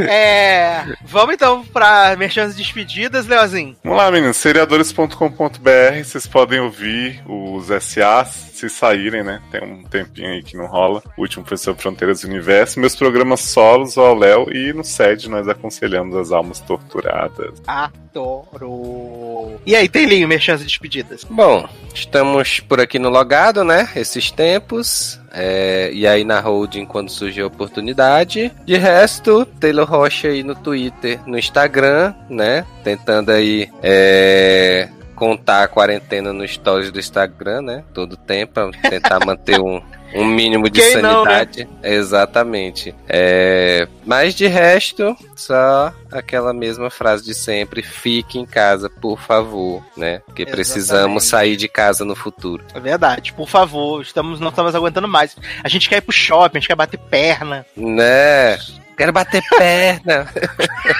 É. Vamos então pra merchandising despedidas, Leozinho. Vamos lá, meninos. Seriadores.com.br. Vocês podem ouvir os SA se saírem, né? Tem um tempinho aí que não rola. O último foi sobre Fronteiras do Universo. Meus programas solos, ao Léo. E no SED nós aconselhamos as almas torturadas. Adoro. E aí, Teilinho, merchandising despedidas. Bom, estamos por aqui no logado, né? Esses tempos. É, e aí na holding quando surgiu a oportunidade. De resto, Taylor Rocha aí no Twitter, no Instagram, né? Tentando aí é, contar a quarentena no stories do Instagram, né? Todo tempo, pra tentar (laughs) manter um, um mínimo de Quem não, né? sanidade. Exatamente. É, mas de resto, só aquela mesma frase de sempre: fique em casa, por favor, né? Porque Exatamente. precisamos sair de casa no futuro. É verdade, por favor, estamos, não estamos aguentando mais. A gente quer ir pro shopping, a gente quer bater perna. Né? Quero bater perna.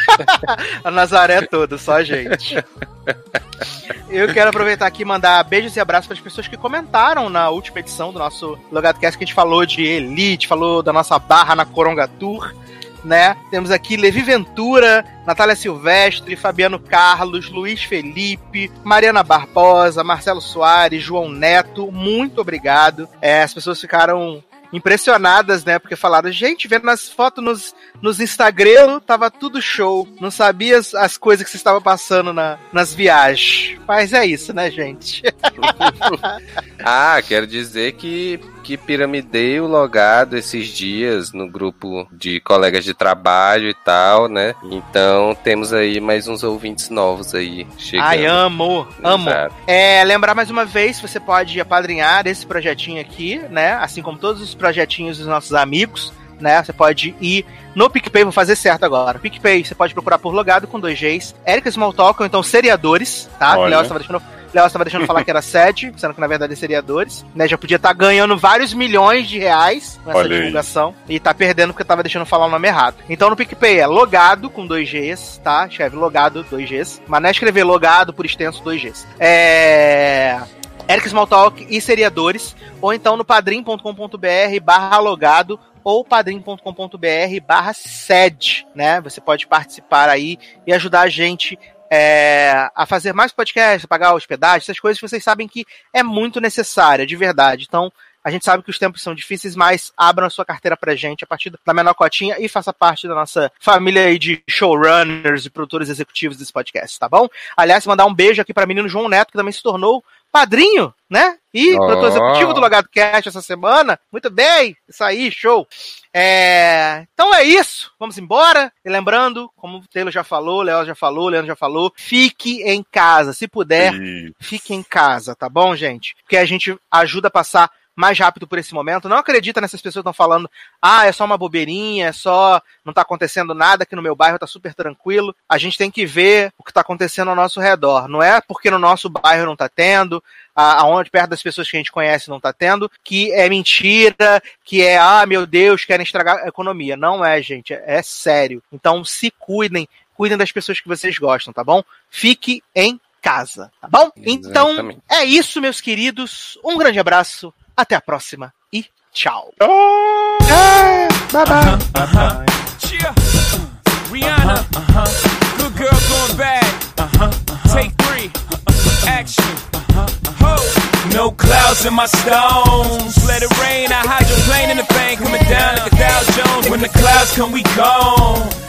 (laughs) A Nazaré toda, só a gente. Eu quero aproveitar aqui e mandar beijos e abraços para as pessoas que comentaram na última edição do nosso Logado Cast, que a gente falou de Elite, falou da nossa barra na Coronga Tour, né? Temos aqui Levi Ventura, Natália Silvestre, Fabiano Carlos, Luiz Felipe, Mariana Barbosa, Marcelo Soares, João Neto, muito obrigado. É, as pessoas ficaram impressionadas, né? Porque falaram, gente, vendo as fotos nos, nos Instagram, tava tudo show. Não sabia as, as coisas que você estava passando na, nas viagens. Mas é isso, né, gente? (laughs) (laughs) Ah, quero dizer que, que piramidei o logado esses dias no grupo de colegas de trabalho e tal, né? Então temos aí mais uns ouvintes novos aí chegando. Ai, amo, amo. Exato. É, lembrar mais uma vez, você pode apadrinhar esse projetinho aqui, né? Assim como todos os projetinhos dos nossos amigos, né? Você pode ir no PicPay, vou fazer certo agora. PicPay, você pode procurar por logado com dois Gs. Erika Smalltalk, ou então seriadores, tá? Olha. Léo estava deixando. Léo estava deixando falar que era sede, sendo que na verdade é seriadores, né? Já podia estar ganhando vários milhões de reais com essa Olha aí. divulgação e tá perdendo porque tava deixando falar o nome errado. Então no PicPay é logado com dois Gs, tá? Escreve logado, dois Gs. Mas não é escrever logado por extenso, dois Gs. É. Eric Smalltalk e seriadores, ou então no padrim.com.br barra logado ou padrim.com.br barra sede, né? Você pode participar aí e ajudar a gente é, a fazer mais podcasts, pagar hospedagem, essas coisas que vocês sabem que é muito necessária, de verdade. Então, a gente sabe que os tempos são difíceis, mas abram a sua carteira pra gente a partir da menor cotinha e faça parte da nossa família aí de showrunners e produtores executivos desse podcast, tá bom? Aliás, mandar um beijo aqui pra menino João Neto, que também se tornou padrinho, né? E Ó. produtor executivo do Logado Cast essa semana. Muito bem, isso aí, show. É, Então é isso, vamos embora. E lembrando, como o Taylor já falou, o Léo já falou, o Leandro já falou, fique em casa, se puder, E fique em casa, tá bom, gente? Porque a gente ajuda a passar mais rápido por esse momento. Não acredita nessas pessoas que estão falando, ah, é só uma bobeirinha, é só. não tá acontecendo nada, que no meu bairro tá super tranquilo. A gente tem que ver o que tá acontecendo ao nosso redor. Não é porque no nosso bairro não tá tendo, aonde perto das pessoas que a gente conhece não tá tendo, que é mentira, que é, ah, meu Deus, querem estragar a economia. Não é, gente, é, é sério. Então se cuidem, cuidem das pessoas que vocês gostam, tá bom? Fique em casa, tá bom? Então Exatamente. é isso, meus queridos. Um grande abraço, até a próxima e tchau. Oh! bye bye. Uh-huh, uh-huh. Yeah. Rihanna. Uh-huh, Good girl going bad. Take three. Action. Ho. No clouds in my stones. Let it rain. I hydroplane in the bank. Coming down like a Dow Jones. When the clouds come, we gone.